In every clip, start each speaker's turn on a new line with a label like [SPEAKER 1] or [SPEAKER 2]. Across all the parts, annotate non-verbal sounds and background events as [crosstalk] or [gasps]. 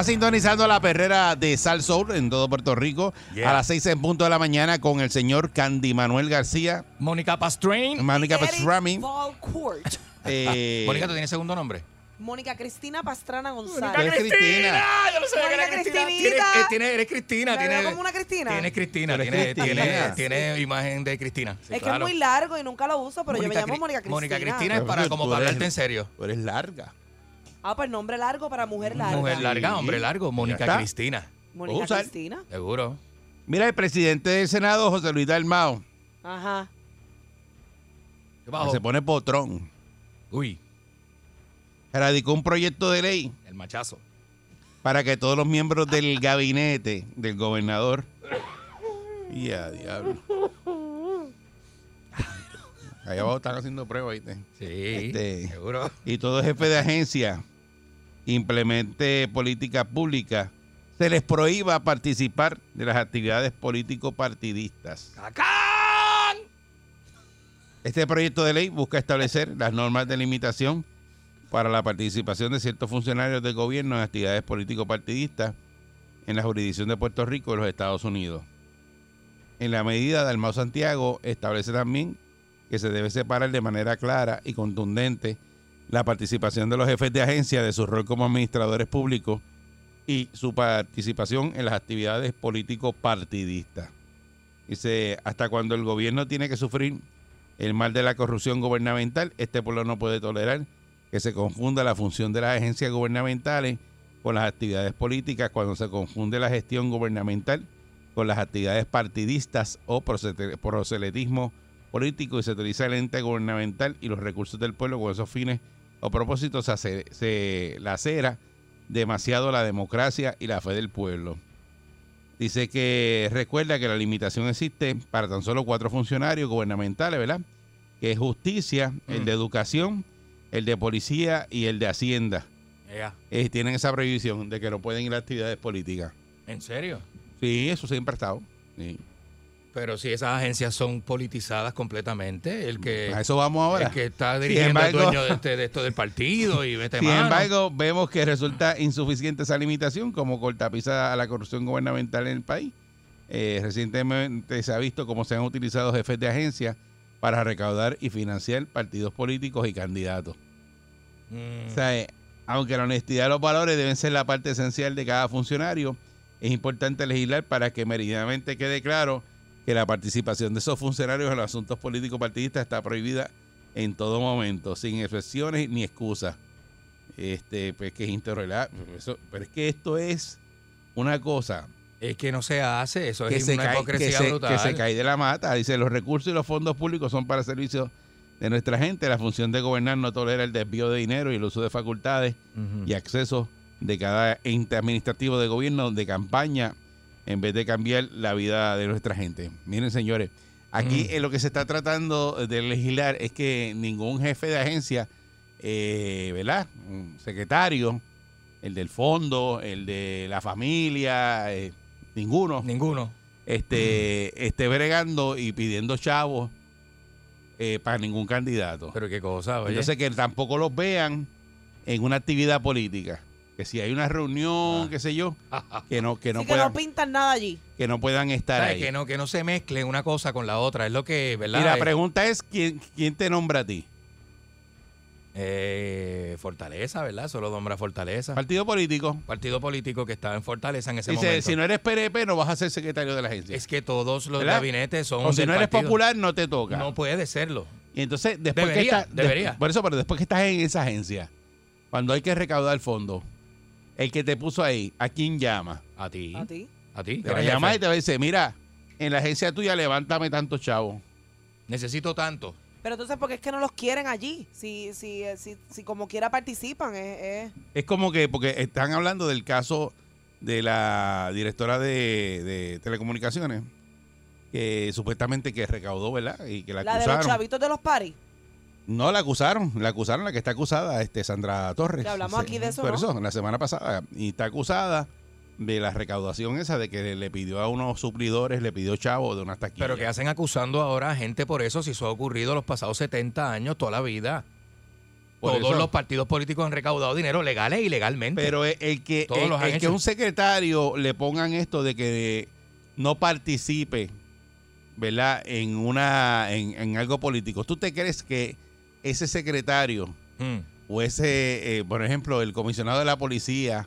[SPEAKER 1] Está sintonizando la perrera de Sal Soul en todo Puerto Rico a las 6 en punto de la mañana con el señor Candy Manuel García,
[SPEAKER 2] Mónica Pastrain.
[SPEAKER 1] Mónica Pastrami. [laughs] Eh,
[SPEAKER 2] Mónica, ¿tú tienes segundo nombre?
[SPEAKER 3] Mónica Cristina Pastrana González.
[SPEAKER 1] eres Cristina.
[SPEAKER 2] Yo lo sabía que era
[SPEAKER 3] Mónica
[SPEAKER 2] Cristina.
[SPEAKER 3] Cristinita.
[SPEAKER 2] Tienes- eh, tienes- eres Cristina.
[SPEAKER 3] ¿Me veo
[SPEAKER 2] Tienes,
[SPEAKER 3] como una Cristina?
[SPEAKER 2] Tienes Cristina. Tienes,
[SPEAKER 1] Sí.
[SPEAKER 2] imagen de Cristina. Sí,
[SPEAKER 3] es que es muy largo y nunca lo uso, pero yo me llamo Mónica Cristina.
[SPEAKER 2] Mónica Cristina es para como para hablarte en serio.
[SPEAKER 1] Tú eres larga.
[SPEAKER 3] Ah, pues nombre largo para mujer larga.
[SPEAKER 2] Mujer larga, hombre largo. Mónica
[SPEAKER 1] está.
[SPEAKER 2] Cristina.
[SPEAKER 3] Mónica. Cristina.
[SPEAKER 2] Seguro.
[SPEAKER 1] Mira, el presidente del Senado, José Luis Dalmao,
[SPEAKER 3] Ajá.
[SPEAKER 1] Se pone potrón.
[SPEAKER 2] Uy,
[SPEAKER 1] Radicó un proyecto de ley
[SPEAKER 2] el machazo.
[SPEAKER 1] para que todos los miembros del gabinete del gobernador. Y a diablo. Allá abajo están haciendo pruebas, ¿viste?
[SPEAKER 2] Sí,
[SPEAKER 1] Este-
[SPEAKER 2] seguro.
[SPEAKER 1] y todo jefe de agencia implemente política pública, se les prohíba participar de las actividades político-partidistas.
[SPEAKER 2] ¡Cacán!
[SPEAKER 1] Este proyecto de ley busca establecer las normas de limitación para la participación de ciertos funcionarios del gobierno en actividades político-partidistas en la jurisdicción de Puerto Rico y los Estados Unidos. En la medida de Almao Santiago establece también que se debe separar de manera clara y contundente la participación de los jefes de agencia de su rol como administradores públicos y su participación en las actividades político-partidistas. Dice, hasta cuando el gobierno tiene que sufrir el mal de la corrupción gubernamental, este pueblo no puede tolerar que se confunda la función de las agencias gubernamentales con las actividades políticas, cuando se confunde la gestión gubernamental con las actividades partidistas o proselitismo político y se utiliza el ente gubernamental y los recursos del pueblo con esos fines o propósitos, se, hace- se lacera demasiado la democracia y la fe del pueblo. Dice que recuerda que la limitación existe para tan solo cuatro funcionarios gubernamentales, ¿verdad? Que es justicia, el de educación, el de policía y el de hacienda. Eh, tienen esa prohibición de que no pueden ir a actividades políticas.
[SPEAKER 2] ¿En serio?
[SPEAKER 1] Sí, eso siempre ha estado. Sí.
[SPEAKER 2] Pero si esas agencias son politizadas completamente, el que,
[SPEAKER 1] A eso vamos ahora.
[SPEAKER 2] el que está
[SPEAKER 1] Sin
[SPEAKER 2] dirigiendo
[SPEAKER 1] embargo-
[SPEAKER 2] el dueño de, este- de esto del partido y vete
[SPEAKER 1] Sin
[SPEAKER 2] mano.
[SPEAKER 1] embargo, vemos que resulta insuficiente esa limitación como cortapisa a la corrupción gubernamental en el país. Eh, recientemente se ha visto cómo se han utilizado jefes de agencia para recaudar y financiar partidos políticos y candidatos.
[SPEAKER 2] Mm,
[SPEAKER 1] O sea, eh, aunque la honestidad y los valores deben ser la parte esencial de cada funcionario, es importante legislar para que meridianamente quede claro que la participación de esos funcionarios en los asuntos políticos partidistas está prohibida en todo momento, sin excepciones ni excusas. Este, pues que es interrelable. Pero es que esto es una cosa
[SPEAKER 2] es que no se hace, eso
[SPEAKER 1] que
[SPEAKER 2] es
[SPEAKER 1] se,
[SPEAKER 2] una
[SPEAKER 1] cae,
[SPEAKER 2] hipocresía
[SPEAKER 1] que, se,
[SPEAKER 2] brutal.
[SPEAKER 1] que se cae de la mata. Dice, los recursos y los fondos públicos son para servicio de nuestra gente. La función de gobernar no tolera el desvío de dinero y el uso de facultades y acceso de cada ente administrativo de gobierno de campaña en vez de cambiar la vida de nuestra gente. Miren, señores, aquí
[SPEAKER 2] Mm.
[SPEAKER 1] eh, lo que se está tratando de legislar es que ningún jefe de agencia, eh, ¿verdad? Un secretario, el del fondo, el de la familia, eh, ninguno,
[SPEAKER 2] Ninguno.
[SPEAKER 1] este, esté bregando y pidiendo chavos eh, para ningún candidato.
[SPEAKER 2] Pero qué cosa, oye.
[SPEAKER 1] Entonces que tampoco los vean en una actividad política. Que si hay una reunión,
[SPEAKER 2] Ah.
[SPEAKER 1] qué sé yo, [laughs] que no, que no
[SPEAKER 3] Así que
[SPEAKER 1] puedan,
[SPEAKER 3] no pintan nada allí.
[SPEAKER 1] que no puedan estar ahí.
[SPEAKER 2] Que no, que no se mezcle una cosa con la otra, es lo que, ¿verdad?
[SPEAKER 1] Y la
[SPEAKER 2] Eh,
[SPEAKER 1] pregunta es, ¿quién, ¿quién te nombra a ti?
[SPEAKER 2] Eh, Fortaleza, ¿verdad? Solo nombra Fortaleza.
[SPEAKER 1] Partido político.
[SPEAKER 2] Partido político que estaba en Fortaleza en ese
[SPEAKER 1] Dice,
[SPEAKER 2] momento.
[SPEAKER 1] si no eres PNP, no vas a ser secretario de la agencia.
[SPEAKER 2] es que todos los
[SPEAKER 1] ¿Verdad?
[SPEAKER 2] gabinetes son
[SPEAKER 1] o si no eres
[SPEAKER 2] partido.
[SPEAKER 1] popular, no te toca.
[SPEAKER 2] No puede serlo.
[SPEAKER 1] Y entonces, después
[SPEAKER 2] Debería,
[SPEAKER 1] que estás,
[SPEAKER 2] debería.
[SPEAKER 1] por eso, pero después que estás en esa agencia, cuando hay que recaudar fondos, el que te puso ahí, ¿a quién llama?
[SPEAKER 2] A ti.
[SPEAKER 3] A ti.
[SPEAKER 2] A ti.
[SPEAKER 1] Te va a llamar y te va a decir, mira, en la agencia tuya levántame tantos chavos.
[SPEAKER 2] Necesito tanto.
[SPEAKER 3] Pero entonces, ¿por qué es que no los quieren allí? Si, si, eh, si, si como quiera participan, es, es-
[SPEAKER 1] Es como que, porque están hablando del caso de la directora de, de telecomunicaciones, que supuestamente que recaudó, ¿verdad? Y que la,
[SPEAKER 3] la de los chavitos de los paris.
[SPEAKER 1] No la acusaron, la acusaron la que está acusada, este Sandra Torres.
[SPEAKER 3] Que hablamos
[SPEAKER 1] Sí,
[SPEAKER 3] aquí de eso,
[SPEAKER 1] Por
[SPEAKER 3] ¿no?
[SPEAKER 1] eso, la semana pasada. Y está acusada de la recaudación esa de que le pidió a unos suplidores, le pidió chavo de unas taquillas.
[SPEAKER 2] Pero que hacen acusando ahora a gente por eso si eso ha ocurrido los pasados 70 años, toda la vida.
[SPEAKER 1] Por
[SPEAKER 2] Todos
[SPEAKER 1] eso.
[SPEAKER 2] los partidos políticos han recaudado dinero legales e ilegalmente.
[SPEAKER 1] Pero el, el que,
[SPEAKER 2] Todos
[SPEAKER 1] el,
[SPEAKER 2] los han
[SPEAKER 1] el que un secretario le pongan esto de que no participe, ¿verdad? En una en, en algo político. ¿Tú te crees que ese secretario
[SPEAKER 2] Mm.
[SPEAKER 1] o ese, eh, por ejemplo, el comisionado de la policía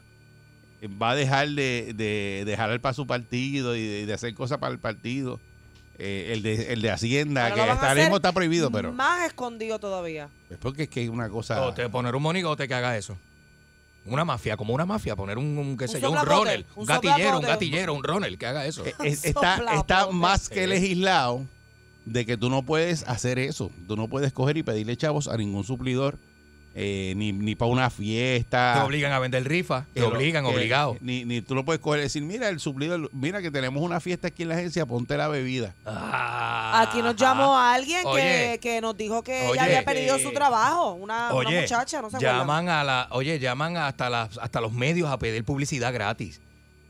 [SPEAKER 1] eh, va a dejar de, de, de jalar para su partido y de, de hacer cosas para el partido? Eh, el, de, el de Hacienda,
[SPEAKER 3] Pero
[SPEAKER 1] que hasta mismo
[SPEAKER 3] hacer
[SPEAKER 1] está prohibido, pero
[SPEAKER 3] Más escondido todavía.
[SPEAKER 1] es porque es que es una cosa...
[SPEAKER 2] O te poner un monigote que haga eso. Una mafia, como una mafia, poner un, un, qué
[SPEAKER 3] Un
[SPEAKER 2] sé yo, un runner, un
[SPEAKER 3] un
[SPEAKER 2] gatillero, un gatillero, un runner que haga eso.
[SPEAKER 1] Eh, está, está más que
[SPEAKER 2] Sí.
[SPEAKER 1] legislado de que tú no puedes hacer eso. Tú no puedes coger y pedirle chavos a ningún suplidor, eh, ni, ni para una fiesta.
[SPEAKER 2] Te obligan a vender rifa, te obligan,
[SPEAKER 1] que-
[SPEAKER 2] obligado.
[SPEAKER 1] Ni, ni tú lo puedes coger y decir, mira, el suplidor, mira que tenemos una fiesta aquí en la agencia, ponte la bebida.
[SPEAKER 3] Aquí nos llamó a alguien que,
[SPEAKER 2] Oye.
[SPEAKER 3] que nos dijo que
[SPEAKER 2] Oye,
[SPEAKER 3] ella había perdido
[SPEAKER 2] eh,
[SPEAKER 3] su trabajo. Una, muchacha, no se acuerdan.
[SPEAKER 2] llaman a la, oye, llaman hasta las, hasta los medios a pedir publicidad gratis.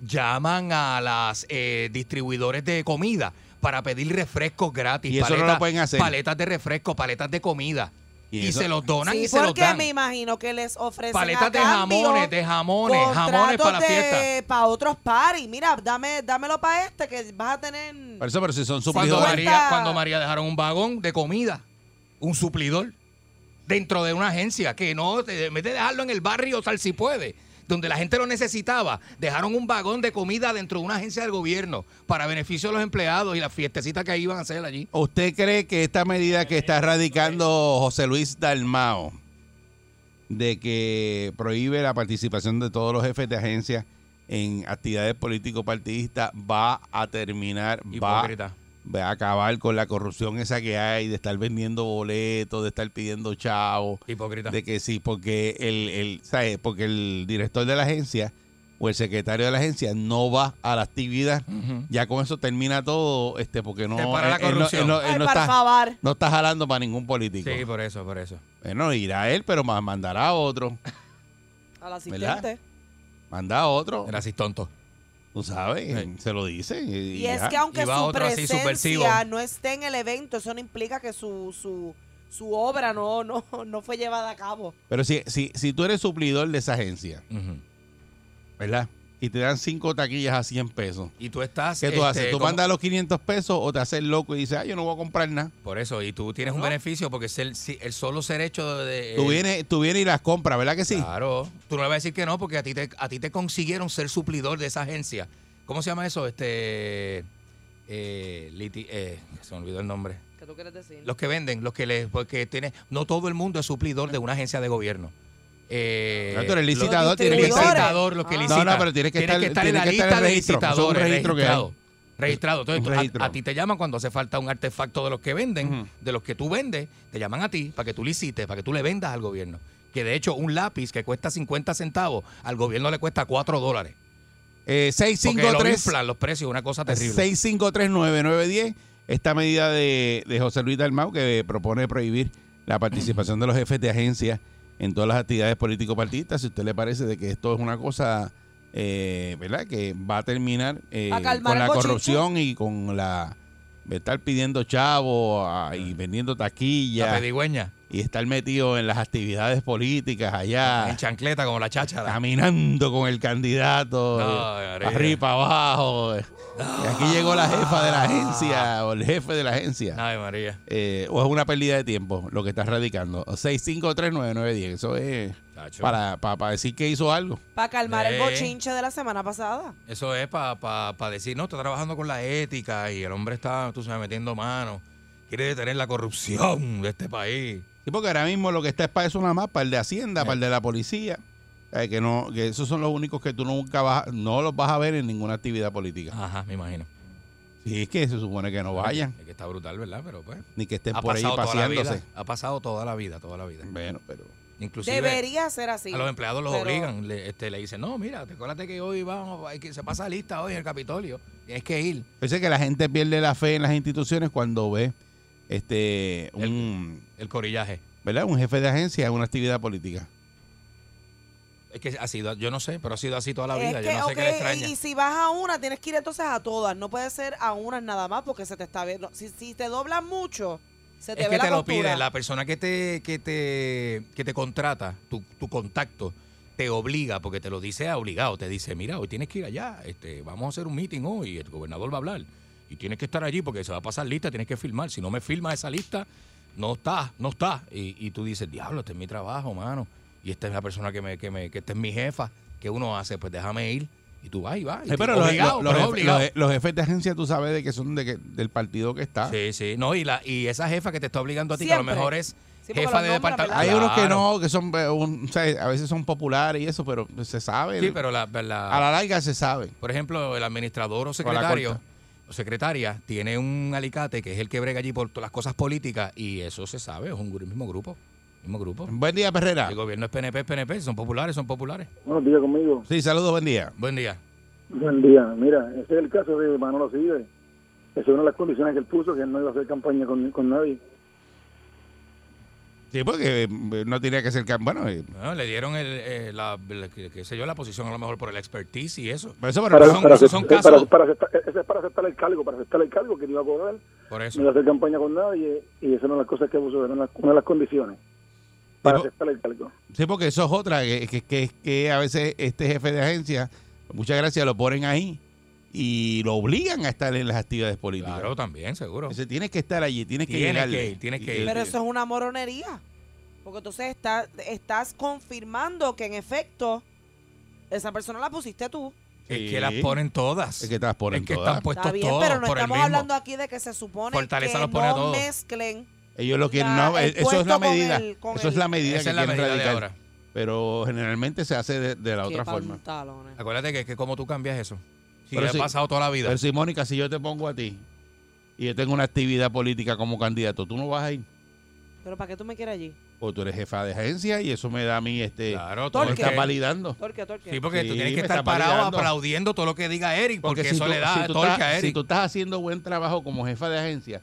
[SPEAKER 2] Llaman a las eh, distribuidores de comida para pedir refrescos gratis.
[SPEAKER 1] Y eso no lo pueden hacer.
[SPEAKER 2] Paletas de refresco, paletas de comida.
[SPEAKER 1] Y
[SPEAKER 2] se los donan
[SPEAKER 3] Sí,
[SPEAKER 2] y se los
[SPEAKER 3] porque
[SPEAKER 2] dan.
[SPEAKER 3] me imagino que les ofrecen
[SPEAKER 2] Paletas
[SPEAKER 3] a
[SPEAKER 2] de jamones, de jamones, jamones para la fiesta.
[SPEAKER 3] Para otros paris. Mira, dame, dámelo para este que vas a tener...
[SPEAKER 1] Por eso, pero si son
[SPEAKER 2] Cuando
[SPEAKER 1] suplidores.
[SPEAKER 3] Cincuenta-
[SPEAKER 2] María, cuando María dejaron un vagón de comida, un suplidor, dentro de una agencia, que no, en vez de dejarlo en el barrio tal si puede, donde la gente lo necesitaba, dejaron un vagón de comida dentro de una agencia del gobierno para beneficio de los empleados y las fiestecitas que iban a hacer allí.
[SPEAKER 1] ¿Usted cree que esta medida que está radicando José Luis Dalmao de que prohíbe la participación de todos los jefes de agencia en actividades político-partidistas va a terminar,
[SPEAKER 2] Hipócrita.
[SPEAKER 1] va a acabar con la corrupción esa que hay de estar vendiendo boletos, de estar pidiendo chavos,
[SPEAKER 2] Hipócrita.
[SPEAKER 1] de que sí, porque el, el, ¿sabe? porque el director de la agencia o el secretario de la agencia no va a la actividad, ya con eso termina todo, este, porque no,
[SPEAKER 2] para la
[SPEAKER 1] él- él no-
[SPEAKER 2] corrupción.
[SPEAKER 1] él no- él
[SPEAKER 3] Ay,
[SPEAKER 1] no
[SPEAKER 3] por
[SPEAKER 1] está,
[SPEAKER 3] favor.
[SPEAKER 1] no está jalando para ningún político.
[SPEAKER 2] Sí, por eso, por eso.
[SPEAKER 1] Bueno, irá él, pero ma- mandará a otro. [laughs]
[SPEAKER 3] Al
[SPEAKER 1] ¿Verdad?
[SPEAKER 3] asistente.
[SPEAKER 1] Manda a otro.
[SPEAKER 2] Era así tonto.
[SPEAKER 1] Tú sabes,
[SPEAKER 2] Sí.
[SPEAKER 1] se lo dice. Y,
[SPEAKER 3] Y es
[SPEAKER 1] ya.
[SPEAKER 3] que aunque su
[SPEAKER 2] así,
[SPEAKER 3] presencia no esté en el evento, eso no implica que su, su, su obra no, no, no fue llevada a cabo.
[SPEAKER 1] Pero si, si, si tú eres suplidor de esa agencia. ¿verdad? Y te dan cinco taquillas a 100 pesos.
[SPEAKER 2] Y tú estás...
[SPEAKER 1] ¿Qué tú
[SPEAKER 2] este,
[SPEAKER 1] haces? ¿Tú
[SPEAKER 2] como-
[SPEAKER 1] mandas los 500 pesos o te haces loco y dices, ah, yo no voy a comprar nada?
[SPEAKER 2] Por eso, y tú tienes un beneficio porque es el, solo ser hecho de...
[SPEAKER 1] Tú vienes, tú vienes y las compras, ¿verdad que sí?
[SPEAKER 2] Claro. Tú no le vas a decir que no porque a ti te, a ti te consiguieron ser suplidor de esa agencia. ¿Cómo se llama eso? Este... Eh, liti- eh, se me olvidó el nombre.
[SPEAKER 3] ¿Qué tú quieres decir?
[SPEAKER 2] Los que venden, los que les... Porque tiene, no todo el mundo es suplidor de una agencia de gobierno. Eh,
[SPEAKER 1] No, tú eres licitador, tienes que estar...
[SPEAKER 2] licitador, los que
[SPEAKER 3] Ah.
[SPEAKER 2] licitan.
[SPEAKER 1] No, no, pero tienes que estar-
[SPEAKER 2] en
[SPEAKER 1] tienes
[SPEAKER 2] la
[SPEAKER 1] que estar
[SPEAKER 2] lista
[SPEAKER 1] en
[SPEAKER 2] de licitadores, registrado. Registrado. Entonces, a-
[SPEAKER 1] registro.
[SPEAKER 2] A, ti te llaman cuando hace falta un artefacto de los que venden, de los que tú vendes, te llaman a ti para que tú licites, para que tú le vendas al gobierno. Que de hecho, un lápiz que cuesta 50 centavos, al gobierno le cuesta 4 dólares.
[SPEAKER 1] Eh,
[SPEAKER 2] Porque lo
[SPEAKER 1] 653
[SPEAKER 2] inflan los precios, una cosa terrible.
[SPEAKER 1] 6539910, esta medida de, de José Luis Dalmau que propone prohibir la participación de los jefes de agencia en todas las actividades político-partidistas. Si a usted le parece de que esto es una cosa, eh, ¿verdad? Que va a terminar eh,
[SPEAKER 3] A
[SPEAKER 1] con la corrupción y con la de estar pidiendo chavo ah, y vendiendo
[SPEAKER 2] La
[SPEAKER 1] taquillas
[SPEAKER 2] pedigüeña.
[SPEAKER 1] Y estar metido en las actividades políticas allá,
[SPEAKER 2] En chancleta como la cháchara.
[SPEAKER 1] caminando con el candidato,
[SPEAKER 2] No,
[SPEAKER 1] eh,
[SPEAKER 2] María.
[SPEAKER 1] para arriba, para abajo. eh. Y aquí llegó la jefa de la agencia o el jefe de la agencia.
[SPEAKER 2] Ay, María.
[SPEAKER 1] Eh, o es una pérdida de tiempo lo que está radicando. 6539910. Eso es para, para, para decir que hizo algo.
[SPEAKER 3] Para calmar el bochinche de la semana pasada.
[SPEAKER 2] Eso es para decir, no, está trabajando con la ética y el hombre está, tú sabes, metiendo mano. Quiere detener la corrupción de este país.
[SPEAKER 1] Sí, porque ahora mismo lo que está es para eso nada más, para el de Hacienda, para el de la policía. Eh, que no que esos son los únicos que tú nunca vas, no los vas a ver en ninguna actividad política.
[SPEAKER 2] Ajá, me imagino.
[SPEAKER 1] Sí, es que se supone que no vayan,
[SPEAKER 2] Es que está brutal, ¿verdad? Pero pues.
[SPEAKER 1] ni que estén por ahí paseándose.
[SPEAKER 2] Ha pasado toda la vida, toda la vida.
[SPEAKER 1] Bueno, pero
[SPEAKER 2] Inclusive
[SPEAKER 3] Debería ser así.
[SPEAKER 2] a los empleados los
[SPEAKER 3] pero-
[SPEAKER 2] obligan. Le, este, le dicen, no, mira, te acuérdate que hoy vamos, hay que, se pasa lista hoy en el Capitolio. Tienes que ir.
[SPEAKER 1] parece que la gente pierde la fe en las instituciones cuando ve este un,
[SPEAKER 2] El corillaje.
[SPEAKER 1] ¿verdad? un jefe de agencia en una actividad política.
[SPEAKER 2] Es que ha sido, yo no sé, pero ha sido así toda la vida.
[SPEAKER 3] Es
[SPEAKER 2] yo no sé qué le extraña.
[SPEAKER 3] y si vas a una, tienes que ir entonces a todas. No puede ser a unas nada más porque se te está viendo. Si, si te doblas mucho, se te
[SPEAKER 2] es
[SPEAKER 3] ve
[SPEAKER 2] que
[SPEAKER 3] la
[SPEAKER 2] te lo pide la persona que te que te que te contrata tu, tu contacto te obliga porque te lo dice obligado te dice mira hoy tienes que ir allá este vamos a hacer un meeting hoy el gobernador va a hablar y tienes que estar allí porque se va a pasar lista tienes que firmar si no me firmas esa lista no está no está y, y tú dices diablo este es mi trabajo mano y esta es la persona que me que me que esta es mi jefa que uno hace pues déjame ir y tú vas y vas
[SPEAKER 1] Sí, pero los,
[SPEAKER 2] obligado,
[SPEAKER 1] los- los
[SPEAKER 2] pero
[SPEAKER 1] jefes,
[SPEAKER 2] obligado.
[SPEAKER 1] los- los jefes de agencia tú sabes de que son de que- del partido que está.
[SPEAKER 2] Sí, sí. No, y, la, y esa jefa que te está obligando a ti, que a lo mejor es
[SPEAKER 3] Sí,
[SPEAKER 2] jefa de departamento.
[SPEAKER 1] Hay unos que no, que son eh, un- o sea, a veces son populares y eso, pero se sabe.
[SPEAKER 2] Sí, pero la, la-
[SPEAKER 1] a la larga se sabe.
[SPEAKER 2] por ejemplo, el administrador o secretario o secretaria tiene un alicate que es el que brega allí por todas las cosas políticas y eso se sabe, es un mismo grupo. Mismo grupo.
[SPEAKER 1] Buen día, Perrera.
[SPEAKER 2] El gobierno es PNP, es PNP, son populares, son populares.
[SPEAKER 4] Buenos días conmigo.
[SPEAKER 1] Sí, saludos, buen día.
[SPEAKER 2] Buen día.
[SPEAKER 4] Buen día. Mira, ese es el caso de Manolo Sigue. Esa es una de las condiciones que él puso, que él no iba a hacer campaña con, con nadie.
[SPEAKER 1] Sí, porque eh, no tenía que ser. Bueno, eh,
[SPEAKER 2] Bueno, le dieron el, eh, la, la- qué sé yo, la posición a lo mejor por el expertise y eso.
[SPEAKER 1] pero eso,
[SPEAKER 4] Para,
[SPEAKER 1] no-
[SPEAKER 2] son-
[SPEAKER 4] para, aceptar-
[SPEAKER 2] casos.
[SPEAKER 4] para- para aceptar, ese es para aceptar el cargo, para aceptar el cargo que no iba a cobrar,
[SPEAKER 2] Por
[SPEAKER 4] no
[SPEAKER 2] eso.
[SPEAKER 4] iba a hacer campaña con nadie, y esa es una de las cosas que puso, era una, una de las condiciones para aceptar el cargo.
[SPEAKER 1] sí, porque eso es otra, que, que, que, que a veces este jefe de agencia, muchas gracias, lo ponen ahí y lo obligan a estar en las actividades políticas.
[SPEAKER 2] Claro, también, seguro.
[SPEAKER 1] Entonces, tienes que estar allí, tienes que
[SPEAKER 2] Tienes
[SPEAKER 1] llegarle.
[SPEAKER 2] que ir, tienes que
[SPEAKER 1] Y-
[SPEAKER 2] ir.
[SPEAKER 3] Pero eso es una moronería. Porque entonces está, estás confirmando que en efecto esa persona la pusiste tú.
[SPEAKER 2] Es que las ponen todas.
[SPEAKER 1] Es que te las ponen
[SPEAKER 2] Es que
[SPEAKER 1] todas.
[SPEAKER 2] están puestos
[SPEAKER 3] Está bien,
[SPEAKER 2] todos
[SPEAKER 3] pero no estamos hablando aquí de que se supone
[SPEAKER 2] Fortaleza
[SPEAKER 3] que no
[SPEAKER 2] todos.
[SPEAKER 3] mezclen.
[SPEAKER 1] Ellos lo quieren,
[SPEAKER 3] la-
[SPEAKER 1] no,
[SPEAKER 3] el
[SPEAKER 1] eso es la
[SPEAKER 3] con
[SPEAKER 1] medida.
[SPEAKER 3] el- con
[SPEAKER 1] eso es la medida
[SPEAKER 2] Esa
[SPEAKER 1] que
[SPEAKER 2] es la
[SPEAKER 1] quieren
[SPEAKER 2] medida de ahora.
[SPEAKER 1] Pero generalmente se hace de, de la
[SPEAKER 3] Qué
[SPEAKER 1] otra forma.
[SPEAKER 2] Acuérdate que, que como tú cambias eso. Si
[SPEAKER 1] Pero
[SPEAKER 2] ha
[SPEAKER 1] si-
[SPEAKER 2] pasado toda la vida.
[SPEAKER 1] Pero si, Mónica, si yo te pongo a ti y yo tengo una actividad política como candidato, ¿tú no vas a ir?
[SPEAKER 3] Pero ¿para qué tú me quieres allí?
[SPEAKER 1] O tú eres jefa de agencia y eso me da a mí, este,
[SPEAKER 2] claro,
[SPEAKER 1] me
[SPEAKER 2] todo
[SPEAKER 3] ¿Por
[SPEAKER 2] el
[SPEAKER 3] qué?
[SPEAKER 1] está
[SPEAKER 2] que-
[SPEAKER 1] validando.
[SPEAKER 3] Torque, torque.
[SPEAKER 2] Sí, porque
[SPEAKER 1] Sí,
[SPEAKER 2] tú tienes que
[SPEAKER 1] me
[SPEAKER 2] estar parado
[SPEAKER 1] validando.
[SPEAKER 2] aplaudiendo todo lo que diga Eric, porque,
[SPEAKER 1] si
[SPEAKER 2] eso
[SPEAKER 1] tú-
[SPEAKER 2] le da
[SPEAKER 1] si tú
[SPEAKER 2] torque
[SPEAKER 1] estás-
[SPEAKER 2] a
[SPEAKER 1] si
[SPEAKER 2] Eric.
[SPEAKER 1] tú estás haciendo buen trabajo como jefa de agencia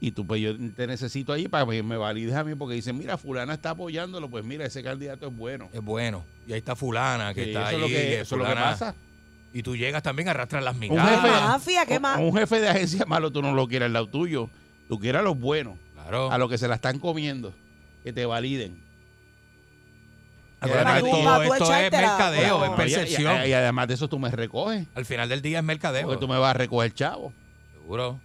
[SPEAKER 1] y tú pues yo te necesito allí para que me valides a mí porque dicen, mira, fulana está apoyándolo, pues mira, ese candidato es bueno.
[SPEAKER 2] Es bueno. Y ahí está fulana, que
[SPEAKER 1] Sí,
[SPEAKER 2] está
[SPEAKER 1] eso es
[SPEAKER 2] ahí.
[SPEAKER 1] lo que, eso es lo que pasa.
[SPEAKER 2] Y tú llegas también, arrastras las
[SPEAKER 1] Un
[SPEAKER 2] migajas.
[SPEAKER 1] jefe,
[SPEAKER 3] mafia, ¿qué más?
[SPEAKER 1] un jefe de agencia malo tú no lo quieres al lado tuyo. Tú quieres a los buenos,
[SPEAKER 2] Claro.
[SPEAKER 1] a los que se la están comiendo, que te validen.
[SPEAKER 2] Que
[SPEAKER 3] tú-
[SPEAKER 2] todo esto es mercadeo, es
[SPEAKER 1] Y- y-
[SPEAKER 2] percepción.
[SPEAKER 1] Y, además de eso tú me recoges,
[SPEAKER 2] Al final del día es mercadeo.
[SPEAKER 1] porque tú me vas a recoger chavo.
[SPEAKER 2] Seguro.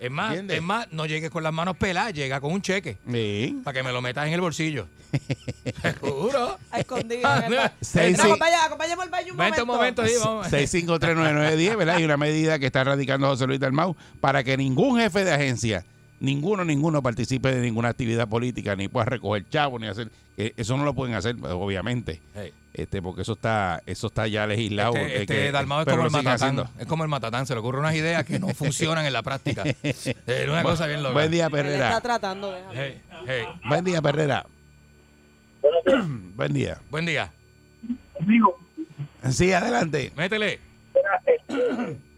[SPEAKER 2] Es más,
[SPEAKER 1] ¿Entiendes?
[SPEAKER 2] es más, no llegues con las manos peladas, llega con un cheque
[SPEAKER 1] Sí.
[SPEAKER 2] para que me lo metas en el bolsillo. [laughs] Seguro.
[SPEAKER 3] A escondidas. [laughs]
[SPEAKER 1] Seis, sí.
[SPEAKER 3] acompáñame al baño un
[SPEAKER 2] Vente un momento, sí, vamos.
[SPEAKER 1] 6539910, ¿verdad? Hay una medida que está radicando José Luis Dalmau para que ningún jefe de agencia, ninguno, ninguno participe de ninguna actividad política, ni pueda recoger chavo, ni hacer. que Eso no lo pueden hacer, pues, obviamente,
[SPEAKER 2] Hey.
[SPEAKER 1] este porque eso está eso está ya legislado.
[SPEAKER 2] Este,
[SPEAKER 1] eh,
[SPEAKER 2] este
[SPEAKER 1] que-
[SPEAKER 2] Dalmau es como el matatán.
[SPEAKER 1] haciendo.
[SPEAKER 2] Es como el matatán. Se le ocurren unas ideas que no [laughs] funcionan en la práctica. [laughs] Es una cosa bien loca.
[SPEAKER 1] Buen día,
[SPEAKER 3] Él está
[SPEAKER 1] Perrera.
[SPEAKER 3] tratando, déjame.
[SPEAKER 2] Hey, hey.
[SPEAKER 1] Buen día, Perrera. Buen día. [clears throat]
[SPEAKER 2] Buen día.
[SPEAKER 4] Conmigo,
[SPEAKER 1] Sí, adelante.
[SPEAKER 2] Métele. [clears throat]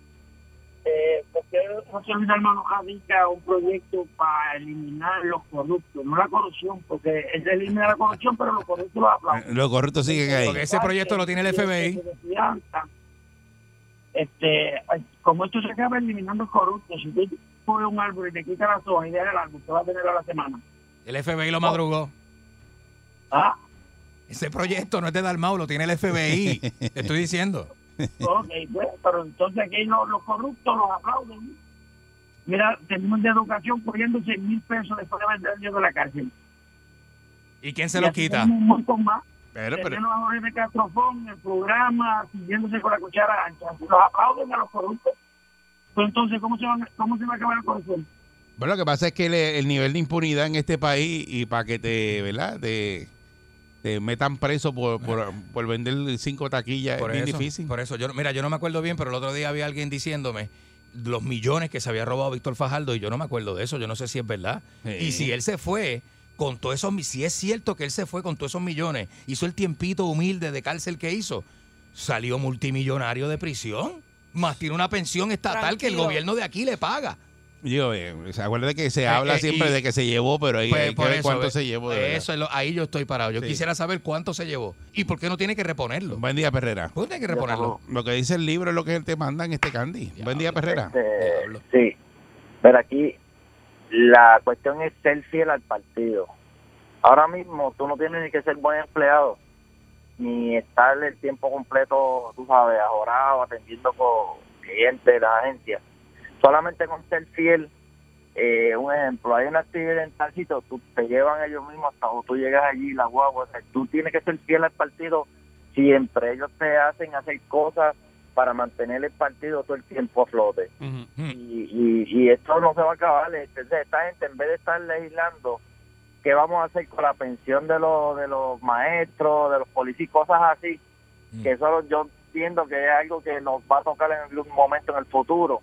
[SPEAKER 4] eh, porque José Luis Hermano radica un proyecto para eliminar los corruptos, no la corrupción, porque él elimina la corrupción, pero los corruptos los aplauden.
[SPEAKER 1] Los corruptos siguen ahí.
[SPEAKER 2] Porque ese proyecto lo tiene el FBI.
[SPEAKER 4] Este, ay, como esto se acaba eliminando el corrupto, si tú pones un árbol y le quitas las hojas y dejas el árbol, te va a tener a la semana.
[SPEAKER 2] El FBI lo madrugó.
[SPEAKER 4] Ah,
[SPEAKER 2] Ese proyecto no es de Dalmau, lo tiene el FBI. Te [laughs] estoy diciendo.
[SPEAKER 4] Ok, pues, pero entonces aquí los, los corruptos los aplauden. Mira, tenemos de educación cogiendo 100 mil pesos después de haber salido de la cárcel.
[SPEAKER 2] ¿Y quién se
[SPEAKER 4] Y
[SPEAKER 2] lo
[SPEAKER 4] así
[SPEAKER 2] quita?
[SPEAKER 4] Un montón más.
[SPEAKER 1] Pero, pero,
[SPEAKER 4] Tenemos a Jorge de Castrofón, el programa, siguiéndose con la cuchara ancha. Los aplauden a los corruptos. Entonces, ¿cómo se, van, ¿cómo se va a acabar la corrupción?
[SPEAKER 1] bueno, lo que pasa es que el, el nivel de impunidad en este país y para que te, ¿verdad? Te, te metan preso por, por, por vender cinco taquillas
[SPEAKER 2] Por
[SPEAKER 1] es bien
[SPEAKER 2] eso,
[SPEAKER 1] difícil.
[SPEAKER 2] Por eso, yo, mira, yo no me acuerdo bien, pero el otro día había alguien diciéndome los millones que se había robado Víctor Fajardo y yo no me acuerdo de eso, yo no sé si es verdad.
[SPEAKER 1] Sí.
[SPEAKER 2] Y si él se fue con todos esos, mi- si es cierto que él se fue con todos esos millones, hizo el tiempito humilde de cárcel que hizo, salió multimillonario de prisión, más tiene una pensión estatal que el gobierno de aquí le paga.
[SPEAKER 1] Yo, eh, se acuerda que se
[SPEAKER 2] Eh,
[SPEAKER 1] habla
[SPEAKER 2] eh,
[SPEAKER 1] siempre
[SPEAKER 2] y-
[SPEAKER 1] de que se llevó, pero ahí
[SPEAKER 2] Pues,
[SPEAKER 1] hay que
[SPEAKER 2] por
[SPEAKER 1] ver
[SPEAKER 2] eso,
[SPEAKER 1] cuánto
[SPEAKER 2] eh,
[SPEAKER 1] se llevó. de
[SPEAKER 2] eso es lo- ahí yo estoy parado. Yo
[SPEAKER 1] Sí.
[SPEAKER 2] quisiera saber cuánto se llevó y por qué no tiene que reponerlo.
[SPEAKER 1] Buen día, Perrera.
[SPEAKER 2] ¿Por qué tiene que reponerlo?
[SPEAKER 1] Lo que dice el libro es lo que te mandan este Candy. Buen día, Perrera.
[SPEAKER 5] Este, sí, pero aquí la cuestión es ser fiel al partido. Ahora mismo tú no tienes ni que ser buen empleado, ni estar el tiempo completo, tú sabes, ahorrado, atendiendo con clientes de la agencia. Solamente con ser fiel, eh, un ejemplo, hay una actividad en tal sitio, tú, te llevan ellos mismos hasta donde tú llegas allí, la guagua, o sea, tú tienes que ser fiel al partido siempre. Ellos te hacen hacer cosas para mantener el partido todo el tiempo a flote y, y, y esto no se va a acabar. Entonces, esta gente, en vez de estar legislando, ¿qué vamos a hacer con la pensión de los, de los maestros, de los policías, cosas así?
[SPEAKER 2] Mm.
[SPEAKER 5] Que eso yo entiendo que es algo que nos va a tocar en algún momento en el futuro.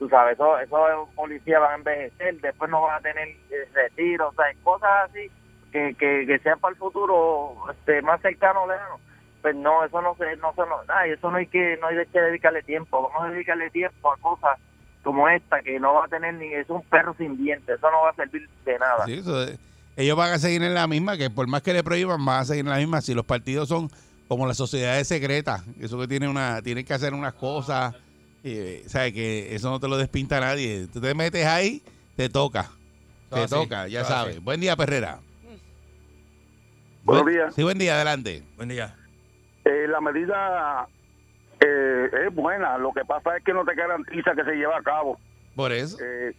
[SPEAKER 5] Tú sabes, eso, esos policías van a envejecer, después no van a tener eh, retiro, o sea, cosas así que, que, que sean para el futuro este, más cercano o lejano. Pues no, eso no se, no se, no, ay, eso no hay que, no hay que dedicarle tiempo. Vamos a dedicarle tiempo a cosas como esta que no va a tener ni es un perro sin dientes, eso no va a servir de nada.
[SPEAKER 1] Eso de- ellos van a seguir en la misma, que por más que le prohíban, van a seguir en la misma. Si los partidos son como las sociedades secretas, eso que tiene una, tienen que hacer unas cosas, eh, ¿sabes? Que eso no te lo despinta nadie. Tú te metes ahí, te toca. Te
[SPEAKER 2] así,
[SPEAKER 1] toca, ya
[SPEAKER 2] todo
[SPEAKER 1] sabes.
[SPEAKER 2] así.
[SPEAKER 1] Buen día, Perrera.
[SPEAKER 6] Buenos
[SPEAKER 1] Buen-
[SPEAKER 6] días.
[SPEAKER 1] Sí, buen día, adelante.
[SPEAKER 2] Buen día.
[SPEAKER 6] Eh, la medida eh, es buena, lo que pasa es que no te garantiza que se lleve a cabo.
[SPEAKER 1] Por eso.
[SPEAKER 6] Eh,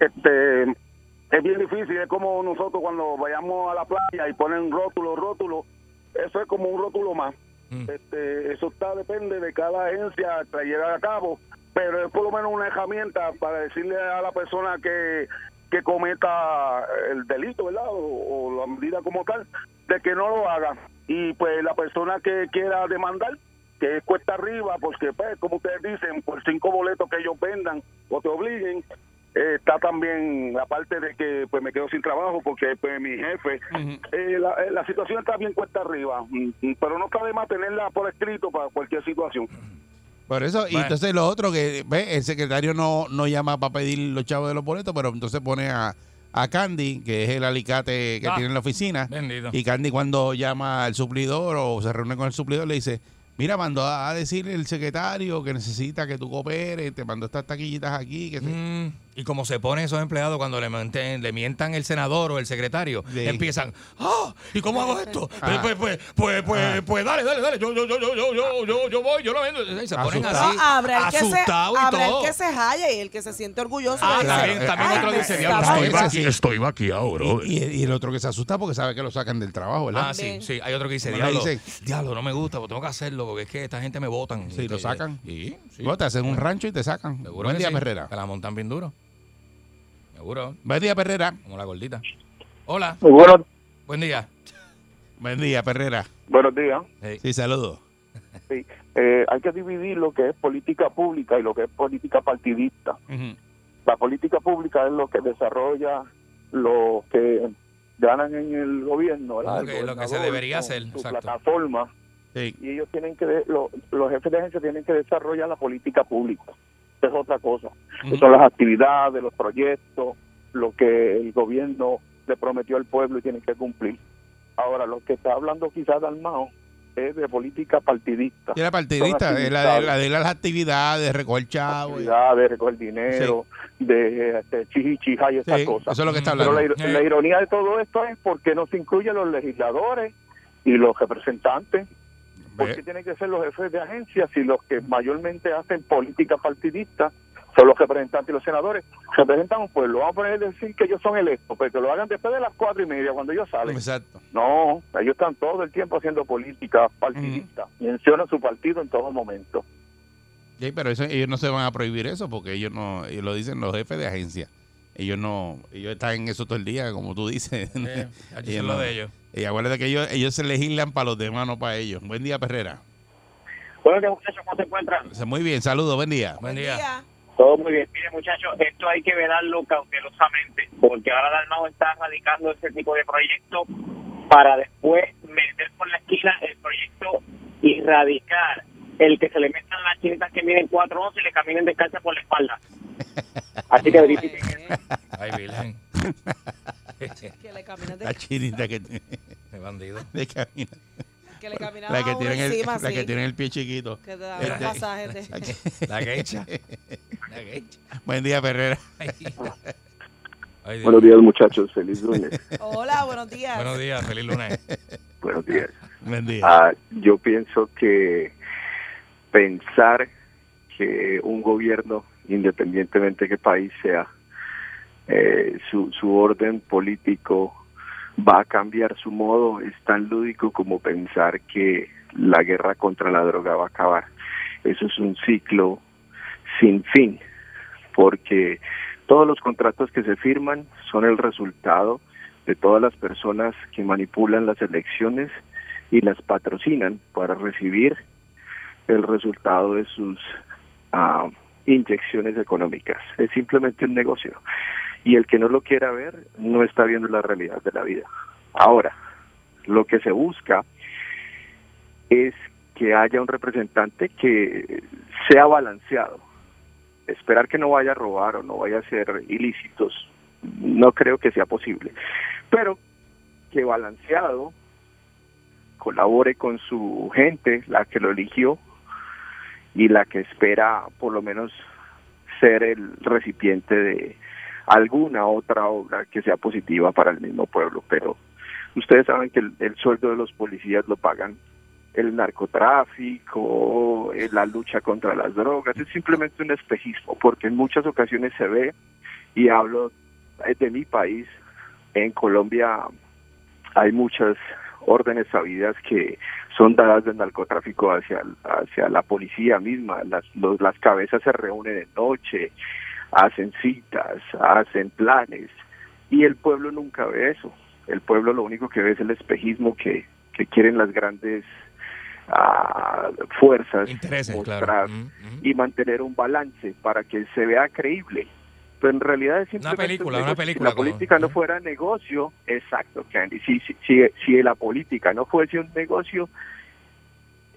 [SPEAKER 6] este es bien difícil, es como nosotros cuando vayamos a la playa y ponen rótulo, rótulo, eso es como un rótulo más.
[SPEAKER 2] Mm.
[SPEAKER 6] Este, eso está depende de cada agencia lleve a cabo, pero es por lo menos una herramienta para decirle a la persona que que cometa el delito, ¿verdad? O, la medida como tal, de que no lo haga. Y pues la persona que quiera demandar, que es cuesta arriba, porque pues, como ustedes dicen, por cinco boletos que ellos vendan o te obliguen, eh, está también la parte de que pues me quedo sin trabajo porque pues mi jefe, eh, la, eh, la situación está bien cuesta arriba, mm, mm, pero no está de más tenerla por escrito para cualquier situación.
[SPEAKER 1] Por eso, y entonces lo otro que ve, el secretario no, no llama para pedir los chavos de los boletos, pero entonces pone a, a Candy, que es el alicate que
[SPEAKER 2] Ah.
[SPEAKER 1] tiene en la oficina,
[SPEAKER 2] Bendito.
[SPEAKER 1] y Candy cuando llama al suplidor o se reúne con el suplidor le dice, mira, mandó a, decirle el secretario que necesita que tú cooperes, te mandó estas taquillitas aquí, que se-
[SPEAKER 2] Mm, y como se ponen esos empleados cuando le, manten, le mientan el senador o el secretario, empiezan, ¡ah! ¿Y cómo hago esto?
[SPEAKER 1] Ah.
[SPEAKER 2] Pues, pues, pues, pues,
[SPEAKER 1] pues, ah.
[SPEAKER 2] pues, dale, dale, dale, yo, yo, yo, yo, yo, yo, yo yo voy, yo lo vendo. Y se ponen así,
[SPEAKER 3] no, habrá el que se, habrá y el que se siente orgulloso.
[SPEAKER 2] Ah, también, también otro dice,
[SPEAKER 1] estoy,
[SPEAKER 2] estoy vaqueado, bro.
[SPEAKER 1] Y, el otro que se asusta porque sabe que lo sacan del trabajo, ¿verdad?
[SPEAKER 2] Ah, sí, sí. Hay otro que dice, diablo,
[SPEAKER 1] dice,
[SPEAKER 2] diablo, no me gusta, porque tengo que hacerlo, porque es que esta gente me votan.
[SPEAKER 1] Sí, lo sacan.
[SPEAKER 2] Y, sí.
[SPEAKER 1] Te hacen un rancho y te sacan. Buen día,
[SPEAKER 2] sí. Te la montan bien duro. Seguro,
[SPEAKER 1] Buen día, Perrera.
[SPEAKER 2] como la gordita. Hola,
[SPEAKER 6] Muy
[SPEAKER 2] buen día.
[SPEAKER 1] Buen día, Perrera.
[SPEAKER 6] buenos días.
[SPEAKER 2] Hey.
[SPEAKER 1] Sí, saludos. [laughs]
[SPEAKER 6] Eh, hay que dividir lo que es política pública y lo que es política partidista.
[SPEAKER 1] Ujú.
[SPEAKER 6] La política pública es lo que desarrolla lo que ganan en el gobierno.
[SPEAKER 2] Lo
[SPEAKER 6] El
[SPEAKER 2] que- lo que se debería hacer,
[SPEAKER 6] Su
[SPEAKER 2] exacto.
[SPEAKER 6] plataforma
[SPEAKER 1] Sí.
[SPEAKER 6] y ellos tienen que, de- lo- los jefes de agencia tienen que desarrollar la política pública. Es otra cosa.
[SPEAKER 1] Ujú.
[SPEAKER 6] Son las actividades, los proyectos, lo que el gobierno le prometió al pueblo y tienen que cumplir. Ahora, lo que está hablando quizás Dalmao
[SPEAKER 7] es de política partidista.
[SPEAKER 1] La partidista, eh, la de, la de las actividades, recoger chavo. y-
[SPEAKER 7] actividades, de recoger dinero, de este, chichichija y esas
[SPEAKER 1] Sí,
[SPEAKER 7] cosas.
[SPEAKER 1] eso es lo que está
[SPEAKER 7] Pero
[SPEAKER 1] hablando.
[SPEAKER 7] la ironía de todo esto es porque no se incluyen los legisladores y los representantes. ¿Por qué
[SPEAKER 1] Ve.
[SPEAKER 7] tienen que ser los jefes de agencias si los que mayormente hacen política partidista son los representantes y los senadores? Representan un pueblo. Vamos a poner decir que ellos son electos, pero que lo hagan después de las cuatro y media, cuando ellos salen.
[SPEAKER 1] Exacto.
[SPEAKER 7] No, ellos están todo el tiempo haciendo política partidista. Mencionan su partido en todo momento.
[SPEAKER 1] Sí, pero eso, ellos no se van a prohibir eso porque ellos no, ellos lo dicen los jefes de agencia. Ellos no, ellos están en eso todo el día, como tú dices.
[SPEAKER 2] Eh, [laughs]
[SPEAKER 1] Ellos
[SPEAKER 2] es lo
[SPEAKER 1] no-
[SPEAKER 2] de ellos.
[SPEAKER 1] Y acuérdate que ellos, ellos se legislan para los demás, no para ellos. Buen día, Perrera.
[SPEAKER 4] Bueno, ¿qué muchachos cómo se encuentran?
[SPEAKER 1] Muy bien, saludos, buen día.
[SPEAKER 2] Buen día.
[SPEAKER 4] Todo muy bien. Mire, muchachos, esto hay que velarlo cautelosamente, porque ahora Dalmau está radicando ese tipo de proyecto para después meter por la esquina el proyecto y radicar el que se le metan las chinitas que miden 4'11 y le caminen descalzas por la espalda. [laughs] Así que verifiquen.
[SPEAKER 2] Ay, Virgen. [laughs]
[SPEAKER 3] que le caminas
[SPEAKER 1] La
[SPEAKER 3] de,
[SPEAKER 1] chinita que,
[SPEAKER 2] Qué bandido. [laughs]
[SPEAKER 1] de camina.
[SPEAKER 3] que le
[SPEAKER 1] La que,
[SPEAKER 3] a uno
[SPEAKER 1] tienen el,
[SPEAKER 3] encima,
[SPEAKER 1] la que
[SPEAKER 3] así,
[SPEAKER 1] tienen el pie chiquito.
[SPEAKER 3] que te da
[SPEAKER 1] Este-
[SPEAKER 3] un pasaje de-
[SPEAKER 2] La quecha. [laughs] La quecha.
[SPEAKER 1] Buen día.
[SPEAKER 2] Ay, Dios.
[SPEAKER 7] Buenos días, muchachos. Feliz lunes.
[SPEAKER 3] Hola, buenos días.
[SPEAKER 2] Buenos días, feliz lunes.
[SPEAKER 7] Buenos días.
[SPEAKER 1] Buen día.
[SPEAKER 7] Ah, yo pienso que pensar que un gobierno, independientemente de qué país sea, eh, su, su orden político va a cambiar su modo es tan lúdico como pensar que la guerra contra la droga va a acabar. Eso es un ciclo sin fin, porque todos los contratos que se firman son el resultado de todas las personas que manipulan las elecciones y las patrocinan para recibir el resultado de sus ah, inyecciones económicas. Es simplemente un negocio. Y el que no lo quiera ver no está viendo la realidad de la vida. Ahora, lo que se busca es que haya un representante que sea balanceado. Esperar que no vaya a robar o no vaya a hacer ilícitos, no creo que sea posible. Pero que balanceado colabore con su gente, la que lo eligió y la que espera por lo menos ser el recipiente de alguna otra obra que sea positiva para el mismo pueblo. Pero ustedes saben que el, el sueldo de los policías lo pagan el narcotráfico, eh, la lucha contra las drogas, es simplemente un espejismo, porque en muchas ocasiones se ve, y hablo de mi país, en Colombia hay muchas órdenes sabidas que son dadas del narcotráfico hacia, hacia la policía misma, las, los- las cabezas se reúnen de noche, hacen citas, hacen planes, y el pueblo nunca ve eso, el pueblo lo único que ve es el espejismo que, que quieren las grandes ah, fuerzas
[SPEAKER 2] Intereses,
[SPEAKER 7] mostrar
[SPEAKER 2] claro. Mm, mm.
[SPEAKER 7] y mantener un balance para que se vea creíble. Pero en realidad es simplemente un
[SPEAKER 2] película, una película,
[SPEAKER 7] Si la
[SPEAKER 2] como-
[SPEAKER 7] política no fuera negocio, exacto, Candy. Si, si, si, si la política no fuese un negocio,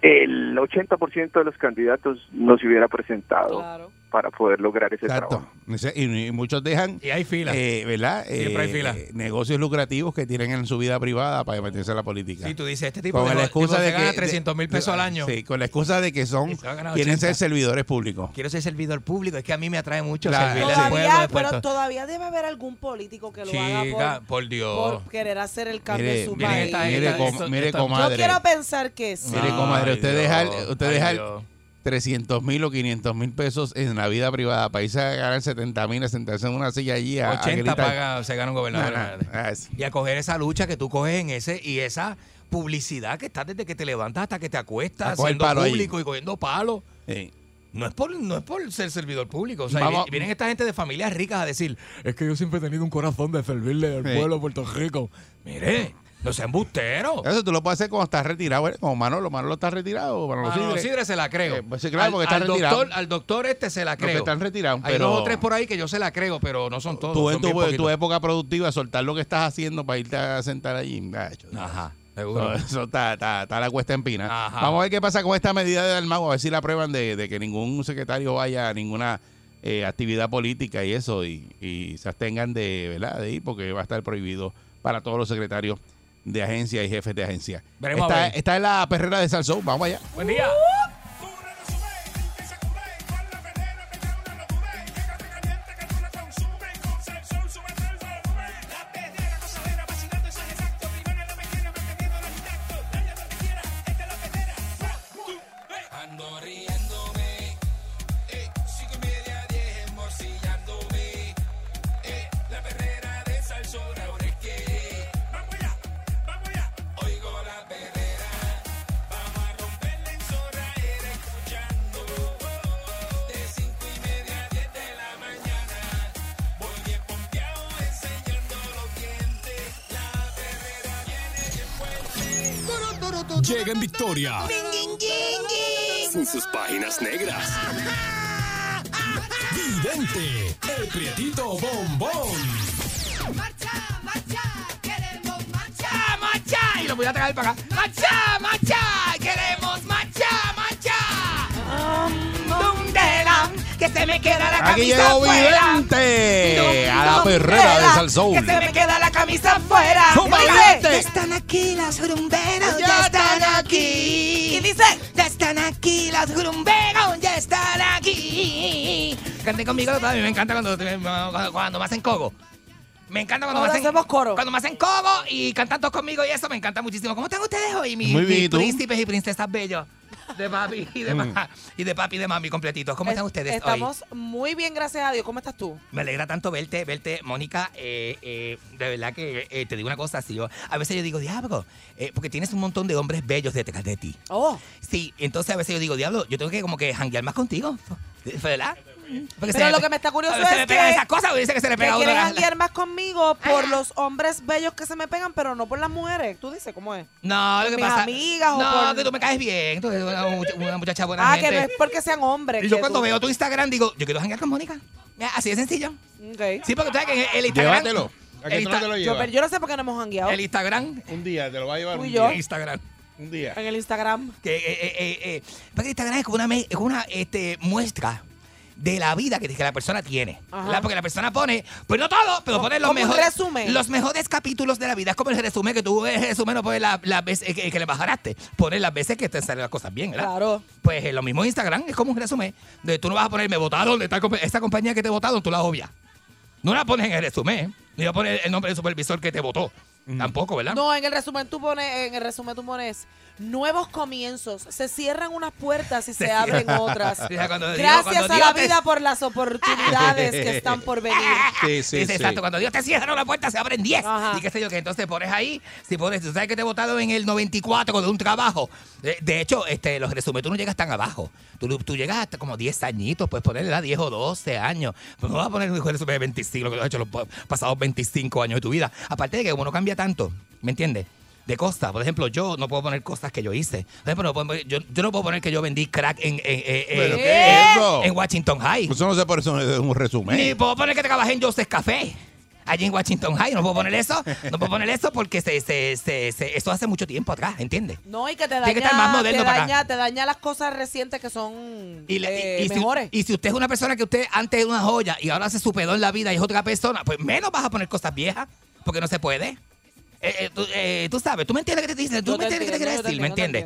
[SPEAKER 7] el 80% de los candidatos no se hubiera presentado
[SPEAKER 3] Claro.
[SPEAKER 7] Para poder lograr ese
[SPEAKER 1] Exacto.
[SPEAKER 7] trabajo.
[SPEAKER 1] Y, y muchos dejan,
[SPEAKER 2] Y hay fila.
[SPEAKER 1] eh, ¿verdad?
[SPEAKER 2] Siempre hay
[SPEAKER 1] Eh,
[SPEAKER 2] fila.
[SPEAKER 1] eh, negocios lucrativos que tienen en su vida privada para meterse a la política.
[SPEAKER 2] Sí, tú dices, este tipo
[SPEAKER 1] con
[SPEAKER 2] de
[SPEAKER 1] la excusa de que
[SPEAKER 2] gana
[SPEAKER 1] de-
[SPEAKER 2] 300 mil pesos al año.
[SPEAKER 1] Sí, con la excusa de que son quieren
[SPEAKER 2] 80.
[SPEAKER 1] ser servidores públicos.
[SPEAKER 2] Quiero ser servidor público, es que a mí me atrae mucho
[SPEAKER 1] Claro.
[SPEAKER 2] servirle al pueblo
[SPEAKER 3] Todavía,
[SPEAKER 2] de
[SPEAKER 3] pero todavía debe haber algún político que lo haga por,
[SPEAKER 2] por Dios.
[SPEAKER 3] por querer hacer el cambio
[SPEAKER 1] Mire,
[SPEAKER 3] en su
[SPEAKER 1] mire,
[SPEAKER 3] país.
[SPEAKER 2] esta-
[SPEAKER 1] mire,
[SPEAKER 2] esta-
[SPEAKER 1] com-
[SPEAKER 2] esto-
[SPEAKER 1] mire,
[SPEAKER 2] esto-
[SPEAKER 3] Yo
[SPEAKER 1] comadre.
[SPEAKER 3] quiero pensar que sí.
[SPEAKER 1] Mire, comadre, usted deja usted
[SPEAKER 2] ay,
[SPEAKER 1] deja. 300 mil o 500 mil pesos en la vida privada para irse a ganar 70 mil, a sentarse en una silla allí a, a
[SPEAKER 2] 80
[SPEAKER 1] gritar.
[SPEAKER 2] paga, se gana un gobernador.
[SPEAKER 1] No, no.
[SPEAKER 2] Y a coger esa lucha que tú coges en ese y esa publicidad que está desde que te levantas hasta que te acuestas, siendo
[SPEAKER 1] allí.
[SPEAKER 2] público y cogiendo palos.
[SPEAKER 1] Sí.
[SPEAKER 2] No es por no es por ser servidor público. O sea,
[SPEAKER 1] Vamos-
[SPEAKER 2] vi- vienen esta gente de familias ricas a decir, es que yo siempre he tenido un corazón de servirle al
[SPEAKER 1] Sí.
[SPEAKER 2] pueblo de Puerto Rico. Mire, no sea embustero.
[SPEAKER 1] Eso tú lo puedes hacer cuando estás retirado, ¿eh? como Manolo. Manolo está retirado. Manolo
[SPEAKER 2] Manolo
[SPEAKER 1] Sidre.
[SPEAKER 2] Sidre se la creo.
[SPEAKER 1] Eh, pues claro,
[SPEAKER 2] Al-
[SPEAKER 1] porque está
[SPEAKER 2] al,
[SPEAKER 1] retirado.
[SPEAKER 2] doctor, al doctor este se la creo.
[SPEAKER 1] están retirados.
[SPEAKER 2] Hay
[SPEAKER 1] pero
[SPEAKER 2] dos o tres por ahí que yo se la creo, pero no son todos.
[SPEAKER 1] tú en tu, tu época productiva, soltar lo que estás haciendo para irte a sentar allí. gacho.
[SPEAKER 2] Ajá,
[SPEAKER 1] Eso,
[SPEAKER 2] seguro.
[SPEAKER 1] eso está, está, está la cuesta en pina.
[SPEAKER 2] Ajá.
[SPEAKER 1] Vamos a ver qué pasa con esta medida de Dalmau, a ver si la aprueban de, de que ningún secretario vaya a ninguna eh, actividad política y eso, y, y se abstengan de, ¿verdad? de ir, porque va a estar prohibido para todos los secretarios de agencia y jefes de agencia.
[SPEAKER 2] Veremos a
[SPEAKER 1] Esta,
[SPEAKER 2] ver.
[SPEAKER 1] esta es la perrera de Salsón. Vamos allá.
[SPEAKER 2] Buen día.
[SPEAKER 8] Llega en victoria. Sin sus páginas negras. Vidente, el prietito bombón.
[SPEAKER 9] Marcha, marcha, queremos marcha.
[SPEAKER 2] ¡Ah, marcha! Y lo voy a traer para acá. ¡Marcha, marcha! ¡Queremos marcha! Que se me queda la
[SPEAKER 1] Aquí
[SPEAKER 2] camisa
[SPEAKER 1] llegó
[SPEAKER 2] afuera.
[SPEAKER 1] Vidente a la perrera de Salsón.
[SPEAKER 2] Que se me queda la camisa afuera. Ya están aquí las rumberas,
[SPEAKER 1] Ya
[SPEAKER 2] ya, están aquí.
[SPEAKER 3] Y dice,
[SPEAKER 2] Ya están aquí las rumberas, ya están aquí. Canten conmigo, a mí me encanta cuando, cuando, cuando me hacen cogo. Me encanta cuando
[SPEAKER 3] Ahora
[SPEAKER 2] me hacen
[SPEAKER 3] hacemos coro.
[SPEAKER 2] Cuando me hacen cogo y cantan todos conmigo y eso me encanta muchísimo. ¿Cómo están ustedes hoy? Mi,
[SPEAKER 1] Muy bien,
[SPEAKER 2] mis
[SPEAKER 1] ¿y tú?
[SPEAKER 2] príncipes y princesas bellos. De papi y de,
[SPEAKER 1] Mm.
[SPEAKER 2] ma- y de papi y de mami completitos. ¿Cómo están
[SPEAKER 3] es-
[SPEAKER 2] ustedes hoy?
[SPEAKER 3] Estamos muy bien, gracias a Dios. ¿Cómo estás tú?
[SPEAKER 2] Me alegra tanto verte, verte, Mónica. eh, eh, de verdad que eh, te digo una cosa, si yo, a veces yo digo, diablo, eh, porque tienes un montón de hombres bellos detrás de ti.
[SPEAKER 3] Oh,
[SPEAKER 2] Sí, entonces a veces yo digo, diablo, yo tengo que como que janguear más contigo. ¿Verdad? Porque
[SPEAKER 3] Pero
[SPEAKER 2] se
[SPEAKER 3] lo que me está curioso es
[SPEAKER 2] me pegan
[SPEAKER 3] que-
[SPEAKER 2] esas cosas, dice que se le
[SPEAKER 3] que
[SPEAKER 2] pega a uno
[SPEAKER 3] quieren janguear más conmigo por
[SPEAKER 2] Ah.
[SPEAKER 3] los hombres bellos que se me pegan, pero no por las mujeres. Tú dices, ¿cómo es?
[SPEAKER 2] No, lo que
[SPEAKER 3] mis
[SPEAKER 2] pasa.
[SPEAKER 3] amigas o
[SPEAKER 2] no,
[SPEAKER 3] por-
[SPEAKER 2] que tú me caes bien. Tú eres una, mucha- una muchacha buena
[SPEAKER 3] Ah,
[SPEAKER 2] gente.
[SPEAKER 3] que no es porque sean hombres.
[SPEAKER 2] Y yo
[SPEAKER 3] que
[SPEAKER 2] cuando
[SPEAKER 3] tú-
[SPEAKER 2] veo tu Instagram digo, yo quiero janguear con Mónica. Mira, Así de sencillo.
[SPEAKER 3] Ok.
[SPEAKER 2] Sí, porque tú sabes que el Instagram.
[SPEAKER 1] Llévatelo. ¿A qué
[SPEAKER 2] el,
[SPEAKER 1] tú no te lo
[SPEAKER 3] Yo,
[SPEAKER 1] llevas?
[SPEAKER 3] pero yo no sé por qué no hemos jangueado.
[SPEAKER 2] el Instagram.
[SPEAKER 1] Un día te lo va a llevar
[SPEAKER 3] Tú
[SPEAKER 1] un
[SPEAKER 3] y yo.
[SPEAKER 1] día.
[SPEAKER 2] Instagram.
[SPEAKER 1] Un día.
[SPEAKER 3] En el Instagram.
[SPEAKER 2] Que, eh, eh, eh, eh, Instagram es como una, es una este, muestra de la vida que, que la persona tiene. Porque la persona pone, pues no todo, pero pone los mejores,
[SPEAKER 3] resumen.
[SPEAKER 2] los mejores capítulos de la vida. Es como el resumen que tú el resumen no pones la- las veces que, que le bajaste, pones las veces que te salen las cosas bien, ¿verdad?
[SPEAKER 3] Claro.
[SPEAKER 2] Pues eh, lo mismo en Instagram, es como un resumen. De tú no vas a poner, me votaron de esta compañía que te votaron, tú la obvias. No la pones en el resumen, ¿eh? ni vas a poner el nombre del supervisor que te votó. Tampoco, ¿verdad?
[SPEAKER 3] No, en el resumen tú pones, en el resumen tú pones nuevos comienzos. Se cierran unas puertas y se,
[SPEAKER 2] Se
[SPEAKER 3] abren otras. [laughs] Gracias a
[SPEAKER 2] Dios
[SPEAKER 3] la
[SPEAKER 2] te-
[SPEAKER 3] vida por las oportunidades que están por [laughs] venir.
[SPEAKER 1] Sí, sí,
[SPEAKER 2] Dice,
[SPEAKER 1] sí.
[SPEAKER 2] exacto, cuando Dios te cierra una puerta se abren 10.
[SPEAKER 3] Ajá.
[SPEAKER 2] Y qué sé yo, que entonces pones ahí, si pones, tú sabes que te votaron en el 94 de un trabajo. De, de hecho, este, los resúmenes, tú no llegas tan abajo. Tú, tú llegas hasta como 10 añitos, puedes ponerle a 10 o 12 años. No vas a poner un resumen de 25, lo que tú has hecho los pa- pasados 25 años de tu vida. Aparte de que como no cambia tanto, ¿me entiendes? De cosas. Por ejemplo, yo no puedo poner cosas que yo hice. Por ejemplo, no puedo yo, yo no puedo poner que yo vendí crack en, en, en-
[SPEAKER 1] ¿Pero
[SPEAKER 2] en-
[SPEAKER 1] qué es eso?
[SPEAKER 2] en Washington High.
[SPEAKER 1] Eso no se por eso es un
[SPEAKER 2] Ni
[SPEAKER 1] resumen.
[SPEAKER 2] puedo poner que trabajé en Joseph Café. Allí en Washington High, no puedo poner eso. No puedo poner eso porque se, se, se, se- eso hace mucho tiempo atrás, ¿entiendes?
[SPEAKER 3] No, y que te
[SPEAKER 2] Tiene que estar más
[SPEAKER 3] daña,
[SPEAKER 2] moderno
[SPEAKER 3] te,
[SPEAKER 2] para
[SPEAKER 3] daña,
[SPEAKER 2] acá.
[SPEAKER 3] te daña las cosas recientes que son
[SPEAKER 2] Y, le-
[SPEAKER 3] eh,
[SPEAKER 2] y- y si,
[SPEAKER 3] mejores.
[SPEAKER 2] y si usted es una persona que usted antes era una joya y ahora se supedó en la vida y es otra persona, pues menos vas a poner cosas viejas porque no se puede. Eh, eh, tú, eh, tú sabes, tú me entiendes qué te dicen, tú me entiendes qué te
[SPEAKER 3] te
[SPEAKER 2] decir, ¿me entiendes?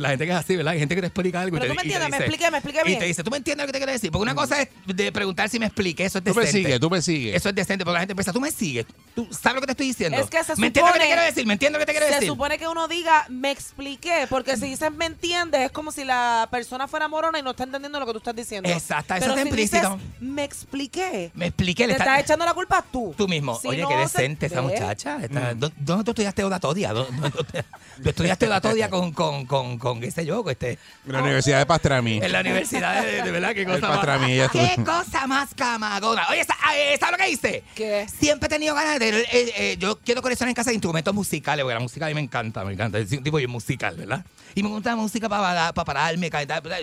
[SPEAKER 2] La gente que es así, ¿verdad? Hay gente que te explica algo y
[SPEAKER 3] Pero
[SPEAKER 2] te,
[SPEAKER 3] tú me entiendes, me expliqué, me expliqué
[SPEAKER 2] Y
[SPEAKER 3] bien.
[SPEAKER 2] te dice, tú me entiendes lo que te quiero decir. Porque una cosa es de preguntar si me explique, eso es
[SPEAKER 1] Tú me
[SPEAKER 2] decente.
[SPEAKER 1] sigues, tú me sigues.
[SPEAKER 2] Eso es decente, porque la gente piensa, tú me sigues. ¿Tú sabes lo que te estoy diciendo?
[SPEAKER 3] Es que se
[SPEAKER 2] ¿Me entiendes lo que te quiero decir? ¿Me entiendes lo que te quiero
[SPEAKER 3] Se
[SPEAKER 2] decir?
[SPEAKER 3] supone que uno diga, me expliqué, porque si dices me entiendes, es como si la persona fuera morona y no está entendiendo lo que tú estás diciendo.
[SPEAKER 2] Exacto, eso
[SPEAKER 3] Pero
[SPEAKER 2] es implícito.
[SPEAKER 3] me expliqué,
[SPEAKER 2] Me expliqué. le está-
[SPEAKER 3] estás echando la culpa tú.
[SPEAKER 2] Tú mismo.
[SPEAKER 3] Si
[SPEAKER 2] Oye,
[SPEAKER 3] no
[SPEAKER 2] qué
[SPEAKER 3] se-
[SPEAKER 2] decente esa muchacha. Está-
[SPEAKER 1] Mm.
[SPEAKER 2] ¿dó- ¿Dónde tú estudiaste odatodia? ¿Dó- dó- dó- Tú estudiaste odatodia con, con, con, con, qué sé yo, con este,
[SPEAKER 1] En la Universidad de Pastrami.
[SPEAKER 2] en la universidad de, de verdad, qué cosa
[SPEAKER 1] Pastrami,
[SPEAKER 2] más. ¿Qué cosa más camagona? Oye, ¿sa- eh, ¿sabes lo que hice?
[SPEAKER 3] ¿Qué?
[SPEAKER 2] Siempre he tenido ganas de. eh, eh, yo quiero coleccionar en casa de instrumentos musicales, porque la música a mí me encanta, me encanta. Es un tipo bien musical, ¿verdad? Y me gusta la música para, para pararme.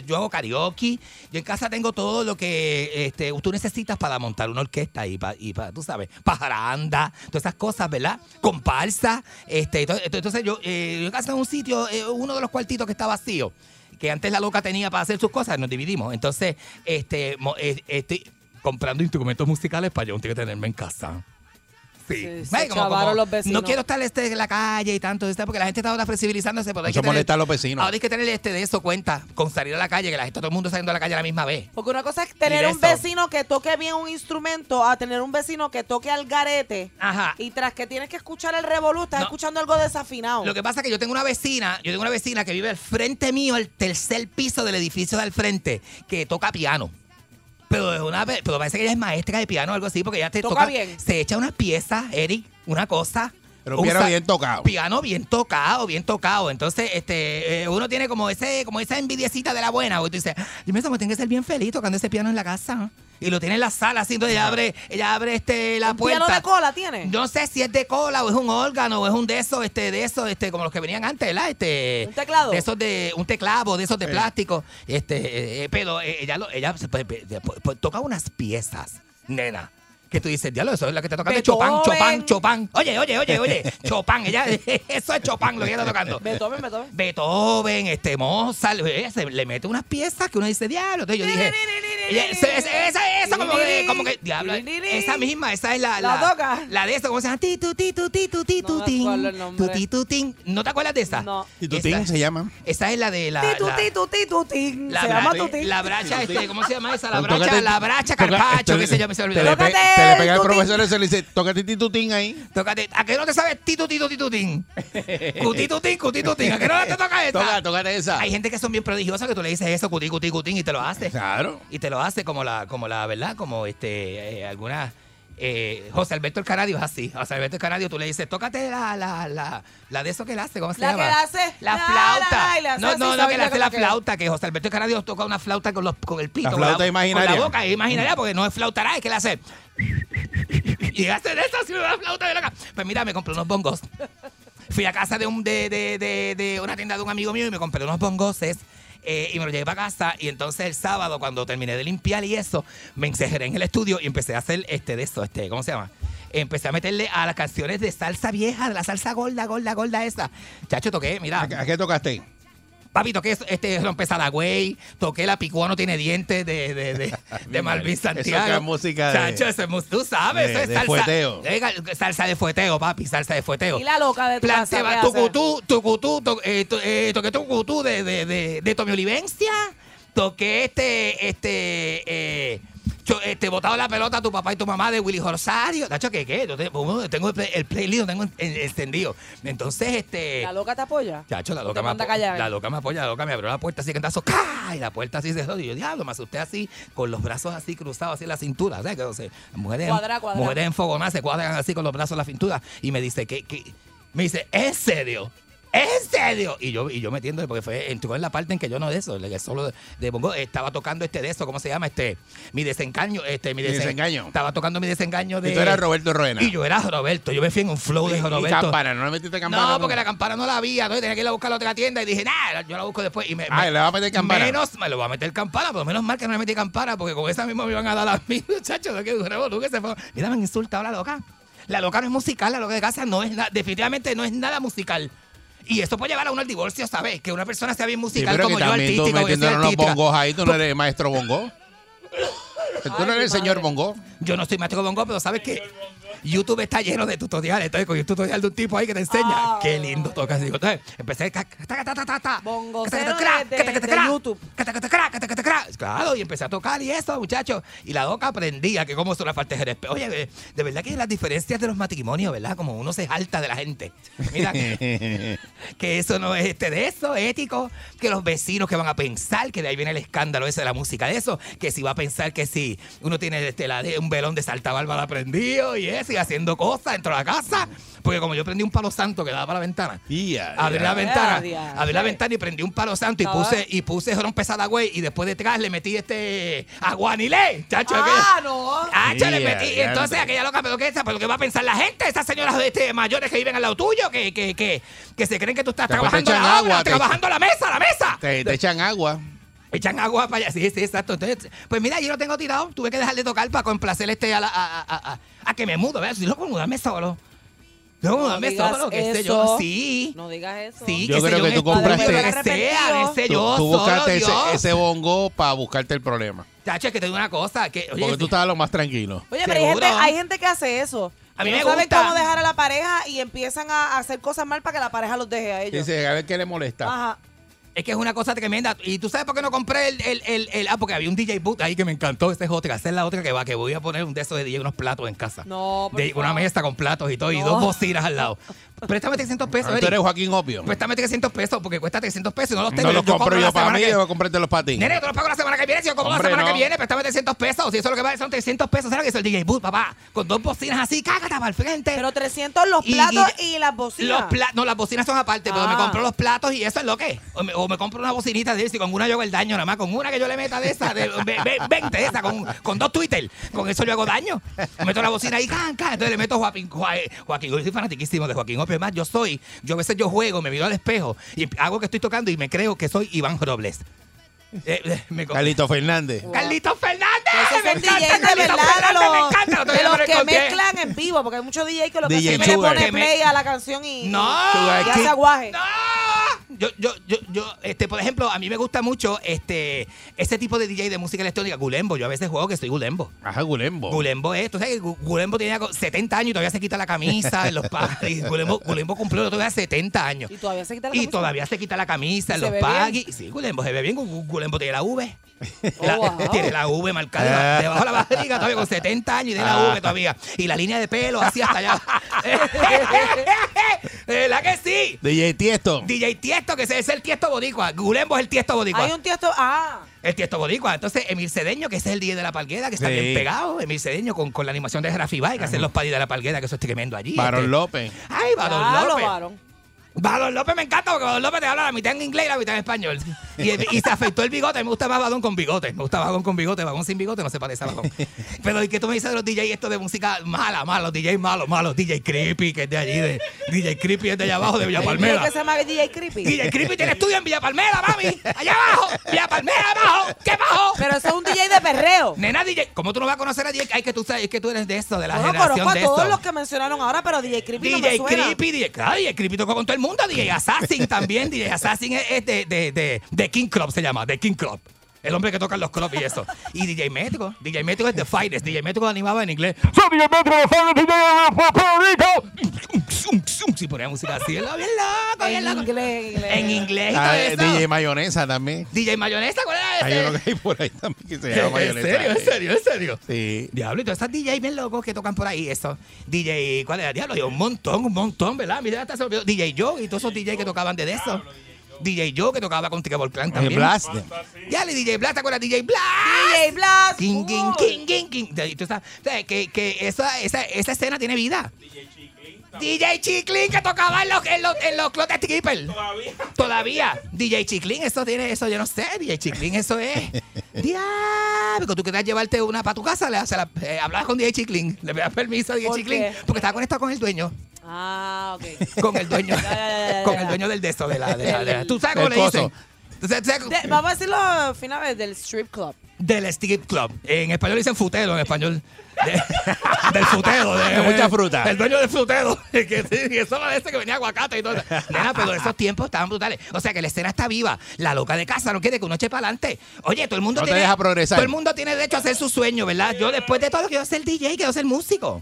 [SPEAKER 2] Yo hago karaoke. Yo en casa tengo todo lo que este, tú necesitas para montar una orquesta y para, y para tú sabes, pajaranda, todas esas cosas, ¿verdad? Comparsa. Este, entonces yo, eh, casa en un sitio, eh, uno de los cuartitos que está vacío que antes la loca tenía para hacer sus cosas, nos dividimos. Entonces, este, mo- eh, estoy comprando instrumentos musicales para yo un tío tenerme en casa. Sí.
[SPEAKER 3] Chavaron los vecinos.
[SPEAKER 2] no quiero estar este, en la calle y tanto, este, porque la gente está ahora flexibilizándose. Pero hay
[SPEAKER 1] Eso
[SPEAKER 2] que tener-
[SPEAKER 1] molesta a los vecinos.
[SPEAKER 2] Ahora hay que tener este de eso cuenta, con salir a la calle, que la gente, todo el mundo saliendo a la calle a la misma vez.
[SPEAKER 3] Porque una cosa es tener
[SPEAKER 2] de
[SPEAKER 3] un vecino que toque bien un instrumento a tener un vecino que toque al garete.
[SPEAKER 2] Ajá.
[SPEAKER 3] Y tras que tienes que escuchar el revolú, estás
[SPEAKER 2] No.
[SPEAKER 3] escuchando algo desafinado.
[SPEAKER 2] Lo que pasa es que yo tengo una vecina, yo tengo una vecina que vive al frente mío, el tercer piso del edificio de al frente, que toca piano. Pero, es una, pero parece que ella es maestra de piano o algo así, porque ella te
[SPEAKER 3] Toca
[SPEAKER 2] toca.
[SPEAKER 3] bien.
[SPEAKER 2] Se echa unas piezas, Eric, una cosa.
[SPEAKER 1] Pero
[SPEAKER 2] un
[SPEAKER 1] piano bien tocado.
[SPEAKER 2] Piano bien tocado, bien tocado. Entonces, este, eh, uno tiene como ese, como esa envidiecita de la buena. Porque tú dices, yo me tengo que ser bien feliz tocando ese piano en la casa. Y lo tiene en la sala, así, entonces ella abre, ella abre este, la
[SPEAKER 3] ¿Un
[SPEAKER 2] puerta.
[SPEAKER 3] piano de cola tiene?
[SPEAKER 2] No sé si es de cola o es un órgano o es un de esos, este, de esos, este, como los que venían antes, ¿verdad? Este,
[SPEAKER 3] ¿Un teclado?
[SPEAKER 2] De esos de, un teclado, de esos de plástico. Este, eh, pero eh, ella, lo- ella puede- toca unas piezas, nena. Que tú dices, diablo, eso es la que te toca de Chopin. Chopin, Chopin. Oye, oye, oye, oye, [laughs] Chopin, ella, [laughs] eso es Chopin lo que ella está tocando.
[SPEAKER 3] Beethoven, Beethoven.
[SPEAKER 2] Beethoven, este Mozart, ella se le mete unas piezas que uno dice, diablo. Entonces yo dije, esa, esa, esa, esa como que, como que, diablo, esa misma, esa es la,
[SPEAKER 3] La toca.
[SPEAKER 2] la de eso, ¿cómo se llama? Ti, tu, ti, tu, ti, tu, ti,
[SPEAKER 3] No
[SPEAKER 2] tu,
[SPEAKER 3] nombre.
[SPEAKER 2] Tu, ti, tu, tin. ¿No te acuerdas de esa?
[SPEAKER 3] No.
[SPEAKER 1] Y tu se llama.
[SPEAKER 2] Esa es la de la...
[SPEAKER 3] Titu,
[SPEAKER 2] la-
[SPEAKER 3] titu, titu, tin.
[SPEAKER 2] la
[SPEAKER 3] Se
[SPEAKER 2] bra-
[SPEAKER 3] llama tuti.
[SPEAKER 2] La bracha, este, ¿cómo se llama esa? La bracha, la bracha carpacho, qué sé yo, me se olvidó.
[SPEAKER 1] te le pega
[SPEAKER 3] el
[SPEAKER 1] el profesor ese y le dice, tócate titutín ahí.
[SPEAKER 2] Tócate, ¿a qué no te sabes tito, tito, titutín? [laughs] Cutitutín, cutitutín, ¿a qué no te toca esa?
[SPEAKER 1] Toca, tócate esa.
[SPEAKER 2] Hay gente que son bien prodigiosas que tú le dices eso, cuti, cuti, cutín, y te lo hace.
[SPEAKER 1] Claro.
[SPEAKER 2] Y te lo hace como la, como la verdad, como este, eh, algunas. eh, José Alberto el Canadio es así. José Alberto el Canadio, tú le dices, tócate la, la, la, la de eso que él hace, ¿cómo se
[SPEAKER 3] La
[SPEAKER 2] llama?
[SPEAKER 3] que la hace,
[SPEAKER 2] La
[SPEAKER 3] la,
[SPEAKER 2] flauta.
[SPEAKER 3] la, la,
[SPEAKER 2] no, no, no,
[SPEAKER 3] ¿sabes
[SPEAKER 2] que le hace la flauta, que José Alberto el Canadio toca una flauta con, los, con el pito.
[SPEAKER 1] La
[SPEAKER 2] con
[SPEAKER 1] flauta imaginaria.
[SPEAKER 2] Con la boca, es imaginaria, porque no es flautará, es que le hace. [laughs] Y hace de esa así una flauta de loca. Pues mira, me compré unos bongos. Fui a casa de, un, de, de, de, de una tienda de un amigo mío y me compré unos bongoses. Eh, y me los llevé para casa y entonces el sábado cuando terminé de limpiar y eso me encerré en el estudio y empecé a hacer este de eso este cómo se llama empecé a meterle a las canciones de salsa vieja de la salsa gorda gorda gorda esa. Chacho toqué mira.
[SPEAKER 1] ¿A, qué- a qué tocaste?
[SPEAKER 2] Papi, toqué este rompesada güey, toqué la picuá no tiene dientes de, de, de, [laughs] de Malvin
[SPEAKER 1] Eso que
[SPEAKER 2] Santiago.
[SPEAKER 1] es música de-
[SPEAKER 2] Chacho, eso es mus- tú sabes,
[SPEAKER 1] de-
[SPEAKER 2] eso es
[SPEAKER 1] de
[SPEAKER 2] salsa.
[SPEAKER 1] fueteo.
[SPEAKER 2] Eh, Salsa de fueteo, papi, salsa de fueteo.
[SPEAKER 3] Y la loca de tu casa, ¿qué hace?
[SPEAKER 2] tucutú, tucutú, to- eh, to- eh, toqué tucutú de, de, de, de Tommy Olivencia. Toqué este, este, eh, este, botado la pelota a tu papá y tu mamá de Willy Rosario. Nacho, ¿qué qué? Yo te- uh, tengo el, play- el playlist, lo tengo en- en- extendido. Entonces, este.
[SPEAKER 3] ¿La loca te apoya?
[SPEAKER 2] Chacho, la
[SPEAKER 3] ¿O
[SPEAKER 2] loca, me
[SPEAKER 3] manda
[SPEAKER 2] apo-
[SPEAKER 3] callar?
[SPEAKER 2] la loca me apoya, la loca me abrió la puerta así que andazo, ¡ca! Y la puerta así se. Y yo, diablo, me asusté así, con los brazos así cruzados así en la cintura. ¿Sabes? Que, o sea, mujeres,
[SPEAKER 3] Cuadra, cuadra.
[SPEAKER 2] mujeres enfogonadas se cuadran así con los brazos en la cintura. Y me dice, ¿qué? qué? Me dice, ¿en serio? ¿En serio? Y yo, y yo metiendo, porque fue, entró en la parte en que yo no de eso, el solo de, de bongo, estaba tocando este de eso, ¿cómo se llama? Este, mi desengaño, este, mi, desen-
[SPEAKER 1] desengaño.
[SPEAKER 2] Estaba tocando mi desengaño de.
[SPEAKER 1] Y tú eras Roberto Roena.
[SPEAKER 2] Y yo era Roberto, yo me fui en un flow de
[SPEAKER 1] Y- y
[SPEAKER 2] Roberto.
[SPEAKER 1] campana, ¿no le metiste campana?
[SPEAKER 2] No, porque la campana no la había, entonces tenía que ir a buscar a la otra tienda y dije, nada, yo la busco después. Y me,
[SPEAKER 1] Ah,
[SPEAKER 2] me-
[SPEAKER 1] ¿le va a meter campana?
[SPEAKER 2] Menos, me lo va a meter campana, pero menos mal que no le metí campana, porque con esa misma me iban a dar a mí, [laughs] muchachos, de que un revolú que se fue. Mira, me han insultado la loca. La loca no es musical, la loca de casa no es nada, definitivamente no es nada musical. Y eso puede llevar a uno al divorcio, ¿sabes? Que una persona sea bien musical como yo,
[SPEAKER 1] también tú
[SPEAKER 2] artística, o que sea
[SPEAKER 1] metiéndole unos bongos ahí, tú no eres maestro bongo. [laughs] Tú no eres el señor bongo.
[SPEAKER 2] Yo no soy maestro bongo, pero sabes que YouTube está lleno de tutoriales. Entonces, con un tutorial de un tipo ahí que te enseña.
[SPEAKER 3] Ah.
[SPEAKER 2] Qué lindo tocas. Digo, entonces, empecé. cra,
[SPEAKER 3] YouTube.
[SPEAKER 2] Claro, y empecé a tocar y eso, muchachos. Y la doca aprendía que cómo son las faltas de respeto. Oye, de, de verdad que las diferencias de los matrimonios, ¿verdad? Como uno se jalta de la gente. Mira, que, [laughs] que eso no es este de eso, ético. Que los vecinos que van a pensar, que de ahí viene el escándalo ese de la música de eso. Que si va a pensar que si uno tiene este, la un velón de salta bárbara prendido y eso, y haciendo cosas dentro de la casa. Porque como yo prendí un palo santo que daba para la ventana.
[SPEAKER 1] Ya,
[SPEAKER 2] Abrí la ventana,
[SPEAKER 3] Ya,
[SPEAKER 2] abrí la ventana y prendí un palo santo y puse, y puse pesada, güey, y después detrás le metí este aguanilé, chacho.
[SPEAKER 3] Ah, no.
[SPEAKER 2] Ah, le metí. Y entonces aquella loca, pero qué, pero qué va a pensar la gente, esas señoras este, mayores que viven al lado tuyo, que, que, que, que se creen que tú estás
[SPEAKER 1] Después
[SPEAKER 2] trabajando la
[SPEAKER 1] agua, te-
[SPEAKER 2] trabajando la mesa, la mesa.
[SPEAKER 1] Te, te echan agua.
[SPEAKER 2] Echan agua para allá. Sí, sí, exacto. Entonces, pues mira, yo lo tengo tirado. Tuve que dejar de tocar para complacer este a, la- a, a, a, que me mudo. ¿verdad? Si loco, mudarme solo.
[SPEAKER 3] No
[SPEAKER 2] mudarme
[SPEAKER 3] digas
[SPEAKER 2] solo, sé
[SPEAKER 3] eso.
[SPEAKER 2] yo. Sí.
[SPEAKER 3] No digas eso.
[SPEAKER 2] Sí,
[SPEAKER 1] Yo
[SPEAKER 2] sé
[SPEAKER 1] creo que tú compraste-
[SPEAKER 2] que sea, sé
[SPEAKER 1] Tú,
[SPEAKER 2] yo,
[SPEAKER 1] tú
[SPEAKER 2] solo
[SPEAKER 1] buscaste ese, bongo para buscarte el problema.
[SPEAKER 2] Chacho, es que te digo una cosa. Que, oye,
[SPEAKER 1] Porque tú estabas lo más tranquilo.
[SPEAKER 3] Oye, pero hay gente, hay gente que hace eso.
[SPEAKER 2] A mí
[SPEAKER 3] no
[SPEAKER 2] me
[SPEAKER 3] saben
[SPEAKER 2] gusta.
[SPEAKER 3] cómo dejar a la pareja y empiezan a hacer cosas mal para que la pareja los deje a ellos.
[SPEAKER 1] Dice, a ver qué le molesta.
[SPEAKER 3] Ajá.
[SPEAKER 2] Es que es una cosa tremenda. ¿Y tú sabes por qué no compré el, el, el, el- Ah, porque había un DJ boot ahí que me encantó. Esta es otra. Esta es la otra que va, que voy a poner un de esos de DJ, unos platos en casa.
[SPEAKER 3] No, por
[SPEAKER 2] De una mesa con platos y todo, y dos bocinas al lado. [laughs] Préstame 300 pesos,
[SPEAKER 1] Ah, Tú eres Joaquín Opio.
[SPEAKER 2] Préstame 300 pesos porque cuesta 300 pesos y no los tengo.
[SPEAKER 1] No los
[SPEAKER 2] Yo
[SPEAKER 1] compro
[SPEAKER 2] la
[SPEAKER 1] yo para
[SPEAKER 2] semana
[SPEAKER 1] mí,
[SPEAKER 2] que-
[SPEAKER 1] yo voy a comprarte los patines.
[SPEAKER 2] Nene, yo te los pago la semana que viene. Si yo compro la semana
[SPEAKER 1] no.
[SPEAKER 2] que viene, préstame 300 pesos. Si eso es lo que vale son 300 pesos. ¿Sabes lo que es el DJ Boot, papá? Con dos bocinas así, cágata para el frente.
[SPEAKER 3] Pero 300 los platos
[SPEAKER 2] y-
[SPEAKER 3] y, las bocinas.
[SPEAKER 2] Los pla- no, las bocinas son aparte, pero me
[SPEAKER 3] Ah.
[SPEAKER 2] compro los platos y eso es lo que. O me, o me compro una bocinita de eso y con una yo hago el daño, nada más. Con una que yo le meta de esa, de ve- ve- 20 de esa, con, con dos Twitter. Con eso yo hago daño. Meto la bocina ahí, can, can. Entonces le meto Joaquín. Joa- eh, Joaquín, yo soy fanatiquísimo de Joaquín Opio. Yo soy, yo a veces yo juego, me miro al espejo y hago que estoy tocando y me creo que soy Iván Robles. Eh, eh, me co-
[SPEAKER 1] Carlito Fernández.
[SPEAKER 2] Carlitos Fernández.
[SPEAKER 3] De verdad,
[SPEAKER 2] me
[SPEAKER 3] los, de
[SPEAKER 2] me
[SPEAKER 3] que mezclan en vivo, porque hay muchos DJs que lo que
[SPEAKER 1] DJ
[SPEAKER 3] hacen es le
[SPEAKER 1] Sugar.
[SPEAKER 3] pone
[SPEAKER 2] Que me-
[SPEAKER 3] play a la canción y,
[SPEAKER 2] No.
[SPEAKER 3] y hace aguaje.
[SPEAKER 2] No. Yo, yo, yo, yo, este, por ejemplo, a mí me gusta mucho este, ese tipo de DJ de música electrónica, Gulembo. Yo a veces juego que soy Gulembo.
[SPEAKER 1] Ajá, Gulembo.
[SPEAKER 2] Gulembo es, tú sabes que Gu- Gulembo tenía co- 70 años y todavía se quita la camisa en [laughs] los parties. Gulembo, Gulembo cumplió todavía 70 años.
[SPEAKER 3] Y todavía se quita la
[SPEAKER 2] Y
[SPEAKER 3] camisa.
[SPEAKER 2] todavía se quita la camisa en
[SPEAKER 3] ¿Se
[SPEAKER 2] los
[SPEAKER 3] ve.
[SPEAKER 2] Sí, Gulembo se ve bien. Gu- Gulembo tiene la V.
[SPEAKER 3] Oh,
[SPEAKER 2] La-
[SPEAKER 3] wow.
[SPEAKER 2] Tiene la V marcada debajo de la barriga todavía con 70 años y tiene la V todavía. Y la línea de pelo así hasta allá. [laughs] ¿Verdad que sí?
[SPEAKER 1] DJ Tiesto.
[SPEAKER 2] DJ Tiesto, que ese es el Tiesto Boricua. Gulembo es el Tiesto Boricua.
[SPEAKER 3] Hay un tiesto. Ah,
[SPEAKER 2] El Tiesto Boricua. Entonces, Emil Cedeño, que ese es el DJ de la Palguera, que está
[SPEAKER 1] Sí.
[SPEAKER 2] bien pegado. Emil Cedeño con, con la animación de Rafi Bay, que hacen los padis de la Palguera, que eso es tremendo allí.
[SPEAKER 1] Barón
[SPEAKER 2] Este-
[SPEAKER 1] López.
[SPEAKER 2] Ay, Barón
[SPEAKER 3] claro,
[SPEAKER 2] López.
[SPEAKER 3] varón.
[SPEAKER 2] Badón López me encanta porque Badón López te habla la mitad en inglés y la mitad en español. Y, [laughs] y se afectó el bigote. Me gusta más Badón con bigote. Me gusta Badón con bigote. Badón sin bigote no se parece a Badón. [laughs] Pero ¿y qué tú me dices de los DJs estos de música mala, malos? DJs malos, malos. DJ Creepy, que es de allí. De, DJ Creepy es de allá abajo, de Villa [laughs]
[SPEAKER 3] ¿Hay un
[SPEAKER 2] Palmera.
[SPEAKER 3] que se llama DJ Creepy?
[SPEAKER 2] DJ Creepy tiene estudio en Villa Palmera, mami. Allá abajo. Villa Palmera, abajo. ¿Qué abajo?
[SPEAKER 3] Pero eso perreo.
[SPEAKER 2] Nena DJ, ¿cómo tú no vas a conocer a DJ? Ay, que tú sabes, es que tú eres de eso, de la
[SPEAKER 3] No
[SPEAKER 2] generación
[SPEAKER 3] conozco a
[SPEAKER 2] de
[SPEAKER 3] todos
[SPEAKER 2] eso.
[SPEAKER 3] los que mencionaron ahora, pero DJ Creepy no me
[SPEAKER 2] DJ
[SPEAKER 3] suena.
[SPEAKER 2] Creepy, DJ, claro, DJ Creepy tocó con todo el mundo, DJ Assassin también, DJ Assassin es, es de, de, de, de King Club, se llama, de King Club. El hombre que toca en los clubs y eso. Y DJ Métrico, DJ Métrico es The Fighters, DJ Métrico animaba en inglés. Soy DJ Métrico, The Fighters, DJ de Puerto Rico. Si ponía música así, él bien loco, bien
[SPEAKER 3] En
[SPEAKER 2] loco.
[SPEAKER 3] inglés, en inglés.
[SPEAKER 2] En inglés y
[SPEAKER 1] Ah,
[SPEAKER 2] todo
[SPEAKER 1] eh,
[SPEAKER 2] eso.
[SPEAKER 1] DJ Mayonesa también.
[SPEAKER 2] DJ Mayonesa, ¿cuál era
[SPEAKER 1] Hay
[SPEAKER 2] ese?
[SPEAKER 1] uno que hay por ahí también que se llama
[SPEAKER 2] ¿En
[SPEAKER 1] Mayonesa.
[SPEAKER 2] serio, en serio, en serio?
[SPEAKER 1] Sí.
[SPEAKER 2] Diablo, y todas esas DJ bien locos que tocan por ahí, eso. DJ, ¿cuál era? Diablo, y un montón, un montón, ¿verdad? Mira, hasta se olvidó. DJ Joe y todos esos DJ que tocaban de eso. DJ Joe que tocaba con Trevor Clan
[SPEAKER 1] Eh,
[SPEAKER 2] también.
[SPEAKER 1] Blast.
[SPEAKER 2] Ya le DJ Blast, ¿te acuerdas? DJ Blast.
[SPEAKER 3] DJ Blast.
[SPEAKER 2] King, king, king, king, king. Que esa, esa, esa escena tiene vida. DJ Chiclin que tocaba en los, en los, en los stripper. Todavía. Todavía. DJ Chiclin, eso tiene, eso yo no sé. DJ Chiclin, eso es. [laughs] Diablo, tú querías llevarte una para tu casa, le se la, eh, hablabas con DJ Chiclin, le das permiso a DJ
[SPEAKER 3] ¿Por
[SPEAKER 2] Chiclin,
[SPEAKER 3] qué?
[SPEAKER 2] porque estaba conectado con el dueño.
[SPEAKER 3] Ah, ok.
[SPEAKER 2] Con el dueño. [laughs] Con el dueño del de esto, de la, de la- de la- Tú sabes cómo le dicen.
[SPEAKER 3] De- vamos a decirlo finales del strip club.
[SPEAKER 2] del strip club. En español dicen futelo, en español. de- [laughs] del futelo. De,
[SPEAKER 1] De mucha fruta.
[SPEAKER 2] El dueño del futelo. [laughs] Que, sí, que eso era ese que venía aguacate y todo. Nena, [laughs] pero esos tiempos estaban brutales. O sea que la escena está viva. La loca de casa no quiere que uno eche para adelante. Oye, todo el mundo
[SPEAKER 1] No te
[SPEAKER 2] tiene.
[SPEAKER 1] deja progresar.
[SPEAKER 2] Todo el mundo tiene derecho a hacer su sueño, ¿verdad? Yo después de todo quiero ser DJ, quiero ser músico.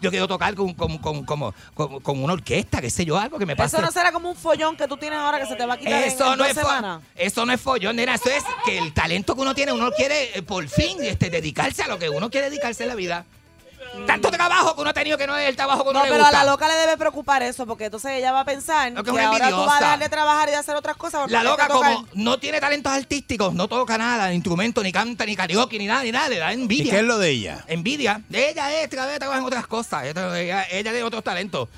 [SPEAKER 2] Yo quiero tocar con, con, con, con- con una orquesta, qué sé yo, algo que me pase.
[SPEAKER 3] Eso no será como un follón que tú tienes ahora que se te va a quitar
[SPEAKER 2] Eso
[SPEAKER 3] en
[SPEAKER 2] no,
[SPEAKER 3] dos
[SPEAKER 2] es
[SPEAKER 3] semanas.
[SPEAKER 2] eso no es follón, nena. Eso es que el talento que uno tiene, uno quiere eh, por fin este, dedicarse a lo que uno quiere dedicarse en la vida. Tanto trabajo que uno ha tenido que no es el trabajo que uno
[SPEAKER 3] No,
[SPEAKER 2] le
[SPEAKER 3] pero a
[SPEAKER 2] gusta.
[SPEAKER 3] la loca le debe preocupar eso, porque entonces ella va a pensar que,
[SPEAKER 2] que
[SPEAKER 3] ahora tú vas a dejar de trabajar y de hacer otras cosas.
[SPEAKER 2] La loca como no tiene talentos artísticos, no toca nada, ni instrumento, ni canta, ni karaoke, ni nada, ni nada, le da
[SPEAKER 1] ¿Y
[SPEAKER 2] envidia.
[SPEAKER 1] qué es lo de ella?
[SPEAKER 2] Envidia. Ella es, trabaja trabaja en otras cosas. Ella, tiene otros talentos.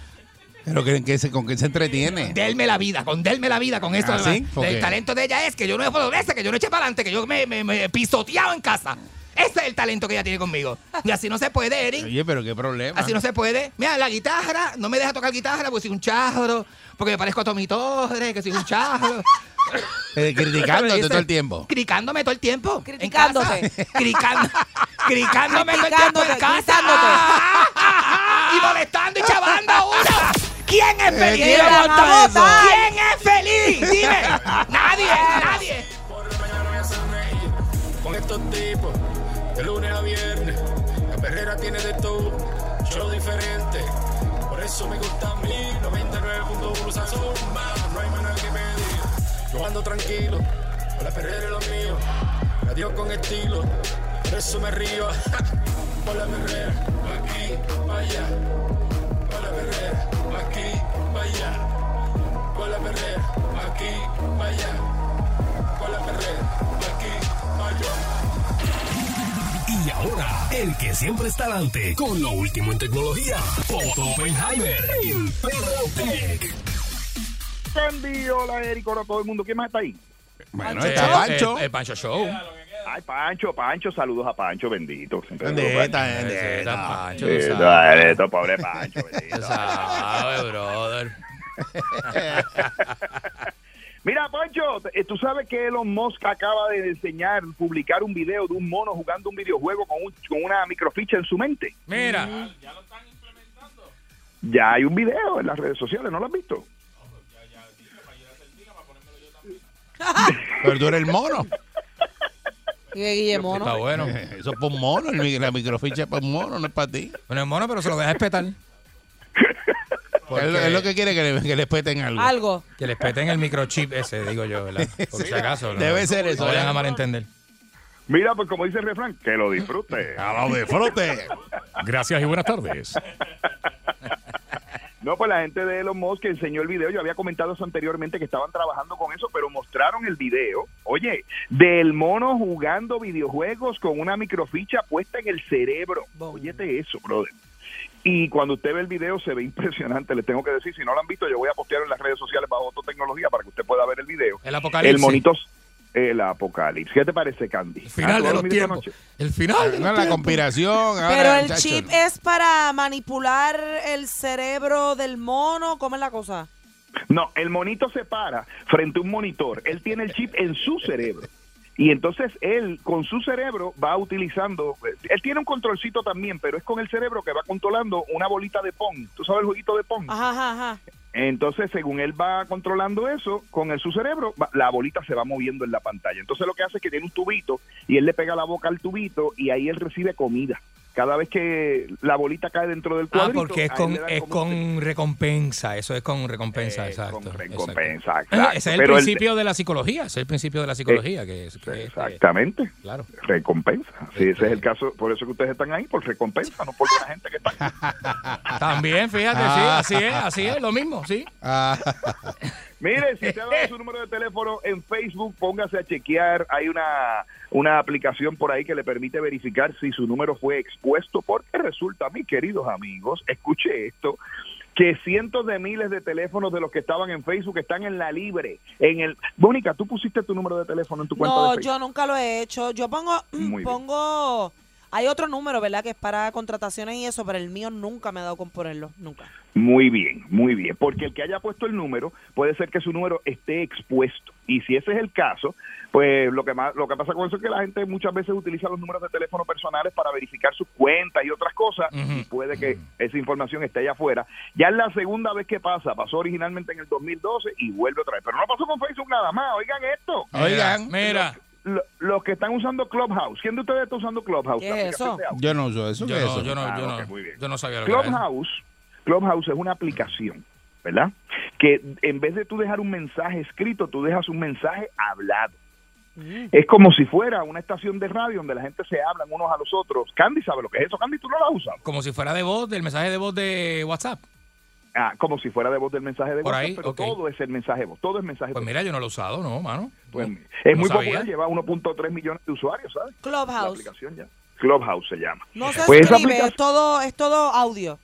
[SPEAKER 1] Pero que, que se- ¿con qué se entretiene?
[SPEAKER 2] Delme la vida, con delme la vida, con eso.
[SPEAKER 1] ¿Ah,
[SPEAKER 2] El talento de ella es que yo no he que yo no eche para adelante, que yo me, me, me he pisoteado en casa. Ese es el talento que ella tiene conmigo. Y así no se puede, Eric.
[SPEAKER 1] Oye, pero qué problema.
[SPEAKER 2] Así no se puede. Mira, la guitarra, no me deja tocar guitarra porque soy un charro, porque me parezco a Tommy Torres, que soy un charro. [laughs]
[SPEAKER 1] Eh, criticándote
[SPEAKER 2] Dice,
[SPEAKER 1] todo el tiempo.
[SPEAKER 2] Criticándome todo el tiempo.
[SPEAKER 3] Criticándote.
[SPEAKER 2] Cricando- [laughs] criticándome todo el tiempo en casa. [laughs] y molestando y chavando a uno. ¿Quién es feliz?
[SPEAKER 1] ¿quién
[SPEAKER 2] Dime,
[SPEAKER 3] aguanta
[SPEAKER 2] Monta,
[SPEAKER 3] eso?
[SPEAKER 2] ¿Quién es feliz? Dime. Nadie, nadie.
[SPEAKER 9] Estos tipos. De lunes a viernes, la perrera tiene de todo. Yo diferente, por eso me gusta a mí. 99.1 Sazón, más, no hay nada que pedir. Yo ando tranquilo, con la perrera y los míos. Adiós con estilo, por eso me río. [laughs] Por la perrera, pa' aquí, pa' allá. Por la perrera, pa' aquí, pa' allá. Por la perrera, pa' aquí, pa' allá. Por la perrera, pa' aquí, pa'.
[SPEAKER 8] Y ahora, el que siempre está adelante con lo último en tecnología, Otto Oppenheimer en Perrotec.
[SPEAKER 10] Candy, hola Eric, hola a todo el mundo. ¿Quién más está ahí?
[SPEAKER 1] Bueno,
[SPEAKER 2] Eh,
[SPEAKER 1] está Pancho.
[SPEAKER 2] El, el Pancho Show.
[SPEAKER 10] Ay, Pancho, Pancho, saludos a Pancho, bendito.
[SPEAKER 1] Bendita, bendita.
[SPEAKER 2] está Pancho,
[SPEAKER 10] Bendito, pobre Pancho, bendito.
[SPEAKER 2] sabes, brother. [laughs]
[SPEAKER 10] Mira, Pancho, eh, tú sabes que Elon Musk acaba de enseñar, publicar un video de un mono jugando un videojuego con, un- con una microficha en su mente.
[SPEAKER 2] Mira,
[SPEAKER 10] Ya hay un video en las redes sociales, ¿no lo has visto?
[SPEAKER 1] Pero tú eres el mono.
[SPEAKER 3] Guillermo,
[SPEAKER 2] está
[SPEAKER 3] ¿no?
[SPEAKER 2] bueno.
[SPEAKER 1] Eso es para un mono. La microficha es para un mono, no es para ti.
[SPEAKER 2] Bueno, es mono, pero se lo deja espetar. [laughs] Porque-
[SPEAKER 1] Es lo, es lo que quiere que le, que le peten algo.
[SPEAKER 3] Algo.
[SPEAKER 2] Que les peten el microchip ese, digo yo, ¿verdad? [laughs] Por si acaso. ¿no?
[SPEAKER 1] Debe ser eso,
[SPEAKER 2] No vayan
[SPEAKER 1] ¿verdad?
[SPEAKER 2] a malentender.
[SPEAKER 10] Mira, pues como dice el refrán, que lo disfrute. [laughs]
[SPEAKER 1] A lo disfrute.
[SPEAKER 2] Gracias y buenas tardes. [laughs]
[SPEAKER 10] No, pues la gente de Elon Musk enseñó el video. Yo había comentado eso anteriormente que estaban trabajando con eso, pero mostraron el video, oye, del mono jugando videojuegos con una microficha puesta en el cerebro. Óyete eso, brother. Y cuando usted ve el video se ve impresionante, les tengo que decir, si no lo han visto, yo voy a postear en las redes sociales bajo Tecnología para que usted pueda ver el video.
[SPEAKER 2] El apocalipsis.
[SPEAKER 10] El monito, el apocalipsis. ¿Qué te parece, Candy?
[SPEAKER 2] El final
[SPEAKER 10] Ah, ¿tú
[SPEAKER 2] de los tiempos. El final de los
[SPEAKER 1] la conspiración. ahora,
[SPEAKER 3] Pero el
[SPEAKER 1] muchacho.
[SPEAKER 3] chip es para manipular el cerebro del mono. ¿Cómo es la cosa?
[SPEAKER 10] No, el monito se para frente a un monitor. Él tiene el chip en su cerebro. Y entonces él, con su cerebro, va utilizando. Él tiene un controlcito también, pero es con el cerebro que va controlando una bolita de Pong. ¿Tú sabes el jueguito de Pong?
[SPEAKER 3] Ajá, ajá, ajá.
[SPEAKER 10] Entonces, según él va controlando eso, con el, su cerebro, va- la bolita se va moviendo en la pantalla. Entonces, lo que hace es que tiene un tubito y él le pega la boca al tubito y ahí él recibe comida. Cada vez que la bolita cae dentro del
[SPEAKER 2] Ah,
[SPEAKER 10] cuadrito,
[SPEAKER 2] porque es con, es con recompensa. Eso es con recompensa,
[SPEAKER 10] Eh,
[SPEAKER 2] exacto.
[SPEAKER 10] con recompensa,
[SPEAKER 2] Eh, [laughs]
[SPEAKER 10] exacto.
[SPEAKER 2] Ese es el
[SPEAKER 10] Pero
[SPEAKER 2] principio de la psicología. Ese es el principio de la psicología. que es, que este,
[SPEAKER 10] Exactamente.
[SPEAKER 2] claro.
[SPEAKER 10] Recompensa. Sí, ese es el caso. Por eso que ustedes están ahí, por recompensa, no por la gente que está ahí. [laughs]
[SPEAKER 2] También, fíjate, sí, así es, así es, lo mismo, sí. [laughs]
[SPEAKER 10] Mire, si usted dado su número de teléfono en Facebook, póngase a chequear. Hay una, una aplicación por ahí que le permite verificar si su número fue expuesto. Porque resulta, mis queridos amigos, escuche esto, que cientos de miles de teléfonos de los que estaban en Facebook están en la libre. En el Mónica, ¿tú pusiste tu número de teléfono en tu cuenta de
[SPEAKER 3] No,
[SPEAKER 10] Facebook?
[SPEAKER 3] yo nunca lo he hecho. Yo pongo, [clears throat]
[SPEAKER 10] Muy
[SPEAKER 3] pongo, hay otro número, ¿verdad? Que es para contrataciones y eso, pero el mío nunca me ha dado con ponerlo, nunca.
[SPEAKER 10] Muy bien, muy bien, porque el que haya puesto el número puede ser que su número esté expuesto y si ese es el caso, pues lo que más lo que pasa con eso es que la gente muchas veces utiliza los números de teléfono personales para verificar sus cuentas y otras cosas y puede que esa información esté allá afuera. Ya es la segunda vez que pasa, pasó originalmente en el 2012 y vuelve otra vez, pero no pasó con Facebook nada más. Oigan esto.
[SPEAKER 1] Oigan.
[SPEAKER 2] Mira,
[SPEAKER 10] Lo- Los que están usando Clubhouse, ¿quién de ustedes está usando Clubhouse?
[SPEAKER 3] ¿Qué es eso?
[SPEAKER 1] yo no uso eso.
[SPEAKER 2] yo
[SPEAKER 1] ¿qué es
[SPEAKER 2] no,
[SPEAKER 1] eso?
[SPEAKER 2] yo no,
[SPEAKER 10] Ah,
[SPEAKER 2] yo
[SPEAKER 10] ok,
[SPEAKER 2] no,
[SPEAKER 10] muy bien.
[SPEAKER 2] yo no sabía lo que era eso.
[SPEAKER 10] Clubhouse, es una aplicación, ¿verdad? Que en vez de tú dejar un mensaje escrito, tú dejas un mensaje hablado. Es como si fuera una estación de radio donde la gente se hablan unos a los otros. Candy sabe lo que es eso. Candy, tú no lo has usado.
[SPEAKER 2] Como si fuera de voz, del mensaje de voz de WhatsApp.
[SPEAKER 10] Ah, como si fuera de voz del mensaje de
[SPEAKER 2] Por
[SPEAKER 10] WhatsApp,
[SPEAKER 2] ahí,
[SPEAKER 10] pero todo es el mensaje de voz. Todo es mensaje
[SPEAKER 2] Pues
[SPEAKER 10] de
[SPEAKER 2] mira, yo no lo he usado, ¿no, mano?
[SPEAKER 10] Pues,
[SPEAKER 2] No,
[SPEAKER 10] es
[SPEAKER 2] no
[SPEAKER 10] muy
[SPEAKER 2] sabía.
[SPEAKER 10] popular, lleva 1.3 millones de usuarios, ¿sabes? La
[SPEAKER 3] Clubhouse.
[SPEAKER 10] aplicación ya. Clubhouse se llama.
[SPEAKER 3] No se
[SPEAKER 10] Pues
[SPEAKER 3] escribe, es todo, es todo audio.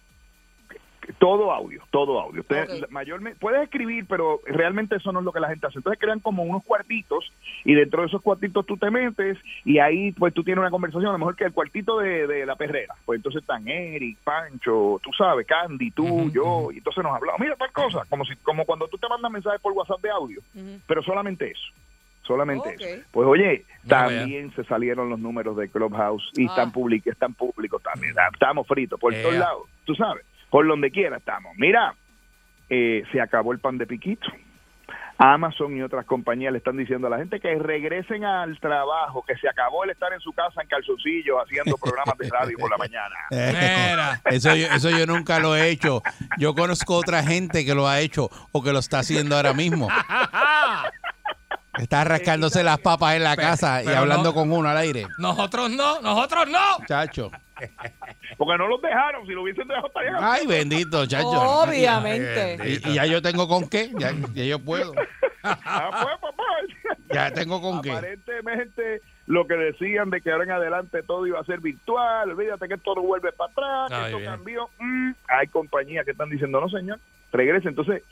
[SPEAKER 10] Todo audio, todo audio. Usted
[SPEAKER 3] Ok.
[SPEAKER 10] la- mayormente puedes escribir, pero realmente eso no es lo que la gente hace. Entonces crean como unos cuartitos y dentro de esos cuartitos tú te metes y ahí pues tú tienes una conversación, a lo mejor que el cuartito de, de la perrera. Pues entonces están Eric, Pancho, tú sabes, Candy, tú, yo, y entonces nos hablamos. Mira tal cosa, como si como cuando tú te mandas mensajes por WhatsApp de audio, pero solamente eso. Solamente eso. Pues oye, también se salieron los números de Clubhouse y
[SPEAKER 3] Ah.
[SPEAKER 10] están públicos, están públicos también. Estamos fritos por todos lados, tú sabes, por donde quiera estamos. Mira, eh, se acabó el pan de piquito. Amazon y otras compañías le están diciendo a la gente que regresen al trabajo, que se acabó el estar en su casa en calzoncillos haciendo programas de radio por la mañana. [laughs]
[SPEAKER 2] Mira.
[SPEAKER 1] Eso yo, eso yo nunca lo he hecho. Yo conozco otra gente que lo ha hecho o que lo está haciendo ahora mismo. [laughs] Está rascándose las papas en la
[SPEAKER 2] Pero-
[SPEAKER 1] casa y hablando
[SPEAKER 2] no-
[SPEAKER 1] con uno al aire.
[SPEAKER 2] Nosotros no, nosotros no.
[SPEAKER 1] Chacho.
[SPEAKER 10] Porque no los dejaron, si lo hubiesen dejado estarían
[SPEAKER 1] Ay, bendito, chacho.
[SPEAKER 3] Obviamente.
[SPEAKER 1] Y, y ya yo tengo con qué. Ya, ya yo puedo. [laughs]
[SPEAKER 10] Ah, pues, papá.
[SPEAKER 1] Ya tengo con qué.
[SPEAKER 10] Aparentemente lo que decían de que ahora en adelante todo iba a ser virtual, olvídate que esto no vuelve para atrás, que esto
[SPEAKER 2] bien.
[SPEAKER 10] cambió. Mm, hay compañías que están diciendo, no señor, regrese. Entonces,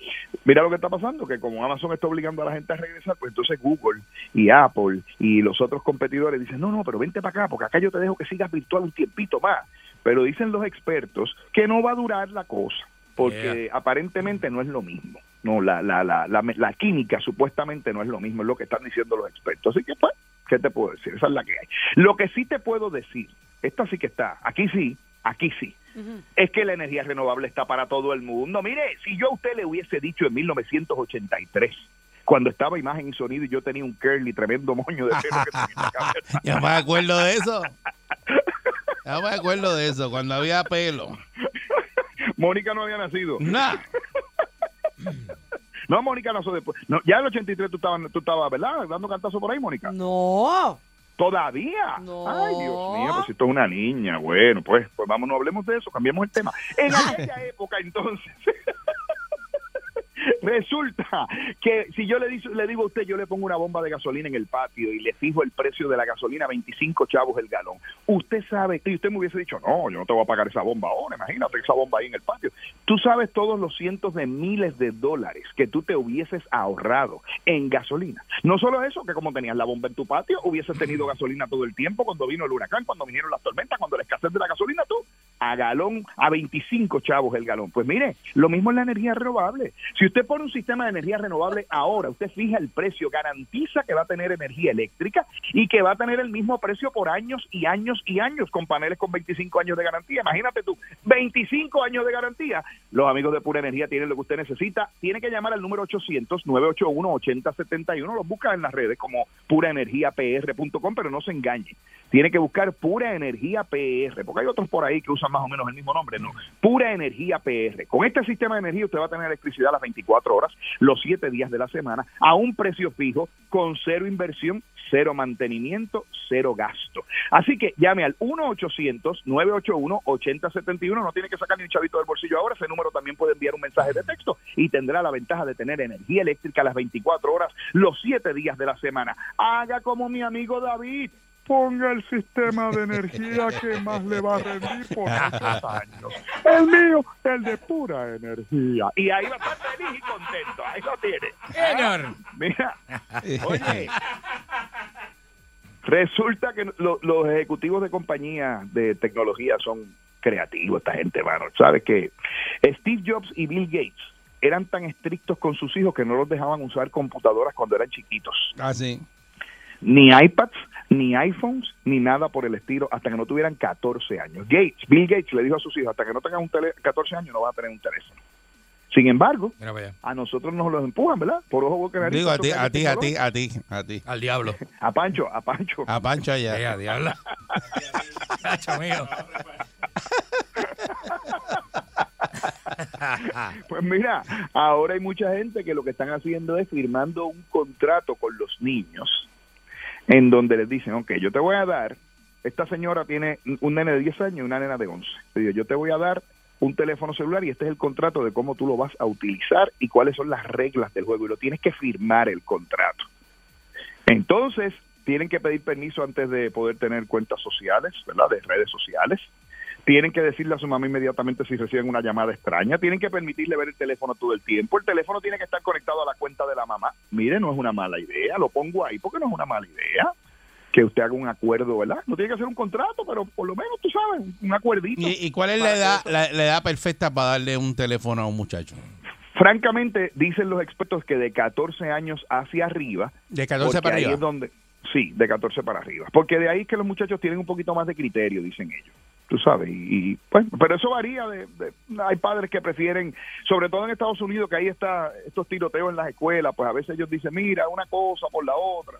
[SPEAKER 10] mira lo que está pasando, que como Amazon está obligando a la gente a regresar, pues entonces Google y Apple y los otros competidores dicen, no, no, pero vente para acá, porque acá yo te dejo que sigas virtual un tiempito más. Pero dicen los expertos que no va a durar la cosa, porque aparentemente no es lo mismo. No, la, la, la, la, la química supuestamente no es lo mismo, es lo que están diciendo los expertos. Así que, pues, ¿qué te puedo decir? Esa es la que hay. Lo que sí te puedo decir, esta sí que está, aquí sí, aquí sí, es que la energía renovable está para todo el mundo. Mire, si yo a usted le hubiese dicho en 1983, cuando estaba imagen y sonido y yo tenía un curly tremendo moño de pelo que tenía en la cabeza. [laughs]
[SPEAKER 1] Ya me acuerdo de eso. Ya me acuerdo de eso, cuando había pelo.
[SPEAKER 10] Mónica no había nacido.
[SPEAKER 1] Nah. [laughs]
[SPEAKER 10] No, Mónica nació después. No, ya en el 83 tú estabas, tú estabas, ¿verdad? Dando cantazo por ahí, Mónica.
[SPEAKER 3] No.
[SPEAKER 10] ¿Todavía?
[SPEAKER 3] No.
[SPEAKER 10] Ay, Dios mío, pues esto es una niña. Bueno, pues, pues vamos, no hablemos de eso, cambiemos el tema. En aquella [laughs] época, entonces, [laughs] resulta que si yo le, digo, a usted, yo le pongo una bomba de gasolina en el patio y le fijo el precio de la gasolina a 25 chavos el galón, usted sabe, y usted me hubiese dicho, no, yo no te voy a pagar esa bomba ahora, imagínate esa bomba ahí en el patio. Tú sabes todos los cientos de miles de dólares que tú te hubieses ahorrado en gasolina. No solo eso, que como tenías la bomba en tu patio, hubieses tenido gasolina todo el tiempo cuando vino el huracán, cuando vinieron las tormentas, cuando la escasez de la gasolina, tú a galón, a 25 chavos el galón. Pues mire, lo mismo en la energía renovable. Si usted pone un sistema de energía renovable ahora, usted fija el precio, garantiza que va a tener energía eléctrica y que va a tener el mismo precio por años y años y años con paneles con 25 años de garantía. Imagínate tú, 25 años de garantía. Los amigos de Pura Energía tienen lo que usted necesita. Tiene que llamar al número 800-981-8071. Los busca en las redes como puraenergiapr.com, pero no se engañe. Tiene que buscar Pura Energía PR, porque hay otros por ahí que usan más o menos el mismo nombre. No, Pura Energía PR. Con este sistema de energía usted va a tener electricidad las 24 horas, los 7 días de la semana, a un precio fijo, con cero inversión, cero mantenimiento, cero gasto. Así que llame al 1-800-981-8071. No tiene que sacar ni un chavito del bolsillo ahora. Ese número también puede enviar un mensaje de texto y tendrá la ventaja de tener energía eléctrica las 24 horas, los 7 días de la semana. Haga como mi amigo David. Ponga el sistema de energía que más le va a rendir por [laughs] muchos años. El mío, el de pura energía. Y ahí va a estar feliz y contento. Ahí lo tiene.
[SPEAKER 2] Señor.
[SPEAKER 10] Mira, [laughs] oye, resulta que lo- los ejecutivos de compañías de tecnología son creativos, esta gente, mano. Sabes que Steve Jobs y Bill Gates eran tan estrictos con sus hijos que no los dejaban usar computadoras cuando eran chiquitos.
[SPEAKER 1] Ah, sí.
[SPEAKER 10] Ni iPads, ni iPhones, ni nada por el estilo, hasta que no tuvieran 14 años. Gates, Bill Gates le dijo a sus hijos, hasta que no tengan un tele 14 años no van a tener un teléfono. Sin embargo, a nosotros nos los empujan, ¿verdad? Por ojo, boca, nariz,
[SPEAKER 1] Digo a ti, a ti, a ti, a ti, a ti.
[SPEAKER 2] Al diablo. [laughs]
[SPEAKER 10] A Pancho, a Pancho.
[SPEAKER 1] A Pancho allá.
[SPEAKER 2] Eh, a diablo. Cacho mío. [laughs]
[SPEAKER 10] Pues mira, ahora hay mucha gente que lo que están haciendo es firmando un contrato con los niños en donde les dicen, ok, yo te voy a dar, esta señora tiene un nene de 10 años y una nena de 11. Le digo, yo te voy a dar un teléfono celular y este es el contrato de cómo tú lo vas a utilizar y cuáles son las reglas del juego y lo tienes que firmar el contrato. Entonces, tienen que pedir permiso antes de poder tener cuentas sociales, ¿verdad? De redes sociales. Tienen que decirle a su mamá inmediatamente si reciben una llamada extraña. Tienen que permitirle ver el teléfono todo el tiempo. El teléfono tiene que estar conectado a la cuenta de la mamá. Mire, no es una mala idea. Lo pongo ahí porque no es una mala idea. Que usted haga un acuerdo, ¿verdad? No tiene que hacer un contrato, pero por lo menos, tú sabes, un acuerdito.
[SPEAKER 1] ¿Y, y cuál es la edad, la, la edad perfecta para darle un teléfono a un muchacho?
[SPEAKER 10] Francamente, dicen los expertos que de 14 años hacia arriba.
[SPEAKER 1] De 14
[SPEAKER 10] porque
[SPEAKER 1] para
[SPEAKER 10] ahí
[SPEAKER 1] arriba.
[SPEAKER 10] es donde, sí, de 14 para arriba. Porque de ahí es que los muchachos tienen un poquito más de criterio, dicen ellos. Tú sabes, y, y, pues, pero eso varía, de, de- hay padres que prefieren, sobre todo en Estados Unidos, que ahí está estos tiroteos en las escuelas, pues a veces ellos dicen, mira, una cosa por la otra.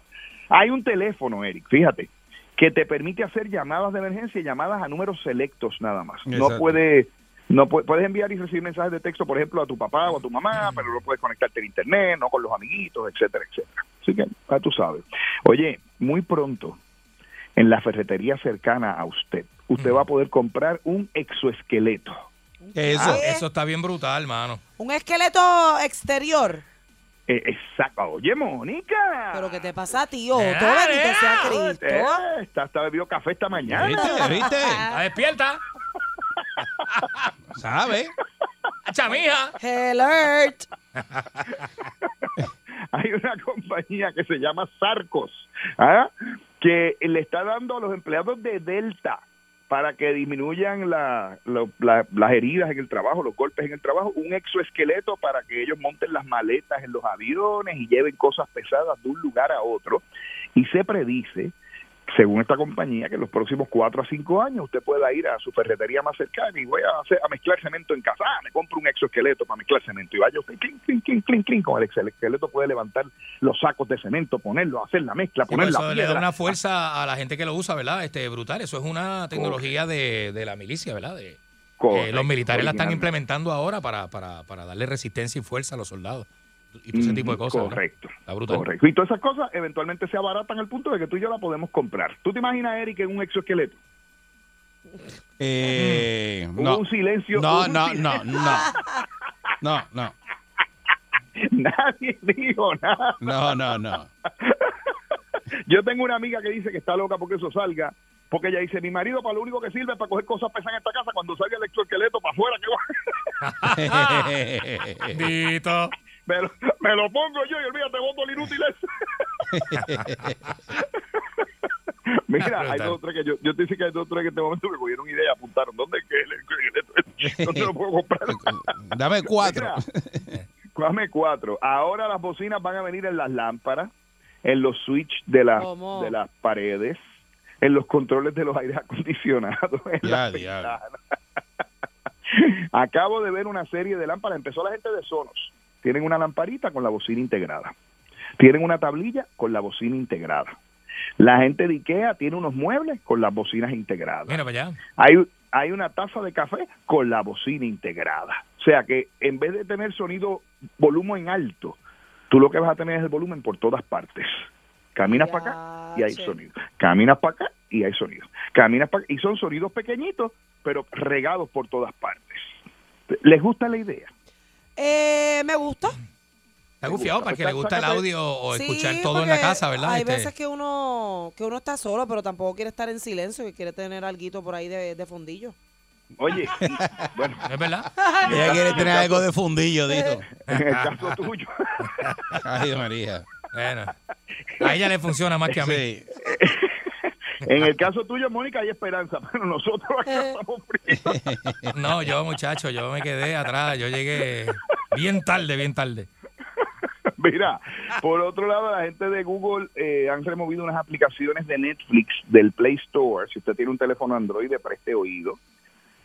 [SPEAKER 10] Hay un teléfono, Eric, fíjate, que te permite hacer llamadas de emergencia y llamadas a números selectos nada más. No puede, no pu- puedes enviar y recibir mensajes de texto, por ejemplo, a tu papá o a tu mamá, pero no puedes conectarte al internet, no con los amiguitos, etcétera, etcétera. Así que, ya tú sabes. Oye, muy pronto, en la ferretería cercana a usted, usted va a poder comprar un exoesqueleto.
[SPEAKER 1] ¿Qué es eso?
[SPEAKER 3] ¿Qué?
[SPEAKER 2] Eso está bien brutal, mano.
[SPEAKER 3] Un esqueleto exterior.
[SPEAKER 10] Eh, exacto. Oye, Mónica.
[SPEAKER 3] ¿Pero qué te pasa, tío?
[SPEAKER 2] Eh,
[SPEAKER 3] Todo bendito sea
[SPEAKER 2] eh,
[SPEAKER 3] Cristo.
[SPEAKER 10] Eh, está, está bebido café esta mañana.
[SPEAKER 1] ¿Viste? ¿Viste?
[SPEAKER 2] ¿La [laughs] despierta? [laughs]
[SPEAKER 1] ¿Sabe?
[SPEAKER 2] ¡Chamija!
[SPEAKER 3] Alert. [laughs]
[SPEAKER 10] hay una compañía que se llama Sarcos, ¿ah? que le está dando a los empleados de Delta para que disminuyan la- la- las heridas en el trabajo, los golpes en el trabajo, un exoesqueleto para que ellos monten las maletas en los aviones y lleven cosas pesadas de un lugar a otro. Y se predice, según esta compañía, que en los próximos cuatro a cinco años usted pueda ir a su ferretería más cercana y voy a, hacer, a mezclar cemento en casa. Ah, me compro un exoesqueleto para mezclar cemento y vaya usted, clink, clink, clink, clink, clink, con el exoesqueleto puede levantar los sacos de cemento, ponerlo, hacer la mezcla,
[SPEAKER 2] Sí,
[SPEAKER 10] poner
[SPEAKER 2] pues
[SPEAKER 10] la
[SPEAKER 2] eso le da una fuerza a la gente que lo usa, ¿verdad? Este, brutal. Eso es una tecnología de, de la milicia, ¿verdad? De,
[SPEAKER 10] Correcto,
[SPEAKER 2] eh, los militares la están implementando ahora para, para, para darle resistencia y fuerza a los soldados. Y todo ese tipo de cosas.
[SPEAKER 10] Correcto.
[SPEAKER 2] Está brutal.
[SPEAKER 10] Correcto. Y todas esas cosas eventualmente se abaratan al punto de que tú y yo la podemos comprar. ¿Tú te imaginas, Eric, en un exoesqueleto?
[SPEAKER 1] Eh,
[SPEAKER 10] Hubo
[SPEAKER 1] no.
[SPEAKER 10] un silencio.
[SPEAKER 1] No,
[SPEAKER 10] hubo un
[SPEAKER 1] no,
[SPEAKER 10] silencio.
[SPEAKER 1] no, no. [laughs] No, no.
[SPEAKER 10] Nadie dijo nada.
[SPEAKER 1] No, no, no.
[SPEAKER 10] Yo tengo una amiga que dice que está loca porque eso salga. Porque ella dice, mi marido para lo único que sirve es para coger cosas pesadas en esta casa, cuando salga el exoesqueleto para afuera, que va. [laughs] [laughs]
[SPEAKER 2] Dito.
[SPEAKER 10] Me, lo, me lo pongo yo y olvídate, voto el inútil ese. [laughs] Mira, hay dos o tres que yo, yo te dije que hay dos o tres que en este momento me cogieron idea, apuntaron. ¿Dónde es que el exoesqueleto? ¿Dónde lo puedo comprar? [laughs]
[SPEAKER 1] Dame cuatro.
[SPEAKER 10] Mira, [laughs] Dame cuatro. Ahora las bocinas van a venir en las lámparas, en los switch de, las de las paredes, en los controles de los aires acondicionados. En
[SPEAKER 1] Ya,
[SPEAKER 10] las. Acabo de ver una serie de lámparas. Empezó la gente de Sonos. Tienen una lamparita con la bocina integrada. Tienen una tablilla con la bocina integrada. La gente de Ikea tiene unos muebles con las bocinas integradas.
[SPEAKER 2] Mira para allá.
[SPEAKER 10] Hay, hay una taza de café con la bocina integrada. O sea que en vez de tener sonido volumen alto, tú lo que vas a tener es el volumen por todas partes. Caminas para acá y hay sonido. Caminas para acá y hay sonido. Caminas para y son sonidos pequeñitos, pero regados por todas partes. ¿Les gusta la idea?
[SPEAKER 3] Eh, me gusta.
[SPEAKER 2] Está gufiado para que le gusta el audio o
[SPEAKER 3] Sí,
[SPEAKER 2] escuchar todo en la
[SPEAKER 3] porque
[SPEAKER 2] casa, ¿verdad?
[SPEAKER 3] Hay
[SPEAKER 2] Este,
[SPEAKER 3] veces que uno que uno está solo, pero tampoco quiere estar en silencio, que quiere tener algo por ahí de, de fondillo.
[SPEAKER 10] Oye, y, [laughs] bueno,
[SPEAKER 2] ¿Es verdad?
[SPEAKER 1] Ella quiere tener algo de fundillo, dijo.
[SPEAKER 10] en el caso tuyo, [laughs]
[SPEAKER 1] Ay, María.
[SPEAKER 2] Bueno. A ella le funciona más que a mí.
[SPEAKER 1] Sí. [laughs]
[SPEAKER 10] en el caso tuyo, Mónica, hay esperanza, [laughs] pero nosotros acá estamos fríos. [laughs]
[SPEAKER 2] No, yo, muchacho, yo me quedé atrás. Yo llegué bien tarde, bien tarde.
[SPEAKER 10] Mira, por otro lado, la gente de Google eh, han removido unas aplicaciones de Netflix del Play Store. Si usted tiene un teléfono Android, preste oído,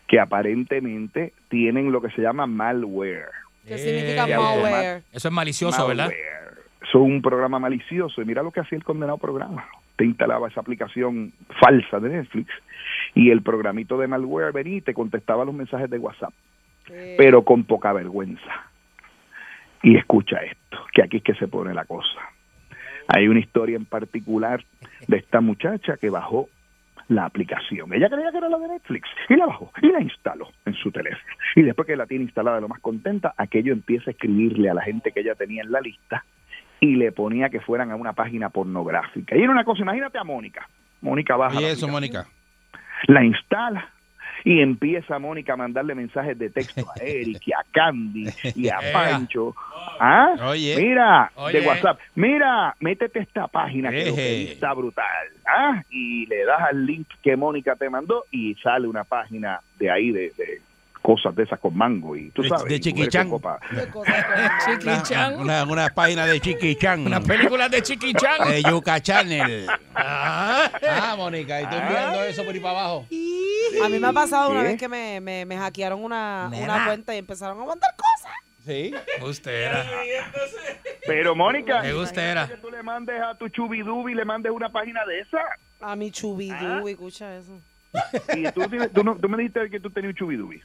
[SPEAKER 10] que aparentemente tienen lo que se llama malware.
[SPEAKER 3] ¿Qué
[SPEAKER 2] Eh,
[SPEAKER 3] significa
[SPEAKER 10] que
[SPEAKER 3] malware?
[SPEAKER 2] Eso es malicioso, ¿verdad?
[SPEAKER 10] Malware. Eso es un programa malicioso. Y mira lo que hacía el condenado programa. Instalaba esa aplicación falsa de Netflix y el programito de malware venía y te contestaba los mensajes de WhatsApp,
[SPEAKER 3] Eh,
[SPEAKER 10] pero con poca vergüenza. Y escucha esto, que aquí es que se pone la cosa. Hay una historia en particular de esta muchacha que bajó la aplicación. Ella creía que era la de Netflix y la bajó y la instaló en su teléfono. Y después que la tiene instalada lo más contenta, aquello empieza a escribirle a la gente que ella tenía en la lista y le ponía que fueran a una página pornográfica. Y era una cosa, imagínate a Mónica. Mónica baja la
[SPEAKER 1] eso, Mónica.
[SPEAKER 10] la instala y empieza Mónica a mandarle mensajes de texto a [laughs] Eric y a Candy y a. [laughs] Pancho. ¿Ah?
[SPEAKER 1] Oye.
[SPEAKER 10] Mira,
[SPEAKER 2] Oye.
[SPEAKER 10] de WhatsApp. Mira, métete a esta página que lo que está brutal. ¿Ah? Y le das al link que Mónica te mandó y sale una página de ahí de, de cosas de esas con mango y tú
[SPEAKER 1] De-
[SPEAKER 10] sabes.
[SPEAKER 1] de chiquichán.
[SPEAKER 10] copa. [laughs]
[SPEAKER 2] Chiquichan.
[SPEAKER 1] Una, una página de Chiquichan.
[SPEAKER 2] Unas películas de Chiquichan.
[SPEAKER 1] De Yuca Channel.
[SPEAKER 2] Ah.
[SPEAKER 1] Ah, Mónica, y tú enviando eso por ahí para abajo.
[SPEAKER 3] A mí me ha pasado una vez que me, me, me hackearon una,
[SPEAKER 1] Nena.
[SPEAKER 3] una cuenta y empezaron a mandar cosas.
[SPEAKER 1] Sí.
[SPEAKER 2] Ustera.
[SPEAKER 10] Pero Mónica,
[SPEAKER 2] Me gustera.
[SPEAKER 10] que tú le mandes a tu chubidubi y le mandes una página de esa.
[SPEAKER 3] A mi chubidú, escucha eso.
[SPEAKER 10] Y tú, tienes- tú, no- tú me dijiste que tú tenías un chubidubi.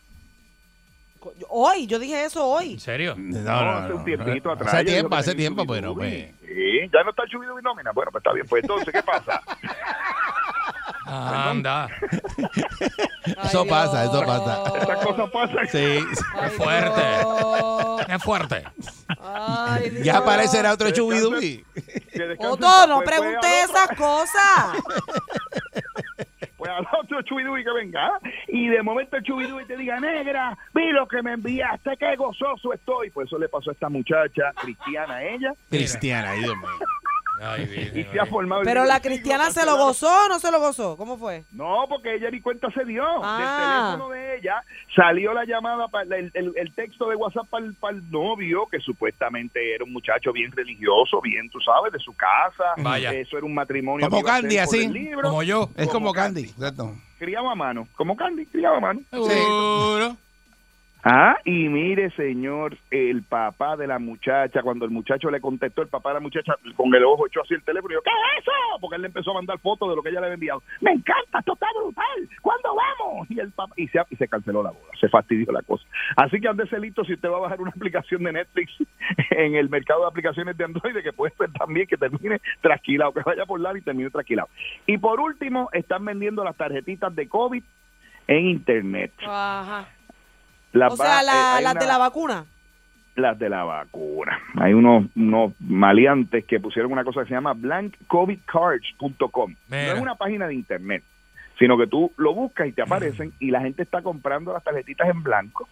[SPEAKER 3] Hoy, yo dije eso hoy.
[SPEAKER 2] ¿En serio?
[SPEAKER 1] No,
[SPEAKER 10] No,
[SPEAKER 1] no,
[SPEAKER 10] hace un tiempito atrás.
[SPEAKER 1] Hace tiempo, hace tiempo, pero pues.
[SPEAKER 10] Sí, ya no está el chubidubi nómina. Bueno, pues está bien. Pues entonces, ¿qué pasa? [laughs]
[SPEAKER 2] Anda. [laughs]
[SPEAKER 1] Eso
[SPEAKER 3] Ay,
[SPEAKER 1] pasa, eso pasa.
[SPEAKER 10] Estas cosas pasan.
[SPEAKER 1] Sí.
[SPEAKER 3] Ay,
[SPEAKER 2] Qué fuerte.
[SPEAKER 3] Dios.
[SPEAKER 2] Es fuerte.
[SPEAKER 3] Ay. [laughs]
[SPEAKER 1] Ya aparecerá otro chubidubi.
[SPEAKER 3] Otto, no
[SPEAKER 10] Pues-
[SPEAKER 3] pregunte
[SPEAKER 10] al otro-
[SPEAKER 3] esas cosas.
[SPEAKER 10] Chubidubi que venga. Y de momento el chubidubi te diga, negra, vi lo que me enviaste, qué gozoso estoy. Pues eso le pasó a esta muchacha cristiana, ella.
[SPEAKER 1] Cristiana, ay, Dios mío.
[SPEAKER 2] Ay, [laughs]
[SPEAKER 10] Y se ha formado el
[SPEAKER 3] Pero la cristiana se lo gozó o no se lo gozó. ¿Cómo fue?
[SPEAKER 10] No, porque ella ni cuenta se dio.
[SPEAKER 3] Ah.
[SPEAKER 10] Del teléfono de ella salió la llamada, para el, el- el texto de WhatsApp para el, para el novio, que supuestamente era un muchacho bien religioso, bien, tú sabes, de su casa.
[SPEAKER 2] Vaya.
[SPEAKER 10] Eso era un matrimonio.
[SPEAKER 1] Como Candy, así.
[SPEAKER 2] Como yo.
[SPEAKER 1] Es como
[SPEAKER 10] Como
[SPEAKER 1] Candy. Exacto.
[SPEAKER 10] Criado a mano. Como Candy, criado a mano.
[SPEAKER 2] Seguro.
[SPEAKER 10] Ah, y mire, señor, el papá de la muchacha, cuando el muchacho le contestó, el papá de la muchacha con el ojo echó así el teléfono y yo, ¿qué es eso? Porque él le empezó a mandar fotos de lo que ella le había enviado. Me encanta, esto está brutal. ¿Cuándo vamos? Y el papá, y se, y se canceló la boda, se fastidió la cosa. Así que ande celito si usted va a bajar una [laughs] aplicación de Netflix en el mercado de aplicaciones de Android, que puede ser también que termine trasquilado, que vaya por lado y termine trasquilado. Y por último, están vendiendo las tarjetitas de COVID en Internet.
[SPEAKER 3] Ajá.
[SPEAKER 10] Las
[SPEAKER 3] O sea,
[SPEAKER 10] eh,
[SPEAKER 3] la-
[SPEAKER 10] hay
[SPEAKER 3] las
[SPEAKER 10] una-
[SPEAKER 3] de la vacuna.
[SPEAKER 10] las de la vacuna. Hay unos, unos maleantes que pusieron una cosa que se llama blankcovidcards.com. No es una página de internet, sino que tú lo buscas y te aparecen y la gente está comprando las tarjetitas en blanco,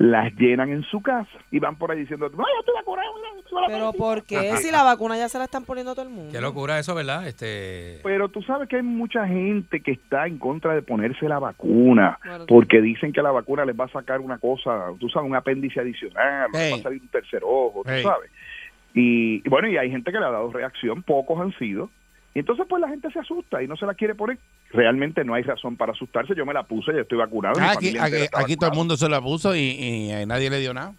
[SPEAKER 10] las llenan en su casa y van por ahí diciendo, no, yo estoy vacunado. yo estoy
[SPEAKER 3] Pero
[SPEAKER 10] vacunado".
[SPEAKER 3] ¿por qué? Si la vacuna ya se la están poniendo a todo el mundo.
[SPEAKER 2] Qué locura eso, ¿verdad? Este.
[SPEAKER 10] Pero tú sabes que hay mucha gente que está en contra de ponerse la vacuna
[SPEAKER 3] Claro.
[SPEAKER 10] porque dicen que la vacuna les va a sacar una cosa, tú sabes, un apéndice adicional, les va
[SPEAKER 1] Hey.
[SPEAKER 10] a salir un tercer ojo, tú
[SPEAKER 1] Hey.
[SPEAKER 10] sabes. Y, y bueno, y hay gente que le ha dado reacción, pocos han sido. Y entonces pues la gente se asusta y no se la quiere poner. Realmente no hay razón para asustarse. Yo me la puse, yo estoy vacunado.
[SPEAKER 1] Ah, aquí, todo el mundo se la puso y, y a nadie le dio nada.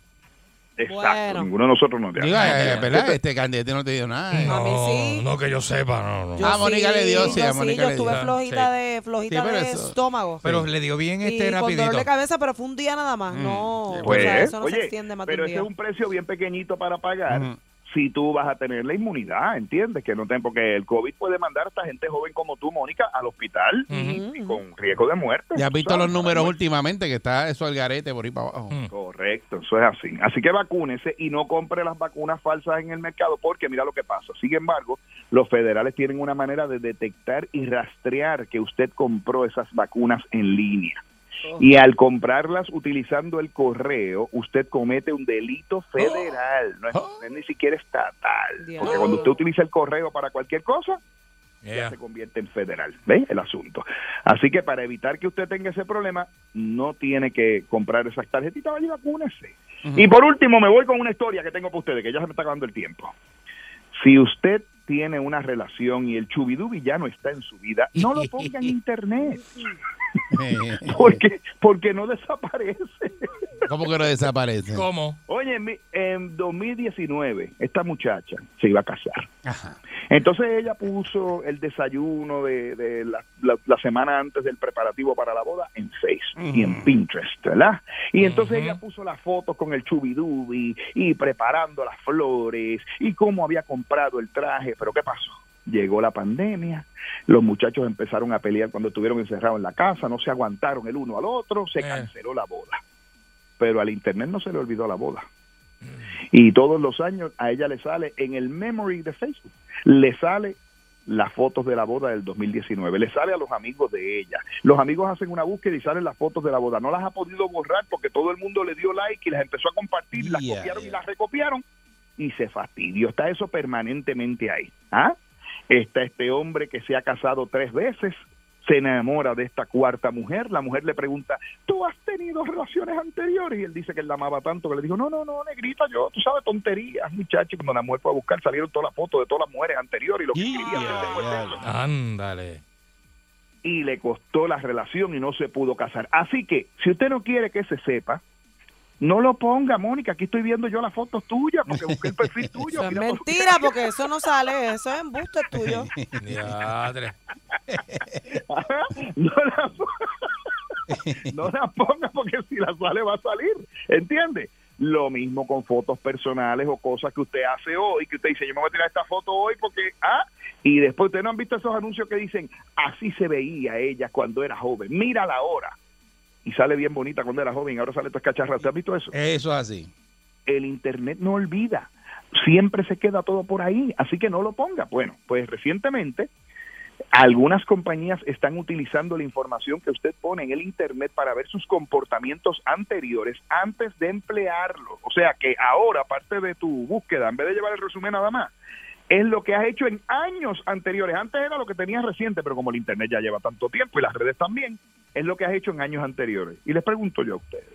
[SPEAKER 10] Exacto,
[SPEAKER 3] Bueno.
[SPEAKER 10] ninguno de nosotros nos dio.
[SPEAKER 1] Digo, eh,
[SPEAKER 2] no,
[SPEAKER 1] ¿verdad? Este candidato no te dio nada. eh.
[SPEAKER 3] A mí sí.
[SPEAKER 2] No, que yo sepa, no, no.
[SPEAKER 3] Yo
[SPEAKER 1] Ah, Mónica le dio,
[SPEAKER 3] yo
[SPEAKER 1] sí, a Mónica
[SPEAKER 3] yo
[SPEAKER 1] le dio.
[SPEAKER 3] estuve flojita de, flojita
[SPEAKER 1] Sí,
[SPEAKER 3] de
[SPEAKER 1] eso-
[SPEAKER 3] estómago.
[SPEAKER 2] Pero le dio bien
[SPEAKER 3] y
[SPEAKER 2] este
[SPEAKER 3] con dolor
[SPEAKER 2] rapidito.
[SPEAKER 3] de cabeza, pero fue un día nada más.
[SPEAKER 1] Mm.
[SPEAKER 3] No,
[SPEAKER 1] Sí,
[SPEAKER 3] o
[SPEAKER 10] Pues,
[SPEAKER 3] sea, eso no
[SPEAKER 10] oye,
[SPEAKER 3] se extiende más
[SPEAKER 10] pero
[SPEAKER 3] un
[SPEAKER 10] ese es un precio bien pequeñito para pagar. Si tú vas a tener la inmunidad, ¿entiendes? Que no ten, porque el COVID puede mandar a esta gente joven como tú, Mónica, al hospital y con riesgo de muerte.
[SPEAKER 1] Ya has visto
[SPEAKER 10] sabes.
[SPEAKER 1] los números últimamente, que está eso al garete por ahí para abajo.
[SPEAKER 2] Mm.
[SPEAKER 10] Correcto, eso es así. Así que vacúnese y no compre las vacunas falsas en el mercado porque mira lo que pasa. Sin embargo, los federales tienen una manera de detectar y rastrear que usted compró esas vacunas en línea. Y al comprarlas utilizando el correo, usted comete un delito [gasps] federal, no es, no es ni siquiera estatal.
[SPEAKER 3] Dios.
[SPEAKER 10] Porque cuando usted utiliza el correo para cualquier cosa, ya se convierte en federal. ¿Ve el asunto? Así que para evitar que usted tenga ese problema, no tiene que comprar esas tarjetitas, vaya y vacúnese. Y por último, me voy con una historia que tengo para ustedes, que ya se me está acabando el tiempo. Si usted tiene una relación y el chubidubi ya no está en su vida, no lo ponga en [laughs] internet, [laughs] porque, porque no desaparece.
[SPEAKER 1] ¿Cómo que no desaparece?
[SPEAKER 2] ¿Cómo?
[SPEAKER 10] Oye, en, mi- en 2019, esta muchacha se iba a casar.
[SPEAKER 1] Ajá.
[SPEAKER 10] Entonces ella puso el desayuno de, de la, la- la semana antes del preparativo para la boda en Facebook y en. Pinterest, ¿verdad? Y entonces ella puso las fotos con el chubidubi y preparando las flores y cómo había comprado el traje. Pero ¿qué pasó? Llegó la pandemia, los muchachos empezaron a pelear cuando estuvieron encerrados en la casa, no se aguantaron el uno al otro, se
[SPEAKER 2] Eh.
[SPEAKER 10] canceló la boda. Pero al internet no se le olvidó la boda. Y todos los años a ella le sale en el memory de Facebook, le sale las fotos de la boda del 2019, le sale a los amigos de ella. Los amigos hacen una búsqueda y salen las fotos de la boda. No las ha podido borrar porque todo el mundo le dio like y las empezó a compartir, las copiaron y las recopiaron y se fastidió. Está eso permanentemente ahí. ¿Ah? Está este hombre que se ha casado tres veces se enamora de esta cuarta mujer. La mujer le pregunta, ¿tú has tenido relaciones anteriores? Y él dice que él la amaba tanto que le dijo, no, no, no, negrita, yo, tú sabes, tonterías, muchacho. Cuando la mujer fue a buscar, salieron todas las fotos de todas las mujeres anteriores y lo que
[SPEAKER 1] Y-
[SPEAKER 10] quería hacer después de eso.
[SPEAKER 2] Ándale.
[SPEAKER 10] y le costó la relación y no se pudo casar. Así que, si usted no quiere que se sepa, no lo ponga, Mónica. Aquí estoy viendo yo las fotos tuyas porque busqué el perfil [laughs] tuyo.
[SPEAKER 3] Eso es mentira, porque eso no sale, eso es embuste tuyo. [laughs]
[SPEAKER 2] Diadre. [laughs]
[SPEAKER 10] no, la, no la ponga porque si la sale va a salir, ¿entiende? Lo mismo con fotos personales o cosas que usted hace hoy, que usted dice, yo me voy a tirar esta foto hoy porque, ah, y después ustedes no han visto esos anuncios que dicen, así se veía ella cuando era joven, mírala ahora. Y sale bien bonita cuando era joven, ahora sale toda cacharra. ¿Usted ha visto eso?
[SPEAKER 1] Eso es así.
[SPEAKER 10] el internet no olvida. Siempre se queda todo por ahí, así que no lo ponga. Bueno, pues recientemente algunas compañías están utilizando la información que usted pone en el internet para ver sus comportamientos anteriores antes de emplearlo. O sea que ahora, aparte de tu búsqueda, en vez de llevar el resumen nada más, es lo que has hecho en años anteriores. Antes era lo que tenías reciente, pero como el internet ya lleva tanto tiempo y las redes también, es lo que has hecho en años anteriores. Y les pregunto yo a ustedes,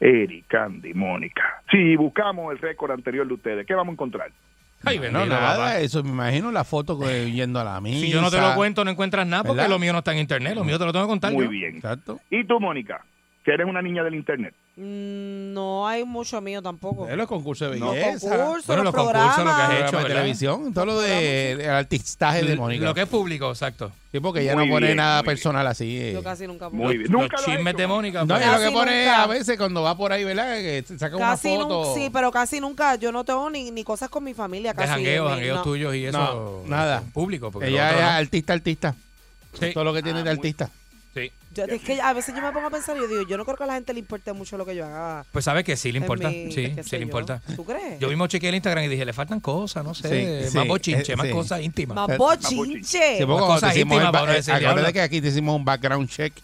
[SPEAKER 10] Eric, Candy, Mónica, si buscamos el récord anterior de ustedes, ¿qué vamos a encontrar?
[SPEAKER 2] Ay,
[SPEAKER 1] No, nada,
[SPEAKER 2] papá.
[SPEAKER 1] eso me imagino la foto que- yendo a la misa.
[SPEAKER 2] Si yo no te lo cuento, no encuentras nada porque
[SPEAKER 1] ¿Verdad?
[SPEAKER 2] lo mío no está en internet. Lo mío te lo tengo que contar
[SPEAKER 10] Muy
[SPEAKER 2] yo.
[SPEAKER 10] bien.
[SPEAKER 1] Exacto.
[SPEAKER 10] ¿Y tú, Mónica? Que eres una niña del internet.
[SPEAKER 3] Mm, No hay mucho mío tampoco.
[SPEAKER 1] Es los concursos de
[SPEAKER 3] Los
[SPEAKER 1] belleza.
[SPEAKER 3] concursos,
[SPEAKER 2] Bueno,
[SPEAKER 3] los
[SPEAKER 2] los concursos, lo que has
[SPEAKER 3] programas.
[SPEAKER 2] hecho,
[SPEAKER 1] Programas de
[SPEAKER 2] ¿verdad?
[SPEAKER 1] televisión, todo lo de el artistaje de Mónica.
[SPEAKER 2] Lo que es público, exacto.
[SPEAKER 1] Sí, porque ella
[SPEAKER 10] Muy
[SPEAKER 1] no pone
[SPEAKER 10] bien,
[SPEAKER 1] nada
[SPEAKER 10] muy bien.
[SPEAKER 1] personal así. eh.
[SPEAKER 3] Yo casi nunca pongo.
[SPEAKER 10] Muy bien.
[SPEAKER 2] Los
[SPEAKER 10] Nunca lo has
[SPEAKER 2] chismes
[SPEAKER 10] hecho.
[SPEAKER 2] de Mónica.
[SPEAKER 1] No,
[SPEAKER 2] pues.
[SPEAKER 1] y lo que
[SPEAKER 3] Casi
[SPEAKER 1] pone
[SPEAKER 3] nunca.
[SPEAKER 1] a veces cuando va por ahí, ¿verdad? Que saca
[SPEAKER 3] Casi
[SPEAKER 1] una foto.
[SPEAKER 3] sí, pero casi nunca. Yo no tengo ni, ni cosas con mi familia.
[SPEAKER 2] de
[SPEAKER 3] Casi
[SPEAKER 2] jangueos, jangueos
[SPEAKER 3] no.
[SPEAKER 2] tuyos y eso.
[SPEAKER 1] No, nada.
[SPEAKER 2] Público. porque
[SPEAKER 1] Ella es
[SPEAKER 2] no.
[SPEAKER 1] artista, artista.
[SPEAKER 2] Sí.
[SPEAKER 1] Todo lo que tiene
[SPEAKER 10] Ah,
[SPEAKER 1] de
[SPEAKER 10] muy-
[SPEAKER 1] artista.
[SPEAKER 2] Sí.
[SPEAKER 3] Yo- es que a veces yo me pongo a pensar y yo digo, yo no creo que a la gente le importe mucho lo que yo haga.
[SPEAKER 2] Pues sabe que sí le importa.
[SPEAKER 3] mi-
[SPEAKER 2] sí,
[SPEAKER 3] qué
[SPEAKER 2] sí le
[SPEAKER 3] yo.
[SPEAKER 2] importa.
[SPEAKER 3] ¿Tú crees?
[SPEAKER 2] Yo mismo chequeé el Instagram y dije, le faltan cosas, no sé,
[SPEAKER 1] Sí, sí,
[SPEAKER 2] más bochinche,
[SPEAKER 1] eh,
[SPEAKER 2] más
[SPEAKER 1] sí.
[SPEAKER 2] cosas íntimas.
[SPEAKER 3] Más
[SPEAKER 1] Eh,
[SPEAKER 3] bochinche.
[SPEAKER 1] Sí,
[SPEAKER 2] Más cosas íntimas
[SPEAKER 1] ba-
[SPEAKER 2] para no
[SPEAKER 1] eh, acuérdate que aquí te hicimos un background check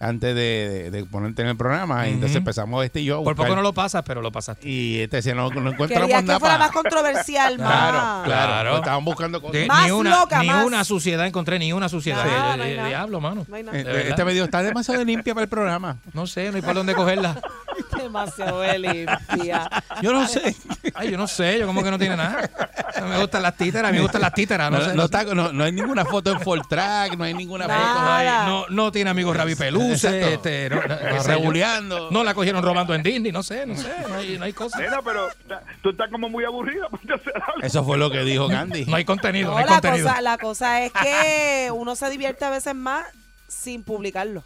[SPEAKER 1] antes de, de- de ponerte en el programa. y entonces empezamos este y yo.
[SPEAKER 2] Por poco no lo pasas, pero lo pasaste.
[SPEAKER 1] Y te decía, no, no encontramos
[SPEAKER 3] Quería que
[SPEAKER 1] nada.
[SPEAKER 3] fuera más controversial, [laughs]
[SPEAKER 1] Claro,
[SPEAKER 3] más.
[SPEAKER 1] claro.
[SPEAKER 2] Claro.
[SPEAKER 1] pues Estaban buscando cosas.
[SPEAKER 2] De-
[SPEAKER 3] Más
[SPEAKER 2] ni una,
[SPEAKER 3] loca,
[SPEAKER 2] ni
[SPEAKER 3] más.
[SPEAKER 2] una suciedad encontré, ni una suciedad.
[SPEAKER 3] Nada,
[SPEAKER 2] Eh,
[SPEAKER 3] no
[SPEAKER 2] eh,
[SPEAKER 3] nada.
[SPEAKER 2] Diablo, mano.
[SPEAKER 3] No nada.
[SPEAKER 1] Eh, este me dijo, está demasiado limpia para el programa.
[SPEAKER 2] No sé, no hay por dónde cogerla. [laughs]
[SPEAKER 3] Demasiado de limpia.
[SPEAKER 1] Yo no sé.
[SPEAKER 2] Ay, yo no sé, yo como que no tiene nada. No me gustan las títeras, me gustan las títeras, no,
[SPEAKER 1] No,
[SPEAKER 2] sé.
[SPEAKER 1] no está- no- no hay ninguna foto en full track, no hay ninguna
[SPEAKER 3] Nada.
[SPEAKER 1] foto
[SPEAKER 2] no, no tiene amigos Rabi Peluce,
[SPEAKER 1] Exacto.
[SPEAKER 2] este, no, la cogieron robando en Disney, no sé, no sé, no hay, no hay cosa.
[SPEAKER 10] Nena, pero tú estás como muy aburrida. [laughs]
[SPEAKER 1] Eso fue lo que dijo Candy.
[SPEAKER 2] No hay contenido, no,
[SPEAKER 3] No,
[SPEAKER 2] hay
[SPEAKER 3] la
[SPEAKER 2] contenido.
[SPEAKER 3] cosa, la cosa es que uno se divierte a veces más sin publicarlo.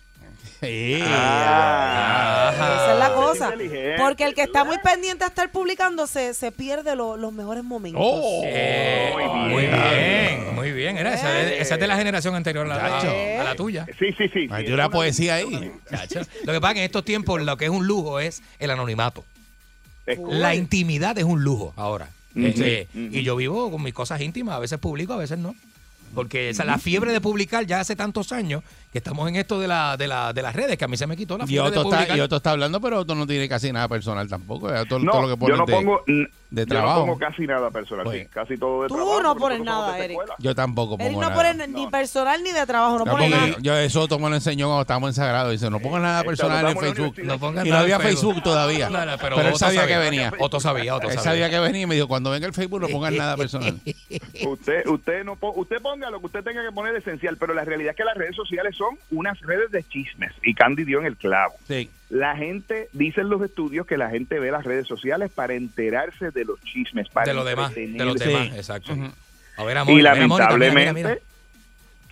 [SPEAKER 1] Sí.
[SPEAKER 10] Ah.
[SPEAKER 3] Esa es la cosa. Porque el que está muy pendiente a estar publicando se, se pierde lo- los mejores momentos.
[SPEAKER 1] Oh.
[SPEAKER 2] Eh,
[SPEAKER 10] Muy
[SPEAKER 2] muy
[SPEAKER 10] bien.
[SPEAKER 2] muy bien. Era esa, es- esa es de la generación anterior a la, a la tuya.
[SPEAKER 10] Sí, sí, sí.
[SPEAKER 1] Hay
[SPEAKER 10] sí,
[SPEAKER 1] una
[SPEAKER 10] es
[SPEAKER 1] poesía ahí.
[SPEAKER 2] Lo que pasa es que en estos tiempos lo que es un lujo es el anonimato. La intimidad es un lujo ahora. Este. Y yo vivo con mis cosas íntimas, a veces publico, a veces no. Porque esa, la fiebre de publicar ya hace tantos años que estamos en esto de, la, de, la, de las redes, que a mí se me quitó la
[SPEAKER 1] Y
[SPEAKER 2] fiebre de
[SPEAKER 1] otro, está,
[SPEAKER 2] publicar.
[SPEAKER 1] y otro está hablando, pero otro no tiene casi nada personal tampoco.
[SPEAKER 10] No,
[SPEAKER 1] todo lo que pone
[SPEAKER 10] yo no
[SPEAKER 1] de-
[SPEAKER 10] pongo
[SPEAKER 1] de
[SPEAKER 10] yo
[SPEAKER 1] trabajo.
[SPEAKER 10] no pongo casi nada personal, sí, casi todo de
[SPEAKER 3] Tú
[SPEAKER 10] trabajo.
[SPEAKER 3] no
[SPEAKER 10] porque
[SPEAKER 3] pones nada, Eric.
[SPEAKER 1] Yo tampoco pongo
[SPEAKER 3] Él no
[SPEAKER 1] nada.
[SPEAKER 3] pone ni personal ni de trabajo, no,
[SPEAKER 1] No,
[SPEAKER 3] pone nada.
[SPEAKER 1] yo eso Tomo lo enseñó cuando estábamos en Sagrado. Dice, no pongas nada personal en Facebook.
[SPEAKER 2] No pongas
[SPEAKER 1] y no había
[SPEAKER 2] Facebook.
[SPEAKER 1] Todavía.
[SPEAKER 2] No, no,
[SPEAKER 1] pero él
[SPEAKER 2] Otto
[SPEAKER 1] sabía que
[SPEAKER 2] sabía.
[SPEAKER 1] venía.
[SPEAKER 2] Otto sabía, Otto
[SPEAKER 1] Él
[SPEAKER 2] sabía.
[SPEAKER 1] sabía que venía y me dijo, cuando venga el Facebook no pongas nada personal. [laughs]
[SPEAKER 10] Usted, usted no usted ponga lo que usted tenga que poner de esencial, pero la realidad es que las redes sociales son unas redes de chismes y Candy dio en el clavo.
[SPEAKER 1] Sí.
[SPEAKER 10] La gente, dicen los estudios que la gente ve las redes sociales para enterarse de los chismes, para
[SPEAKER 2] de los demás, de los demás, exacto. A ver,
[SPEAKER 10] Y
[SPEAKER 2] mira,
[SPEAKER 10] lamentablemente,
[SPEAKER 2] mira, mira.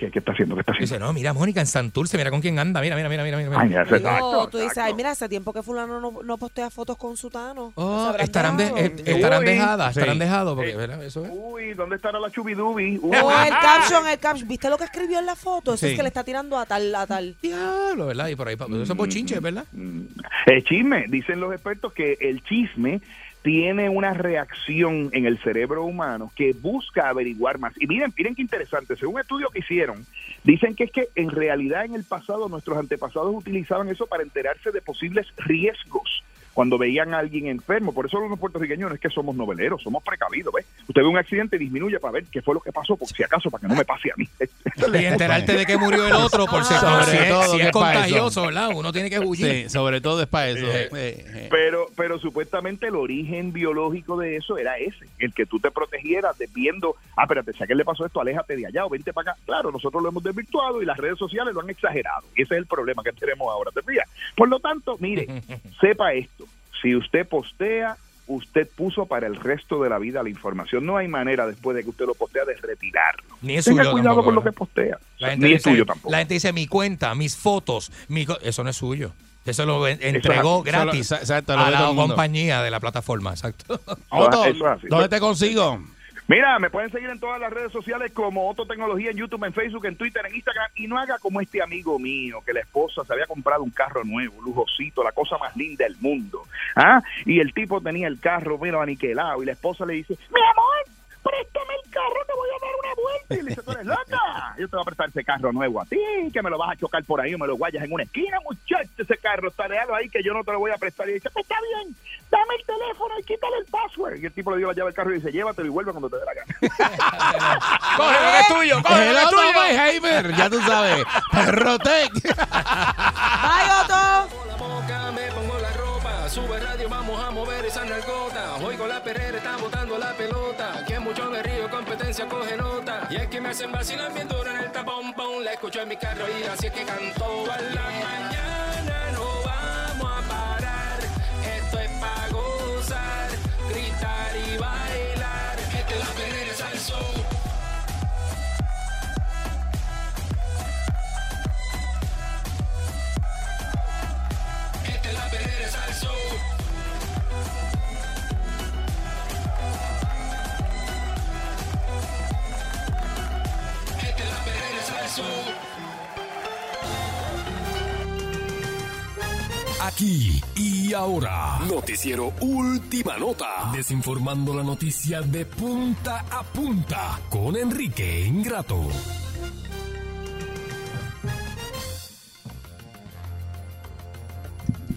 [SPEAKER 10] ¿Qué, qué está haciendo? ¿Qué está haciendo?
[SPEAKER 2] Dice, no, mira, Mónica en Santurce, mira con quién anda, mira, mira, mira, mira. mira.
[SPEAKER 10] Ay, ya se-
[SPEAKER 3] Digo,
[SPEAKER 10] exacto,
[SPEAKER 3] tú dices, ay, mira, hace tiempo que fulano no, no postea fotos con su tano.
[SPEAKER 2] Oh,
[SPEAKER 3] ¿Se habrán
[SPEAKER 2] estarán, de- eh, estarán dejadas, estarán
[SPEAKER 1] Sí.
[SPEAKER 2] dejados, porque,
[SPEAKER 10] Eh.
[SPEAKER 2] ¿verdad? Eso es.
[SPEAKER 10] Uy, ¿dónde estará la chubidubi? Uy.
[SPEAKER 3] O el [laughs] caption, el caption. ¿Viste lo que escribió en la foto? Eso
[SPEAKER 1] Sí.
[SPEAKER 3] es que le está tirando a tal, a tal.
[SPEAKER 2] Diablo, ¿verdad? Y por ahí, eso es bochinches, ¿verdad?
[SPEAKER 10] El chisme, dicen los expertos que el chisme tiene una reacción en el cerebro humano que busca averiguar más. Y miren, miren qué interesante, según un estudio que hicieron, dicen que es que en realidad en el pasado nuestros antepasados utilizaban eso para enterarse de posibles riesgos. Cuando veían a alguien enfermo. Por eso los puertorriqueños no es que somos noveleros, somos precavidos, ¿ves? Usted ve un accidente y disminuye para ver qué fue lo que pasó, por si acaso, para que no me pase a mí. [laughs]
[SPEAKER 2] Y enterarte de que murió el otro, por si,
[SPEAKER 1] Sobre
[SPEAKER 2] si es,
[SPEAKER 1] todo
[SPEAKER 2] si
[SPEAKER 1] que
[SPEAKER 2] es contagioso, ¿verdad? Uno tiene que huir.
[SPEAKER 1] Sí, sobre todo es para eso.
[SPEAKER 2] Eh,
[SPEAKER 1] Eh, eh.
[SPEAKER 10] Pero, pero supuestamente el origen biológico de eso era ese, el que tú te protegieras de viendo, ah, espérate, si a aquel le pasó esto, aléjate de allá o vente para acá. Claro, nosotros lo hemos desvirtuado y las redes sociales lo han exagerado. Y ese es el problema que tenemos ahora, ¿te fijas? Por lo tanto, mire, [laughs] sepa esto, si usted postea, usted puso para el resto de la vida la información. No hay manera después de que usted lo postea de retirarlo.
[SPEAKER 2] Ni es
[SPEAKER 10] Tenga
[SPEAKER 2] suyo
[SPEAKER 10] cuidado
[SPEAKER 2] tampoco,
[SPEAKER 10] con lo
[SPEAKER 2] ¿no?
[SPEAKER 10] que postea.
[SPEAKER 2] La gente
[SPEAKER 10] Ni es
[SPEAKER 2] dice-
[SPEAKER 10] tuyo tampoco.
[SPEAKER 2] La gente dice mi cuenta, mis fotos, mi co- eso no es suyo. Eso lo en- entregó
[SPEAKER 1] Eso
[SPEAKER 2] gratis
[SPEAKER 1] exacto, lo
[SPEAKER 2] a la compañía de la plataforma, exacto. [laughs]
[SPEAKER 1] ¿dónde te consigo?
[SPEAKER 10] Mira, me pueden seguir en todas las redes sociales como Otto Tecnología, en YouTube, en Facebook, en Twitter, en Instagram. Y no haga como este amigo mío, que la esposa se había comprado un carro nuevo, lujosito, la cosa más linda del mundo. ¿Ah? Y el tipo tenía el carro, mira, aniquilado. Y la esposa le dice, mi amor, préstame el carro, te voy a dar una vuelta. Y le dice, tú eres loca. Yo te voy a prestar ese carro nuevo a ti, que me lo vas a chocar por ahí o me lo guayas en una esquina, muchacho. Ese carro está déjalo ahí que yo no te lo voy a prestar. Y dice, pues está bien, dame el teléfono y quítale el password. Y el tipo le dio la llave del carro y dice, llévatelo y vuelve cuando te dé la gana. [laughs]
[SPEAKER 2] ¡Coge lo que es tuyo! ¡Coge
[SPEAKER 1] El
[SPEAKER 2] lo que es tuyo!
[SPEAKER 1] Oppenheimer, ya tú sabes. Perrotec.
[SPEAKER 3] Bye, Otto.
[SPEAKER 9] Sube radio, vamos a mover esa nalgota. Hoy con la perrera está botando la pelota, que mucho me río, competencia coge nota. Y es que me hacen vacilar bien duro en el tapón, pon, la escucho en mi carro y así es que canto. A la mañana
[SPEAKER 8] Aquí y ahora. Noticiero Última Nota. Desinformando la noticia de punta a punta con Enrique Ingrato.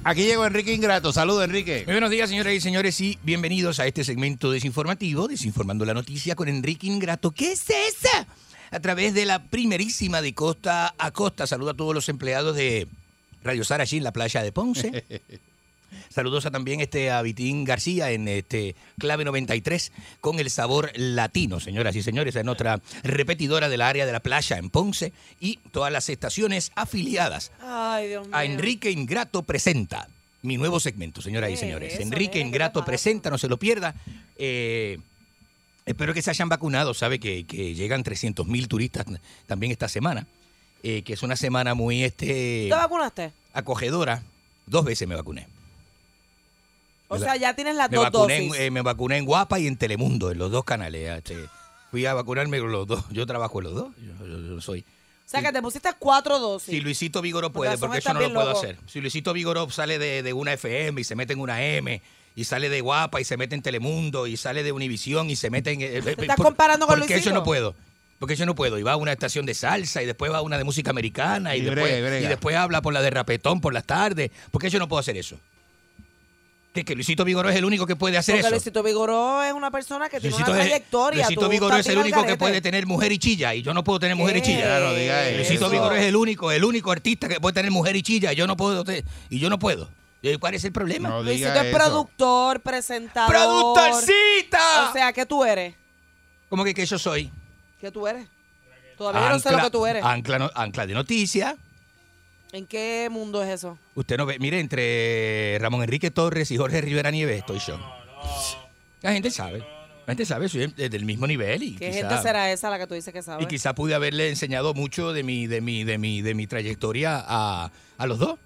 [SPEAKER 1] Aquí llegó Enrique Ingrato. Saludos, Enrique.
[SPEAKER 2] Muy buenos días, señoras y señores, y bienvenidos a este segmento desinformativo, Desinformando la Noticia con Enrique Ingrato. ¿Qué es esa? A través de la primerísima de costa a costa. Saludo a todos los empleados de Radio Sara allí en la playa de Ponce. [laughs] Saludos a también este, a Vitín García en este clave 93 con el sabor latino, señoras y señores, en otra repetidora del área de la playa en Ponce y todas las estaciones afiliadas
[SPEAKER 3] Ay, Dios mío.
[SPEAKER 2] a Enrique Ingrato presenta mi nuevo segmento, señoras y
[SPEAKER 3] ¿Qué
[SPEAKER 2] señores.
[SPEAKER 3] es eso,
[SPEAKER 2] Enrique
[SPEAKER 3] nene? ¿Qué
[SPEAKER 2] Ingrato presenta, no se lo pierda. Eh, espero que se hayan vacunado, sabe que, que llegan 300 mil turistas también esta semana, eh, que es una semana muy este,
[SPEAKER 3] ¿Te vacunaste?
[SPEAKER 2] acogedora. Dos veces me vacuné.
[SPEAKER 3] O sea, ya tienes las
[SPEAKER 2] Me
[SPEAKER 3] dos
[SPEAKER 2] vacuné, en,
[SPEAKER 3] dosis.
[SPEAKER 2] eh, me vacuné en Guapa y en Telemundo, en los dos canales. este. fui a vacunarme con los dos. Yo trabajo en los dos. Yo, yo- yo soy.
[SPEAKER 3] o sea, que te pusiste cuatro dosis.
[SPEAKER 2] Si Luisito Vigoró puede, porque eso no lo puedo
[SPEAKER 3] loco.
[SPEAKER 2] hacer. Si Luisito Vigoró sale de, de una FM y se mete en una M, y sale de Guapa y se mete en Telemundo, y sale de Univisión y se mete en... eh, eh,
[SPEAKER 3] estás
[SPEAKER 2] por-
[SPEAKER 3] comparando con
[SPEAKER 2] Porque eso
[SPEAKER 3] Luisito?
[SPEAKER 2] no puedo. Porque yo no puedo. Y va a una estación de salsa, y después va a una de música americana, y,
[SPEAKER 1] Y
[SPEAKER 2] después,
[SPEAKER 1] brega, brega.
[SPEAKER 2] y después habla por la de rapetón por las tardes. Porque yo no puedo hacer eso. Que, que Luisito Vigoró es el único que puede hacer
[SPEAKER 3] Porque
[SPEAKER 2] eso.
[SPEAKER 3] Luisito Vigoró es una persona que tiene una
[SPEAKER 2] es-
[SPEAKER 3] trayectoria.
[SPEAKER 2] Luisito Vigoró es el único que puede tener mujer y chilla y yo no puedo tener mujer y chilla.
[SPEAKER 1] Claro, diga eso.
[SPEAKER 2] Luisito Vigoró es el único, el único artista que puede tener mujer y chilla y yo no puedo y yo no puedo. ¿Y ¿Cuál es el problema?
[SPEAKER 1] No
[SPEAKER 3] Luisito es
[SPEAKER 1] eso.
[SPEAKER 3] productor, presentador.
[SPEAKER 2] ¡Productorcita!
[SPEAKER 3] O sea, ¿qué tú eres?
[SPEAKER 2] ¿Cómo que, que yo soy?
[SPEAKER 3] ¿Qué tú eres? Todavía no sé lo que tú eres.
[SPEAKER 2] Ancla, no- ancla de noticias.
[SPEAKER 3] ¿En qué mundo es eso?
[SPEAKER 2] Usted no ve, mire, entre Ramón Enrique Torres y Jorge Rivera Nieves estoy yo. La gente sabe. La gente sabe, soy de- del mismo nivel y
[SPEAKER 3] ¿Qué
[SPEAKER 2] quizá-
[SPEAKER 3] gente será esa la que tú dices que sabe?
[SPEAKER 2] Y quizá pude haberle enseñado mucho de mi, de mi, de mi, de mi trayectoria a, a los dos.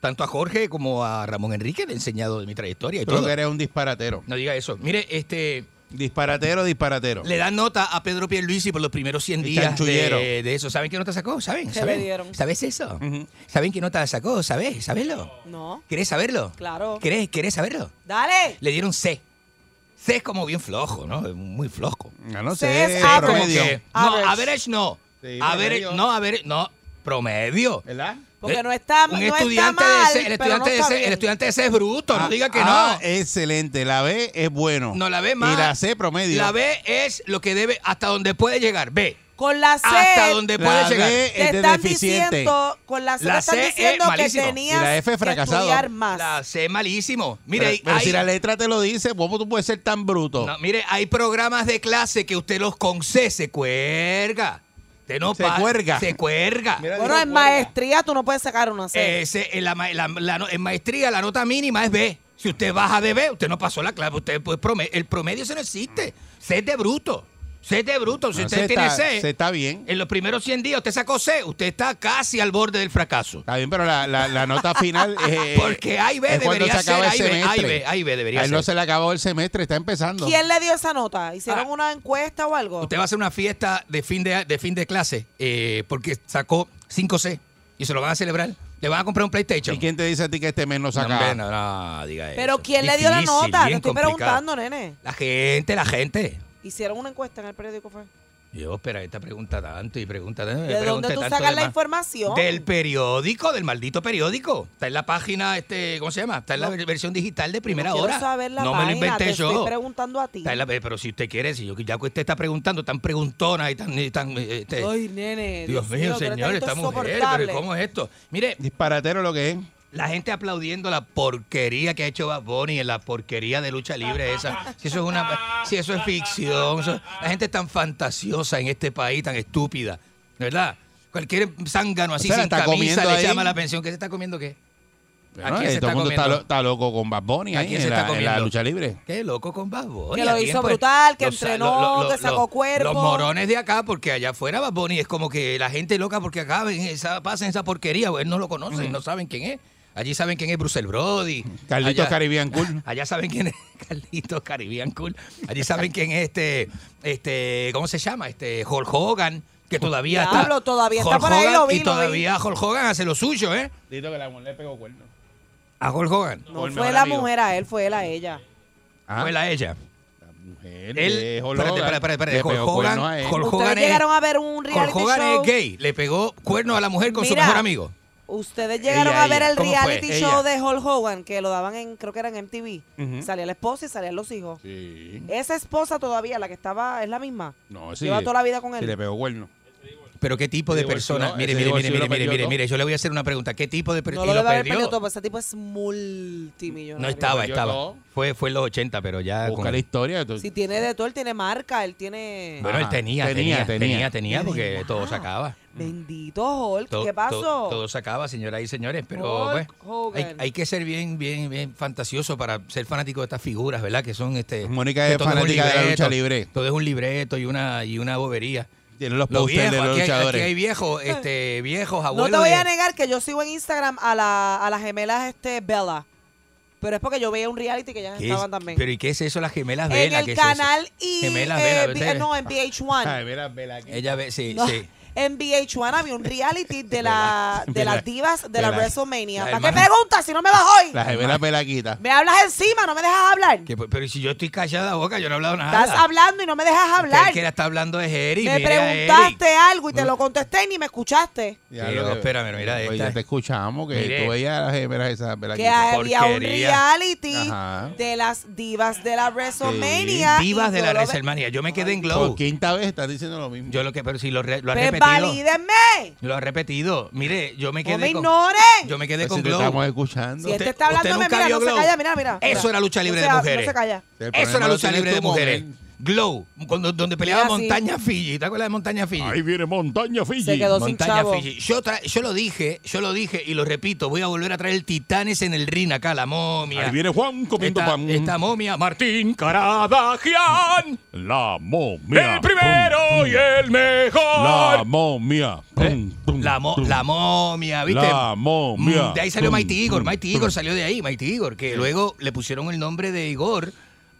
[SPEAKER 2] Tanto a Jorge como a Ramón Enrique le he enseñado de mi trayectoria y
[SPEAKER 1] Creo
[SPEAKER 2] todo.
[SPEAKER 1] que eres un disparatero.
[SPEAKER 2] No diga eso. Mire, este
[SPEAKER 1] Disparatero, disparatero.
[SPEAKER 2] le dan nota a Pedro Pierluisi por los primeros 100
[SPEAKER 1] El
[SPEAKER 2] días de, de eso. ¿Saben qué nota sacó? ¿Saben?
[SPEAKER 3] ¿Qué
[SPEAKER 2] ¿Saben?
[SPEAKER 3] le dieron?
[SPEAKER 2] ¿Sabes eso? ¿Saben qué nota sacó? ¿Sabes? ¿Sabeslo?
[SPEAKER 3] No,
[SPEAKER 2] ¿Querés saberlo?
[SPEAKER 3] claro.
[SPEAKER 2] ¿Querés, ¿Querés saberlo?
[SPEAKER 3] Dale.
[SPEAKER 2] Le dieron C. C es como bien flojo, ¿no? Muy flojo.
[SPEAKER 1] Ah, no
[SPEAKER 3] Se
[SPEAKER 1] sé,
[SPEAKER 3] es average.
[SPEAKER 1] promedio.
[SPEAKER 2] Que- no,
[SPEAKER 3] Average.
[SPEAKER 2] no.
[SPEAKER 1] Sí,
[SPEAKER 2] average, no, average, no. Promedio.
[SPEAKER 1] ¿Verdad?
[SPEAKER 3] Porque
[SPEAKER 2] Eh,
[SPEAKER 3] no está,
[SPEAKER 2] Un
[SPEAKER 3] no está
[SPEAKER 2] estudiante de
[SPEAKER 3] mal,
[SPEAKER 2] ese, el
[SPEAKER 3] pero no
[SPEAKER 2] estudiante de
[SPEAKER 3] está
[SPEAKER 2] ese,
[SPEAKER 3] bien.
[SPEAKER 2] el estudiante de ese es bruto, no
[SPEAKER 1] Ah,
[SPEAKER 2] diga que
[SPEAKER 1] ah,
[SPEAKER 2] no.
[SPEAKER 1] excelente. La B es bueno.
[SPEAKER 2] No, la B más.
[SPEAKER 1] Y la C promedio.
[SPEAKER 2] La B es lo que debe, hasta donde puede llegar. B.
[SPEAKER 3] Con la C
[SPEAKER 2] Hasta donde
[SPEAKER 1] La
[SPEAKER 2] puede
[SPEAKER 1] B
[SPEAKER 2] llegar.
[SPEAKER 1] es
[SPEAKER 3] te
[SPEAKER 1] de
[SPEAKER 3] están
[SPEAKER 1] deficiente.
[SPEAKER 3] diciendo, con la C
[SPEAKER 2] La
[SPEAKER 3] te están
[SPEAKER 2] C es
[SPEAKER 3] diciendo que
[SPEAKER 2] malísimo.
[SPEAKER 3] tenías
[SPEAKER 1] Y la F
[SPEAKER 3] que
[SPEAKER 1] fracasado.
[SPEAKER 3] estudiar más.
[SPEAKER 2] La C malísimo. Mire,
[SPEAKER 1] pero, pero
[SPEAKER 2] hay-
[SPEAKER 1] si la letra te lo dice, ¿cómo tú puedes ser tan bruto?
[SPEAKER 2] no, mire, hay programas de clase que usted los con C se cuerga. Usted no
[SPEAKER 1] Se
[SPEAKER 2] pa-
[SPEAKER 1] cuerga.
[SPEAKER 2] Se cuerga.
[SPEAKER 1] Mira,
[SPEAKER 3] bueno, en maestría tú no puedes sacar una C.
[SPEAKER 2] Ese, en, la, la- la no- en maestría la nota mínima es B. Si usted baja de B, usted no pasó la clase. Usted, pues, prome- el promedio ese no existe. C es de bruto. C es de bruto. Si
[SPEAKER 1] No,
[SPEAKER 2] usted
[SPEAKER 1] se
[SPEAKER 2] tiene
[SPEAKER 1] está,
[SPEAKER 2] C,
[SPEAKER 1] se está bien.
[SPEAKER 2] en los primeros 100 días usted sacó C, usted está casi al borde del fracaso.
[SPEAKER 1] Está bien, pero la, la- la nota [laughs] final es.
[SPEAKER 2] Porque A y B
[SPEAKER 1] es cuando
[SPEAKER 2] debería
[SPEAKER 1] se acaba
[SPEAKER 2] ser.
[SPEAKER 1] el
[SPEAKER 2] A y B, A y
[SPEAKER 1] semestre.
[SPEAKER 2] B, A y B debería
[SPEAKER 1] A él
[SPEAKER 2] ser.
[SPEAKER 1] no se le acabó el semestre, está empezando.
[SPEAKER 3] ¿Quién le dio esa nota? ¿Hicieron
[SPEAKER 2] Ah.
[SPEAKER 3] una encuesta o algo?
[SPEAKER 2] Usted va a hacer una fiesta de fin de, de fin de clase eh, porque sacó 5C y se lo van a celebrar. Le van a comprar un PlayStation.
[SPEAKER 1] ¿Y quién te dice a ti que este mes no saca?
[SPEAKER 2] no, no, diga
[SPEAKER 3] Pero
[SPEAKER 2] eso.
[SPEAKER 3] ¿quién le dio la nota? Te estoy
[SPEAKER 2] complicado.
[SPEAKER 3] preguntando, nene.
[SPEAKER 2] La gente, la gente.
[SPEAKER 3] ¿Hicieron una encuesta en el periódico? Fue?
[SPEAKER 2] Yo, espera, esta pregunta tanto y pregunta tanto.
[SPEAKER 3] ¿De dónde tú sacas la información?
[SPEAKER 2] Del periódico, del maldito periódico. Está en la página, este, ¿cómo se llama? Está en la
[SPEAKER 3] No.
[SPEAKER 2] versión digital de primera
[SPEAKER 3] no
[SPEAKER 2] hora.
[SPEAKER 3] Saber la
[SPEAKER 2] no me lo
[SPEAKER 3] página,
[SPEAKER 2] inventé
[SPEAKER 3] te
[SPEAKER 2] yo.
[SPEAKER 3] estoy preguntando a ti.
[SPEAKER 2] Está en la- pero si usted quiere, si yo, ya que usted está preguntando, tan preguntona y tan. y tan, este,
[SPEAKER 3] Ay, nene.
[SPEAKER 2] Dios, mío,
[SPEAKER 3] tú eres
[SPEAKER 2] señor, esta mujer, pero ¿cómo es esto? Mire,
[SPEAKER 1] Disparatero lo que es.
[SPEAKER 2] La gente aplaudiendo la porquería que ha hecho Bad Bunny en la porquería de lucha libre esa. Si eso es una si eso es ficción, eso- la gente es tan fantasiosa en este país, tan estúpida, ¿verdad? Cualquier zángano así
[SPEAKER 1] O sea,
[SPEAKER 2] sin
[SPEAKER 1] está
[SPEAKER 2] camisa
[SPEAKER 1] comiendo
[SPEAKER 2] le
[SPEAKER 1] ahí.
[SPEAKER 2] llama la pensión. ¿Qué se está comiendo qué?
[SPEAKER 1] Bueno,
[SPEAKER 2] ¿A quién se
[SPEAKER 1] todo
[SPEAKER 2] está
[SPEAKER 1] el mundo está,
[SPEAKER 2] comiendo?
[SPEAKER 1] lo- está loco con Bad Bunny
[SPEAKER 2] ¿A
[SPEAKER 1] ahí
[SPEAKER 2] quién
[SPEAKER 1] en la, en lucha libre.
[SPEAKER 2] Qué loco con Bad Bunny.
[SPEAKER 3] Que lo
[SPEAKER 2] ¿A quién,
[SPEAKER 3] hizo
[SPEAKER 2] pues?
[SPEAKER 3] brutal, que
[SPEAKER 2] Los-
[SPEAKER 3] entrenó,
[SPEAKER 2] lo- lo-
[SPEAKER 3] que sacó
[SPEAKER 2] lo-
[SPEAKER 3] cuerpo.
[SPEAKER 2] Los morones de acá, porque allá afuera Bad Bunny es como que la gente loca porque acá ven esa, pasan esa porquería, pues, no lo conocen, no saben quién es. Allí saben quién es Bruce Brody.
[SPEAKER 1] Carlitos
[SPEAKER 2] Allá-
[SPEAKER 1] Caribbean Cool. [laughs]
[SPEAKER 2] Allá saben quién es [laughs] Carlitos Caribbean Cool. Allí saben quién es este, este, ¿cómo se llama? Este Hulk Hogan, que todavía
[SPEAKER 3] Diablo,
[SPEAKER 2] está.
[SPEAKER 3] todavía está
[SPEAKER 2] Hulk
[SPEAKER 3] por ahí,
[SPEAKER 2] Hogan,
[SPEAKER 3] lo vi,
[SPEAKER 2] Y
[SPEAKER 3] lo
[SPEAKER 2] todavía Hulk Hogan hace lo suyo, ¿eh?
[SPEAKER 1] Dito que la mujer le pegó cuerno.
[SPEAKER 2] A Hulk Hogan.
[SPEAKER 3] No fue la
[SPEAKER 1] amigo.
[SPEAKER 3] mujer a él, fue él a ella.
[SPEAKER 1] Ah,
[SPEAKER 2] Fue la ella.
[SPEAKER 1] mujer
[SPEAKER 2] Él,
[SPEAKER 1] de Hulk
[SPEAKER 2] espérate,
[SPEAKER 1] Hogan,
[SPEAKER 2] espérate, espérate, Hulk Hogan,
[SPEAKER 1] a él.
[SPEAKER 2] Hulk Hogan es-
[SPEAKER 3] llegaron a ver un
[SPEAKER 2] Hulk
[SPEAKER 3] reality
[SPEAKER 2] Hogan
[SPEAKER 3] show.
[SPEAKER 2] es gay. Le pegó cuerno a la mujer con su mejor amigo.
[SPEAKER 3] Ustedes llegaron
[SPEAKER 1] Ella,
[SPEAKER 3] a ver
[SPEAKER 1] ella.
[SPEAKER 3] el reality
[SPEAKER 1] Ella.
[SPEAKER 3] show de Hulk Hogan, que lo daban en, creo que era en MTV. Salía la esposa y salían los hijos.
[SPEAKER 1] Sí.
[SPEAKER 3] Esa esposa todavía, la que estaba, es la misma.
[SPEAKER 1] No, sí.
[SPEAKER 3] Lleva toda la vida con él.
[SPEAKER 1] le pegó cuerno.
[SPEAKER 2] Pero qué tipo de persona. Mire, mire, mire, mire,
[SPEAKER 1] lo
[SPEAKER 2] mire, mire, mire. Yo le voy a hacer una pregunta. ¿Qué tipo de
[SPEAKER 3] No
[SPEAKER 2] persona?
[SPEAKER 3] lo
[SPEAKER 2] y lo
[SPEAKER 3] debe haber
[SPEAKER 2] perdió.
[SPEAKER 3] perdido todo, ese tipo es multimillonario.
[SPEAKER 2] No estaba, estaba. Fue, fue en los 80, pero ya.
[SPEAKER 1] Busca
[SPEAKER 2] con-
[SPEAKER 1] la historia. tú-
[SPEAKER 3] Si tiene de todo, él tiene marca, él tiene...
[SPEAKER 2] Bueno, él
[SPEAKER 1] Ajá.
[SPEAKER 2] tenía,
[SPEAKER 1] Tenía,
[SPEAKER 2] tenía, tenía,
[SPEAKER 1] tenía.
[SPEAKER 2] tenía, porque todo se acaba.
[SPEAKER 3] Bendito Hulk,
[SPEAKER 2] Todo,
[SPEAKER 3] ¿qué pasó?
[SPEAKER 2] Todo, todo se acaba, señoras y señores. Pero
[SPEAKER 3] Hulk
[SPEAKER 2] pues,
[SPEAKER 3] Hogan.
[SPEAKER 2] hay, hay que ser bien, bien, bien fantasioso para ser fanático de estas figuras, ¿verdad? Que son este.
[SPEAKER 1] Mónica es fanática de la lucha libre.
[SPEAKER 2] Todo es un libreto y una, y una bobería.
[SPEAKER 1] Tiene los
[SPEAKER 2] Los
[SPEAKER 1] posters
[SPEAKER 2] viejos,
[SPEAKER 1] de los
[SPEAKER 2] aquí, hay, aquí
[SPEAKER 1] luchadores.
[SPEAKER 2] hay viejos, este, [laughs] viejos,
[SPEAKER 3] No
[SPEAKER 2] abuelos.
[SPEAKER 3] te voy a negar que yo sigo en Instagram a, la, a las gemelas este Bella. Pero es porque yo veía un reality que ellas
[SPEAKER 2] ¿Qué es?
[SPEAKER 3] estaban también.
[SPEAKER 2] Pero ¿y qué es eso, las gemelas
[SPEAKER 3] en
[SPEAKER 2] Vela?
[SPEAKER 3] el
[SPEAKER 2] ¿Qué es
[SPEAKER 3] canal y
[SPEAKER 2] Gemelas
[SPEAKER 3] eh,
[SPEAKER 2] Vela, ¿viste?
[SPEAKER 3] no, en VH1.
[SPEAKER 1] Ay, mira, vela aquí.
[SPEAKER 2] Ella ve, sí,
[SPEAKER 3] No,
[SPEAKER 2] sí.
[SPEAKER 3] En VH1 había un reality de, la, de las divas de la. WrestleMania.
[SPEAKER 2] La
[SPEAKER 3] ¿Para qué preguntas si no me vas hoy?
[SPEAKER 1] La gemela pelaquita.
[SPEAKER 3] Me hablas encima, no me dejas hablar.
[SPEAKER 2] Que, pero si yo estoy callada la boca, yo no he hablado nada.
[SPEAKER 3] Estás hablando y no me dejas hablar.
[SPEAKER 2] Que la está hablando es Eri.
[SPEAKER 3] Me preguntaste algo y te lo contesté y ni me escuchaste.
[SPEAKER 1] Ya
[SPEAKER 2] Sí,
[SPEAKER 1] lo que-
[SPEAKER 2] espérame, mira
[SPEAKER 1] Pues
[SPEAKER 2] esta.
[SPEAKER 1] ya te escuchamos que
[SPEAKER 2] Mire.
[SPEAKER 1] tú veías las gemelas esas
[SPEAKER 3] Que había un reality
[SPEAKER 1] Ajá.
[SPEAKER 3] de las divas de la WrestleMania.
[SPEAKER 2] Divas
[SPEAKER 3] y
[SPEAKER 2] de la WrestleMania. Yo me quedé en
[SPEAKER 1] Por
[SPEAKER 2] Glow.
[SPEAKER 1] quinta vez estás diciendo lo mismo.
[SPEAKER 2] Yo lo que, pero si lo, lo ha
[SPEAKER 3] Pues
[SPEAKER 2] repetido.
[SPEAKER 3] Valídenme.
[SPEAKER 2] Lo ha repetido. Mire, yo me
[SPEAKER 3] No
[SPEAKER 2] quedé
[SPEAKER 3] me
[SPEAKER 2] con.
[SPEAKER 3] ignoren.
[SPEAKER 2] Yo me quedé
[SPEAKER 1] Pues
[SPEAKER 2] con
[SPEAKER 1] si
[SPEAKER 2] Glow.
[SPEAKER 1] estamos escuchando.
[SPEAKER 3] Si este
[SPEAKER 2] Usted-
[SPEAKER 3] está hablando, mira, no se calla, mira, mira.
[SPEAKER 2] Eso era lucha libre
[SPEAKER 3] No
[SPEAKER 2] de mujeres.
[SPEAKER 3] No se calla.
[SPEAKER 1] El
[SPEAKER 2] Eso era lucha libre de mujeres. Glow, cuando, donde peleaba
[SPEAKER 3] sí.
[SPEAKER 2] Montaña Fiji. ¿Te acuerdas de Montaña Fiji?
[SPEAKER 1] Ahí viene Montaña Fiji.
[SPEAKER 3] Se quedó sin
[SPEAKER 2] Montaña
[SPEAKER 3] chavo.
[SPEAKER 2] Fiji. Yo, yo lo dije, yo lo dije y lo repito. Voy a volver a traer el Titanes en el ring acá, la momia.
[SPEAKER 1] Ahí viene Juan comiendo
[SPEAKER 2] esta,
[SPEAKER 1] pan.
[SPEAKER 2] esta momia, Martín Caradagian.
[SPEAKER 1] La momia.
[SPEAKER 2] El primero y el mejor.
[SPEAKER 1] La momia. Pum, pum,
[SPEAKER 2] La, mo-
[SPEAKER 1] pum.
[SPEAKER 2] la momia, ¿viste?
[SPEAKER 1] La momia.
[SPEAKER 2] Mm, De ahí salió
[SPEAKER 1] Pum,
[SPEAKER 2] Mighty Igor.
[SPEAKER 1] pum,
[SPEAKER 2] Mighty
[SPEAKER 1] pum.
[SPEAKER 2] Igor salió de ahí, Mighty Igor, que luego le pusieron el nombre de Igor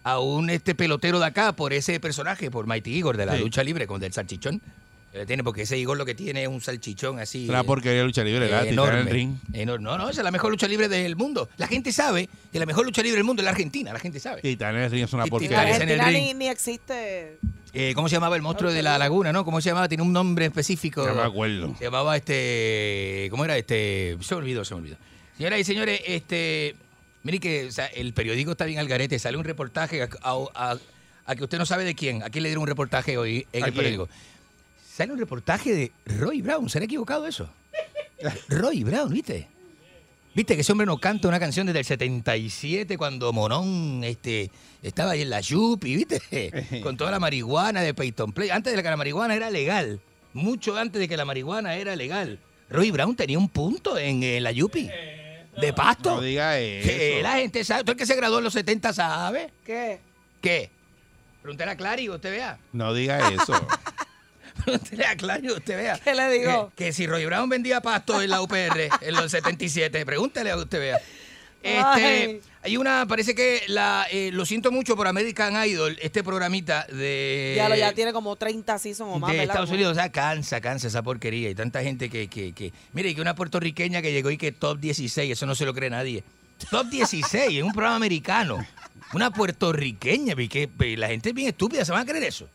[SPEAKER 2] a un este pelotero de acá por ese personaje, por Mighty Igor de la
[SPEAKER 1] Sí.
[SPEAKER 2] lucha libre con del salchichón. Tiene, porque ese Igor lo que tiene es un salchichón así.
[SPEAKER 1] Una
[SPEAKER 2] eh,
[SPEAKER 1] porquería de lucha libre, ¿verdad? Titán en el ring.
[SPEAKER 2] Enorme. No, no, esa es la mejor lucha libre del mundo. La gente sabe que la mejor lucha libre del mundo es la Argentina, la gente sabe.
[SPEAKER 1] Titán en el ring es una porquería.
[SPEAKER 2] Titanes en el ring.
[SPEAKER 3] ni, ni existe.
[SPEAKER 2] Eh, ¿Cómo se llamaba el monstruo de la laguna, no? ¿Cómo se llamaba? Tiene un nombre específico.
[SPEAKER 1] No me acuerdo.
[SPEAKER 2] Se llamaba este. ¿Cómo era? Este. Se me olvidó, se me olvidó. Señoras y señores, este. Mire que o sea, el periódico está bien al garete. Sale un reportaje a, a- a- a que usted no sabe de quién. ¿A quién le dieron un reportaje hoy en
[SPEAKER 1] ¿A
[SPEAKER 2] el periódico? Sale un reportaje de Roy Brown. ¿Se ha equivocado eso? Roy Brown, ¿viste? Viste que ese hombre no canta una canción desde el 77 cuando Monón este, estaba ahí en la Yupi, ¿viste? [laughs] Con toda la marihuana de Peyton Play. Antes de que la marihuana era legal. Mucho antes de que la marihuana era legal. Roy Brown tenía un punto en, eh, la Yupi. De pasto.
[SPEAKER 1] No diga
[SPEAKER 2] Que
[SPEAKER 1] eso.
[SPEAKER 2] la gente sabe. Todo el que se graduó en los 70 sabe.
[SPEAKER 3] ¿Qué?
[SPEAKER 2] ¿Qué? Pregúntale a Clary, usted vea.
[SPEAKER 1] No diga eso. [laughs]
[SPEAKER 2] Pregúntale a Clary, usted vea.
[SPEAKER 3] ¿Qué le digo?
[SPEAKER 2] Que, que si Roy Brown vendía pasto en la UPR en los 77, pregúntale a usted vea. Este,
[SPEAKER 3] Ay.
[SPEAKER 2] Hay una, parece que la, eh, lo siento mucho por American Idol, este programita de,
[SPEAKER 3] Ya lo ya tiene como 30 seasons o más,
[SPEAKER 2] de
[SPEAKER 3] ¿verdad?
[SPEAKER 2] Estados Unidos, o sea, cansa, cansa esa porquería. Y tanta gente que, que, que, mire, que una puertorriqueña que llegó y que top 16, eso no se lo cree nadie. Top 16, en un programa americano. Una puertorriqueña, que la gente es bien estúpida, ¿se van a creer eso?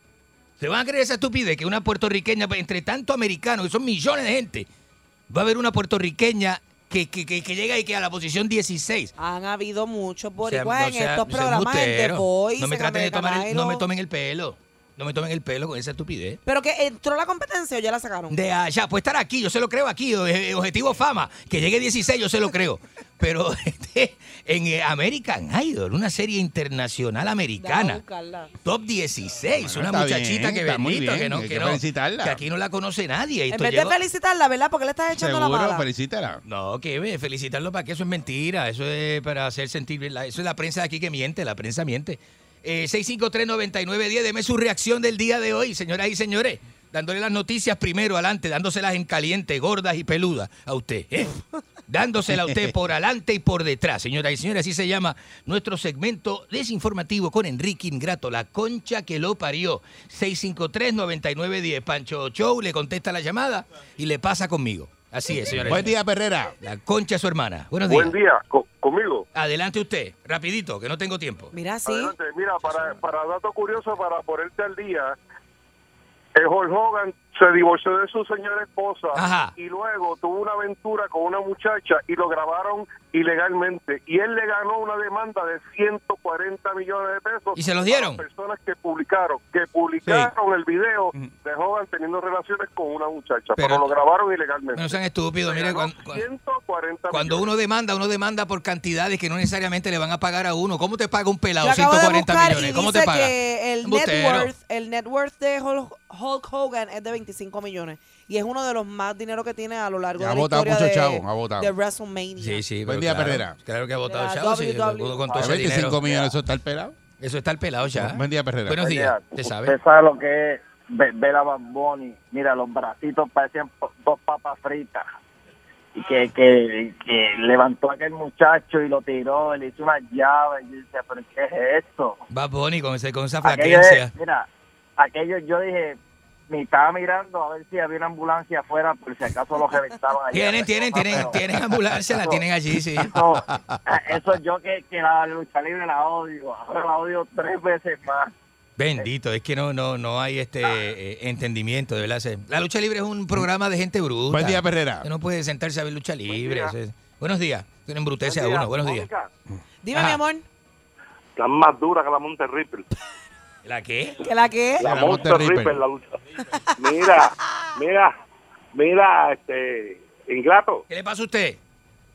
[SPEAKER 2] ¿Se van a creer esa estupidez que una puertorriqueña, pues, entre tanto americanos, que son millones de gente, va a haber una puertorriqueña que, que, que, que llega y que a la posición 16?
[SPEAKER 3] Han habido muchos
[SPEAKER 2] O sea,
[SPEAKER 3] boricuas
[SPEAKER 2] o sea,
[SPEAKER 3] en estos
[SPEAKER 2] no
[SPEAKER 3] programas,
[SPEAKER 2] embusteros.
[SPEAKER 3] Voice,
[SPEAKER 2] no me
[SPEAKER 3] en
[SPEAKER 2] traten de tomar el- no me tomen el pelo. No me tomen el pelo con esa estupidez.
[SPEAKER 3] Pero que entró la competencia o ya la sacaron.
[SPEAKER 2] De allá, puede estar aquí, yo se lo creo aquí, objetivo fama, que llegue 16, yo se lo creo. Pero [laughs] este, en eh, American Idol, una serie internacional americana, top 16,
[SPEAKER 1] Bueno,
[SPEAKER 2] una muchachita
[SPEAKER 1] bien,
[SPEAKER 2] que bendito,
[SPEAKER 1] bien,
[SPEAKER 2] que no, que,
[SPEAKER 1] que
[SPEAKER 2] no, que aquí no la conoce nadie.
[SPEAKER 3] En
[SPEAKER 2] Esto
[SPEAKER 3] vez
[SPEAKER 2] llegó-
[SPEAKER 3] de felicitarla, ¿verdad? Porque le estás echando la
[SPEAKER 1] Seguro,
[SPEAKER 3] mala.
[SPEAKER 1] felicítala.
[SPEAKER 2] No, que ve, felicitarlo para que eso es mentira, eso es para hacer sentir, la- eso es la prensa de aquí que miente, la prensa miente. Eh, 653-9910, deme su reacción del día de hoy, señoras y señores. Dándole las noticias primero adelante, dándoselas en caliente, gordas y peludas a usted. ¿eh? [laughs] Dándosela a usted por adelante y por detrás, señoras y señores. Así se llama nuestro segmento desinformativo con Enrique Ingrato, la concha que lo parió. 653-9910. Pancho Show le contesta la llamada y le pasa conmigo. Así es, señores.
[SPEAKER 1] Buen día, Perrera.
[SPEAKER 2] La concha es su hermana. Buenos días.
[SPEAKER 7] Buen día, co- conmigo.
[SPEAKER 2] Adelante usted, rapidito, que no tengo tiempo.
[SPEAKER 3] Mira, sí.
[SPEAKER 7] Adelante. Mira, para, para dato curioso, para ponerte al día, el Hulk Hogan se divorció de su señora esposa
[SPEAKER 2] Ajá.
[SPEAKER 7] y luego tuvo una aventura con una muchacha y lo grabaron ilegalmente. Y él le ganó una demanda de 140 millones de pesos.
[SPEAKER 2] ¿Y se los
[SPEAKER 7] a
[SPEAKER 2] dieron?
[SPEAKER 7] las personas que publicaron, que publicaron el video de Hogan teniendo relaciones con una muchacha, pero,
[SPEAKER 2] Pero-
[SPEAKER 7] lo grabaron ilegalmente.
[SPEAKER 2] No sean estúpidos, mire, cuando,
[SPEAKER 7] 140
[SPEAKER 2] cuando
[SPEAKER 7] millones.
[SPEAKER 2] uno demanda, uno demanda por cantidades que no necesariamente le van a pagar a uno. ¿Cómo te paga un pelado
[SPEAKER 3] Yo acabo de
[SPEAKER 2] 140
[SPEAKER 3] buscar
[SPEAKER 2] millones? ¿Cómo te paga?
[SPEAKER 3] que el net, worth, el net worth de Hulk, Hulk Hogan es de 25 millones. Y es uno de los más dinero que tiene a lo largo
[SPEAKER 1] Y ha
[SPEAKER 3] de la
[SPEAKER 1] votado
[SPEAKER 3] historia
[SPEAKER 1] mucho
[SPEAKER 3] de,
[SPEAKER 1] chavo, ha votado.
[SPEAKER 3] de WrestleMania.
[SPEAKER 2] Sí, sí.
[SPEAKER 1] Buen día,
[SPEAKER 2] claro,
[SPEAKER 1] Perrera.
[SPEAKER 2] Claro que ha votado chavo, sí,
[SPEAKER 3] WWE.
[SPEAKER 2] con- con todo
[SPEAKER 1] A
[SPEAKER 2] ese
[SPEAKER 1] 25
[SPEAKER 2] dinero.
[SPEAKER 1] millones, eso está el pelado.
[SPEAKER 2] Eso está el pelado ya.
[SPEAKER 1] Buen día, Perrera.
[SPEAKER 2] Buenos
[SPEAKER 5] Buen
[SPEAKER 2] días,
[SPEAKER 5] día.
[SPEAKER 2] ¿te sabe?
[SPEAKER 5] Usted sabe lo que es ve- ver a Bad Bunny. Mira, los bracitos parecían dos papas fritas. Y que, que, que levantó a aquel muchacho y lo tiró, y le hizo una llave. Y yo decía, ¿pero qué es esto?
[SPEAKER 2] Va Bonnie con, ese, con esa flaquencia.
[SPEAKER 5] mira, aquello yo dije, me estaba mirando a ver si había una ambulancia afuera, por si acaso lo reventaban allá.
[SPEAKER 2] Tienen, tienen, tienen,
[SPEAKER 5] Pero-
[SPEAKER 2] tienen ambulancia, la tienen allí, sí.
[SPEAKER 5] Eso, eso yo que, que la lucha libre la odio, ahora la odio tres veces más.
[SPEAKER 2] Bendito, es que no, no, no hay este eh, entendimiento, de verdad. La lucha libre es un programa de gente bruta.
[SPEAKER 1] Buen día, Perrera.
[SPEAKER 2] Usted no puede sentarse a ver lucha libre.
[SPEAKER 5] día.
[SPEAKER 2] eso es- Buenos días. Que no embrutece a
[SPEAKER 5] Buen día,
[SPEAKER 2] uno. Buenos días.
[SPEAKER 5] Mónica,
[SPEAKER 3] Dime,
[SPEAKER 2] Ajá.
[SPEAKER 3] mi amor,
[SPEAKER 7] Están más dura que la Monte Ripple.
[SPEAKER 2] ¿La qué?
[SPEAKER 3] ¿que la que?
[SPEAKER 7] La
[SPEAKER 1] La
[SPEAKER 7] Monster
[SPEAKER 1] Monster
[SPEAKER 7] Ripple. la lucha. Mira, mira, mira, este, Ingrato,
[SPEAKER 2] ¿Qué le pasa a usted?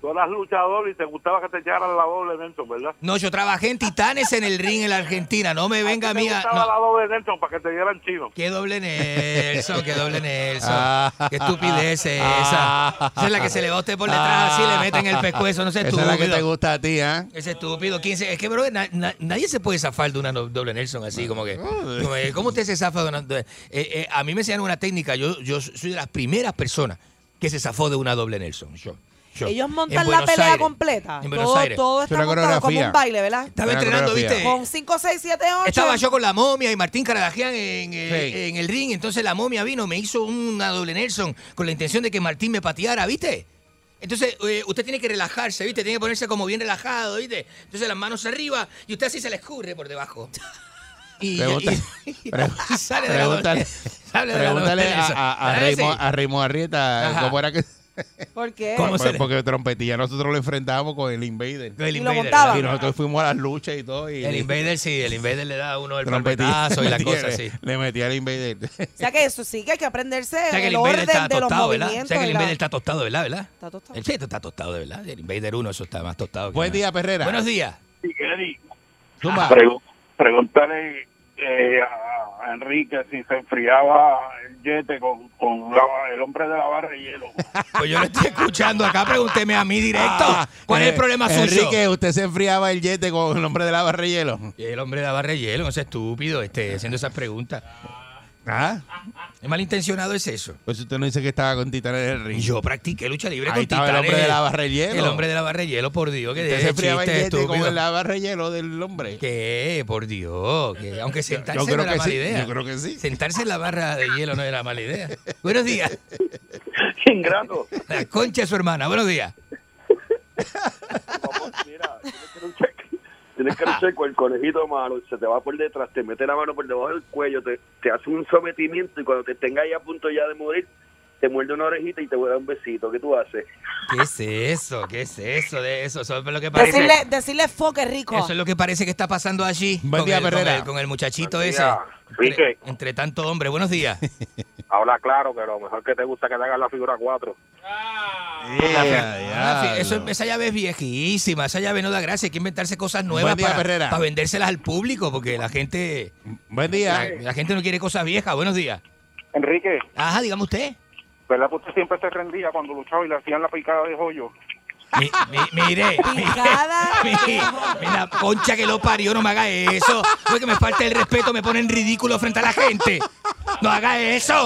[SPEAKER 7] Tú eras luchador y te gustaba que te echaran la doble Nelson, ¿verdad?
[SPEAKER 2] No, yo trabajé en Titanes en el ring en la Argentina. No me venga a
[SPEAKER 7] ¿Te
[SPEAKER 2] mí a...
[SPEAKER 7] gustaba
[SPEAKER 2] no.
[SPEAKER 7] la doble Nelson para que te dieran chino?
[SPEAKER 2] Qué doble Nelson, qué doble Nelson.
[SPEAKER 1] Ah.
[SPEAKER 2] Qué estupidez es esa. Esa es la que se le va a usted por detrás así, le meten el pescuezo, no sé
[SPEAKER 1] Esa es la que te
[SPEAKER 2] estúpido.
[SPEAKER 1] gusta a ti, ¿ah?
[SPEAKER 2] Ese estúpido. ¿quién se- es que, bro, na- na- nadie se puede zafar de una doble Nelson así, como que. como que, ¿Cómo usted se zafa de una.? de- eh, eh, a mí me enseñaron una técnica. Yo, yo soy de las primeras personas que se zafó de una doble Nelson. Yo. Yo.
[SPEAKER 3] Ellos montan la pelea
[SPEAKER 2] Aires.
[SPEAKER 3] completa.
[SPEAKER 2] En
[SPEAKER 3] todo
[SPEAKER 2] Aires.
[SPEAKER 3] todo
[SPEAKER 1] Es
[SPEAKER 3] está
[SPEAKER 1] una
[SPEAKER 3] montado como un baile, ¿verdad?
[SPEAKER 2] Estaba entrenando. ¿viste?
[SPEAKER 3] Con 5, 6, 7, 8.
[SPEAKER 2] Estaba yo con la momia y Martín Caradagian en, eh,
[SPEAKER 1] Sí.
[SPEAKER 2] en el ring. Entonces la momia vino, me hizo una doble Nelson con la intención de que Martín me pateara, ¿viste? Entonces eh, usted tiene que relajarse, ¿viste? Tiene que ponerse como bien relajado, ¿viste? Entonces las manos arriba y usted así se le escurre por debajo. Y,
[SPEAKER 1] Pregunta-
[SPEAKER 2] y-
[SPEAKER 1] pre-
[SPEAKER 2] y [laughs] sale de la
[SPEAKER 1] pregúntale, [laughs]
[SPEAKER 2] sale de la
[SPEAKER 1] pregúntale
[SPEAKER 2] novela
[SPEAKER 1] a, a, a Arrieta cómo era que... [laughs]
[SPEAKER 3] ¿Por qué?
[SPEAKER 2] ¿Cómo se
[SPEAKER 1] Porque,
[SPEAKER 2] le-
[SPEAKER 1] porque trompetilla nosotros lo enfrentábamos con el Invader.
[SPEAKER 2] El
[SPEAKER 3] Y lo
[SPEAKER 2] Invader.
[SPEAKER 1] Y nosotros fuimos a las luchas y todo. Y
[SPEAKER 2] El Invader sí, el Invader le da a uno el trompetazo y la [laughs] cosa así.
[SPEAKER 1] Le metía al Invader.
[SPEAKER 3] O sea que eso sí que hay que aprenderse
[SPEAKER 2] O sea que el
[SPEAKER 3] el
[SPEAKER 2] Invader
[SPEAKER 3] orden
[SPEAKER 2] está
[SPEAKER 3] de los
[SPEAKER 2] tostado, ¿verdad? O
[SPEAKER 3] movimientos.
[SPEAKER 2] sea que el
[SPEAKER 3] y la-
[SPEAKER 2] Invader está tostado, ¿verdad? ¿verdad?
[SPEAKER 3] Está tostado.
[SPEAKER 2] El sí, está tostado, de verdad. El Invader 1, eso está más tostado. que
[SPEAKER 1] Buen
[SPEAKER 2] nada.
[SPEAKER 1] día, Perrera.
[SPEAKER 2] Buenos días.
[SPEAKER 7] Sí, Eddie,
[SPEAKER 1] Zumba.
[SPEAKER 7] pregu- pregúntale eh, a, Enrique si se enfriaba el yete con, con la- el hombre de la barra de hielo. [laughs]
[SPEAKER 2] Pues yo lo estoy escuchando acá, pregúnteme a mí directo.
[SPEAKER 1] Ah,
[SPEAKER 2] ¿Cuál es
[SPEAKER 1] eh,
[SPEAKER 2] el problema suyo?
[SPEAKER 1] Enrique, ¿usted se enfriaba el yete con el hombre de la barra de hielo?
[SPEAKER 2] El hombre de la barra de hielo, no sea estúpido, este, haciendo esas preguntas.
[SPEAKER 1] ¿Ah?
[SPEAKER 2] ¿Es malintencionado es eso?
[SPEAKER 1] Pues usted no dice que estaba con Titanes del Ring.
[SPEAKER 2] Yo practiqué lucha libre
[SPEAKER 1] Ahí
[SPEAKER 2] con
[SPEAKER 1] estaba el
[SPEAKER 2] titanes.
[SPEAKER 1] hombre de la barra de hielo.
[SPEAKER 2] El hombre de la barra de hielo, por Dios, que
[SPEAKER 1] Usted se enfriaba el con la barra de hielo del hombre.
[SPEAKER 2] ¿Qué? Por Dios. que aunque sentarse
[SPEAKER 1] yo creo
[SPEAKER 2] no era
[SPEAKER 1] que
[SPEAKER 2] mala
[SPEAKER 1] sí,
[SPEAKER 2] idea.
[SPEAKER 1] yo creo que sí.
[SPEAKER 2] Sentarse en la barra de hielo no era mala idea. Buenos días. [laughs]
[SPEAKER 7] Ingrato.
[SPEAKER 2] La concha de su hermana. Buenos días.
[SPEAKER 7] Vamos, mira, tienes que luchar, con el conejito malo, se te va por detrás, te mete la mano por debajo del cuello, te, te hace un sometimiento y cuando te tenga ahí a punto ya de morir, te muerde una orejita y te voy a dar un besito. ¿Qué tú haces?
[SPEAKER 2] ¿Qué es eso? ¿Qué es eso de eso? Eso es lo que parece.
[SPEAKER 3] Decirle, decirle foque rico.
[SPEAKER 2] Eso es lo que parece que está pasando allí.
[SPEAKER 1] Buen
[SPEAKER 2] con
[SPEAKER 1] día,
[SPEAKER 2] el, con el- Con el muchachito
[SPEAKER 7] Buen
[SPEAKER 2] ese. Entre, entre tanto hombre. Buenos días.
[SPEAKER 7] Habla claro que lo mejor que te gusta que te hagan la figura 4.
[SPEAKER 2] Ah, eso- esa llave es viejísima. Esa llave no da gracia. Hay que inventarse cosas nuevas
[SPEAKER 1] día,
[SPEAKER 2] para, para vendérselas al público porque la gente,
[SPEAKER 1] Buen
[SPEAKER 2] la,
[SPEAKER 1] día.
[SPEAKER 2] la gente no quiere cosas viejas. Buenos días.
[SPEAKER 7] Enrique,
[SPEAKER 2] Ajá, dígame usted.
[SPEAKER 7] ¿verdad que usted siempre se rendía cuando luchaba y le hacían la picada de joyo?
[SPEAKER 2] Mi- mi- mire, mi-
[SPEAKER 3] Picada. [laughs]
[SPEAKER 2] mi- mi- la concha que lo parió, no me haga eso. Porque me falta el respeto, me pone en ridículo frente a la gente. No haga eso.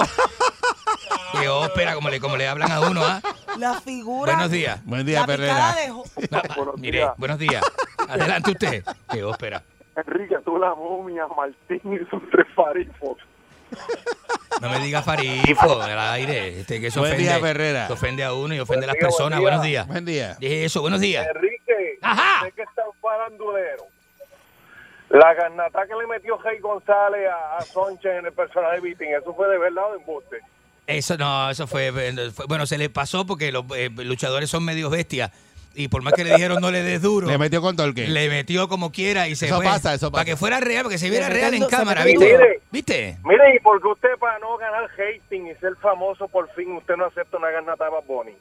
[SPEAKER 2] Qué ópera, como le, como le hablan a uno, ¿ah?
[SPEAKER 3] La figura.
[SPEAKER 2] Buenos días.
[SPEAKER 1] Buen día, Perrera.
[SPEAKER 3] de
[SPEAKER 2] No, mire, buenos días. Adelante usted. [laughs] Qué ópera.
[SPEAKER 7] Enrique, tú la momia, Martín y sus tres farifos.
[SPEAKER 2] No me diga farifo al aire. Este, que eso
[SPEAKER 1] Buen
[SPEAKER 2] ofende,
[SPEAKER 1] día, Perrera.
[SPEAKER 2] que ofende a uno y ofende a las
[SPEAKER 7] día,
[SPEAKER 2] personas.
[SPEAKER 7] buen día.
[SPEAKER 2] Buenos días.
[SPEAKER 1] Buen día.
[SPEAKER 2] Dije eso, buenos días.
[SPEAKER 7] Enrique,
[SPEAKER 2] Ajá.
[SPEAKER 7] sé que está un farandulero. La garnata que le metió Rey González a, a Sonche en el personaje de Viting, ¿eso fue de verdad o de embuste?
[SPEAKER 2] Eso no, eso fue, fue- bueno, se le pasó porque los eh, luchadores son medios bestias y por más que le dijeron no le des duro,
[SPEAKER 1] Le metió con torque.
[SPEAKER 2] le metió como quiera y se
[SPEAKER 1] Eso
[SPEAKER 2] fue.
[SPEAKER 1] pasa, eso
[SPEAKER 2] Para
[SPEAKER 1] pasa.
[SPEAKER 2] que fuera real, para que se viera real en cámara, ¿viste?
[SPEAKER 7] Mire.
[SPEAKER 2] ¿Viste?
[SPEAKER 7] Mire, y porque usted para no ganar hating y ser famoso por fin, usted no acepta una garnata de Bad Bunny.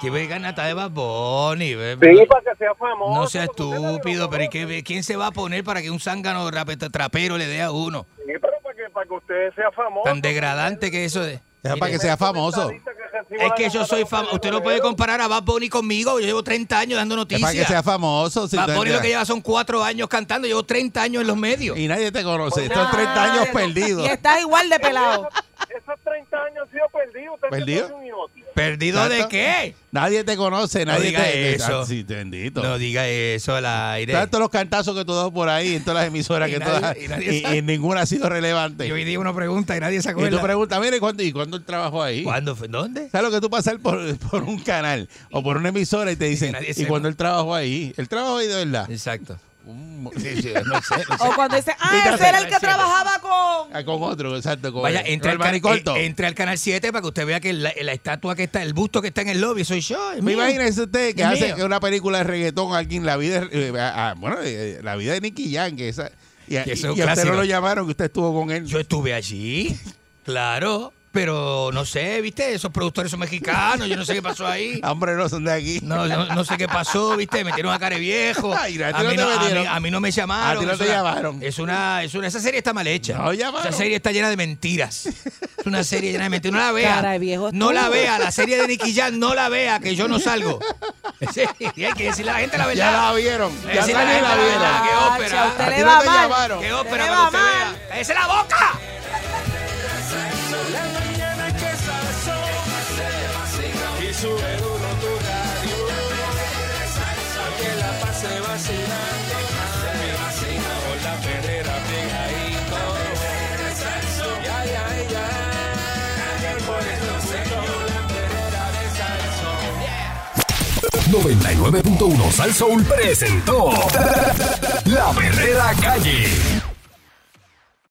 [SPEAKER 2] Que ve ganata de Bad Bunny, ve-
[SPEAKER 7] Sí, para que sea famoso.
[SPEAKER 2] No sea estúpido, pero ¿y qué- quién se va a poner para que un zángano rape- trapero le dé a uno?
[SPEAKER 7] Sí, pero para que, para que usted sea famoso.
[SPEAKER 2] Tan degradante que eso de...
[SPEAKER 1] Es para que sea famoso.
[SPEAKER 2] Es que yo soy famoso. Usted no puede comparar a Bad Bunny conmigo. Yo llevo 30 años dando
[SPEAKER 1] Es
[SPEAKER 2] noticias.
[SPEAKER 1] para que sea famoso. si
[SPEAKER 2] Bad Bunny lo que lleva son cuatro años cantando. Llevo 30 años en los medios.
[SPEAKER 1] Y nadie te conoce. Estos 30 años perdidos.
[SPEAKER 3] Y estás igual de pelado. [laughs]
[SPEAKER 7] Esos 30 años han sido perdidos. Usted
[SPEAKER 1] ¿Perdido?
[SPEAKER 7] es un inútil.
[SPEAKER 2] ¿Perdido de qué?
[SPEAKER 1] Nadie te conoce.
[SPEAKER 2] No
[SPEAKER 1] Nadie
[SPEAKER 2] diga
[SPEAKER 1] te.
[SPEAKER 2] eso.
[SPEAKER 1] Ah, Sí, bendito.
[SPEAKER 2] No diga eso al aire.
[SPEAKER 1] Tantos los cantazos que tú das por ahí en todas las emisoras
[SPEAKER 2] Y
[SPEAKER 1] que
[SPEAKER 2] nadie-
[SPEAKER 1] todas,
[SPEAKER 2] y nadie
[SPEAKER 1] y,
[SPEAKER 2] sabe.
[SPEAKER 1] y ninguna ha sido relevante.
[SPEAKER 2] Y hoy día uno pregunta y nadie se
[SPEAKER 1] Y tú
[SPEAKER 2] acuerda.
[SPEAKER 1] preguntas, mire, ¿cuándo, ¿y cuándo él trabajó ahí?
[SPEAKER 2] ¿Cuándo fue? ¿Dónde?
[SPEAKER 1] ¿Sabes lo que tú pasas por, por un canal o por una emisora y te dicen, ¿y
[SPEAKER 2] sepa.
[SPEAKER 1] cuándo él trabajó ahí? ¿Él trabajó ahí de verdad?
[SPEAKER 2] Exacto. Sí, sí, no sé, no sé.
[SPEAKER 3] O cuando dice, ah, ese era el que trabajaba con.
[SPEAKER 1] ah, Con otro, exacto. Con
[SPEAKER 2] Vaya,
[SPEAKER 1] con el
[SPEAKER 2] al, can- eh, canal 7 para que usted vea que la, la estatua que está, el busto que está en el lobby soy yo.
[SPEAKER 1] Me imagínese usted que
[SPEAKER 2] Es
[SPEAKER 1] hace
[SPEAKER 2] mío.
[SPEAKER 1] que una película de reggaetón alguien la vida eh, ah, bueno eh, la vida de Nicky Jam que esa y, a-
[SPEAKER 2] Que
[SPEAKER 1] y- a usted no lo llamaron que usted estuvo con él
[SPEAKER 2] Yo estuve allí, claro, pero no sé, ¿viste? Esos productores son mexicanos, yo no sé qué pasó ahí.
[SPEAKER 1] Ah, [laughs] hombre no son de aquí
[SPEAKER 2] No, no, no sé qué pasó, ¿viste? Me metieron a care viejo.
[SPEAKER 1] Ay, a ti
[SPEAKER 2] a,
[SPEAKER 1] no
[SPEAKER 2] mí
[SPEAKER 1] te
[SPEAKER 2] no, a, mí,
[SPEAKER 1] metieron.
[SPEAKER 2] a mí no me llamaron.
[SPEAKER 1] A ti no
[SPEAKER 2] Es
[SPEAKER 1] te
[SPEAKER 2] una-
[SPEAKER 1] llamaron.
[SPEAKER 2] Es una, es una, esa serie está mal hecha.
[SPEAKER 1] No llamaron.
[SPEAKER 2] Esa serie está llena de mentiras. Es una serie llena de mentiras. No la vea.
[SPEAKER 3] Cara de viejo
[SPEAKER 2] no la vea. La serie de Nicky Jam, no la vea, que yo no salgo. [laughs] Sí, y hay que decirle a la gente la verdad.
[SPEAKER 1] ya la vieron ya
[SPEAKER 2] la
[SPEAKER 1] salió
[SPEAKER 2] gente
[SPEAKER 1] la
[SPEAKER 2] la verdad.
[SPEAKER 1] vieron
[SPEAKER 2] Qué ópera.
[SPEAKER 3] a usted
[SPEAKER 1] A
[SPEAKER 3] le
[SPEAKER 1] ti
[SPEAKER 3] va
[SPEAKER 1] no te
[SPEAKER 3] mal.
[SPEAKER 1] llamaron.
[SPEAKER 2] Qué ópera
[SPEAKER 3] le
[SPEAKER 2] para
[SPEAKER 3] va
[SPEAKER 2] que usted
[SPEAKER 3] mal.
[SPEAKER 2] vea. ¡Cállese la boca!
[SPEAKER 9] Sube duro tu radio. Que la pase vacilando. La perrera pegadito. Ya ya ya. Por la perrera de salsón
[SPEAKER 8] 99.1 Sal Soul presentó La Verdadera Calle.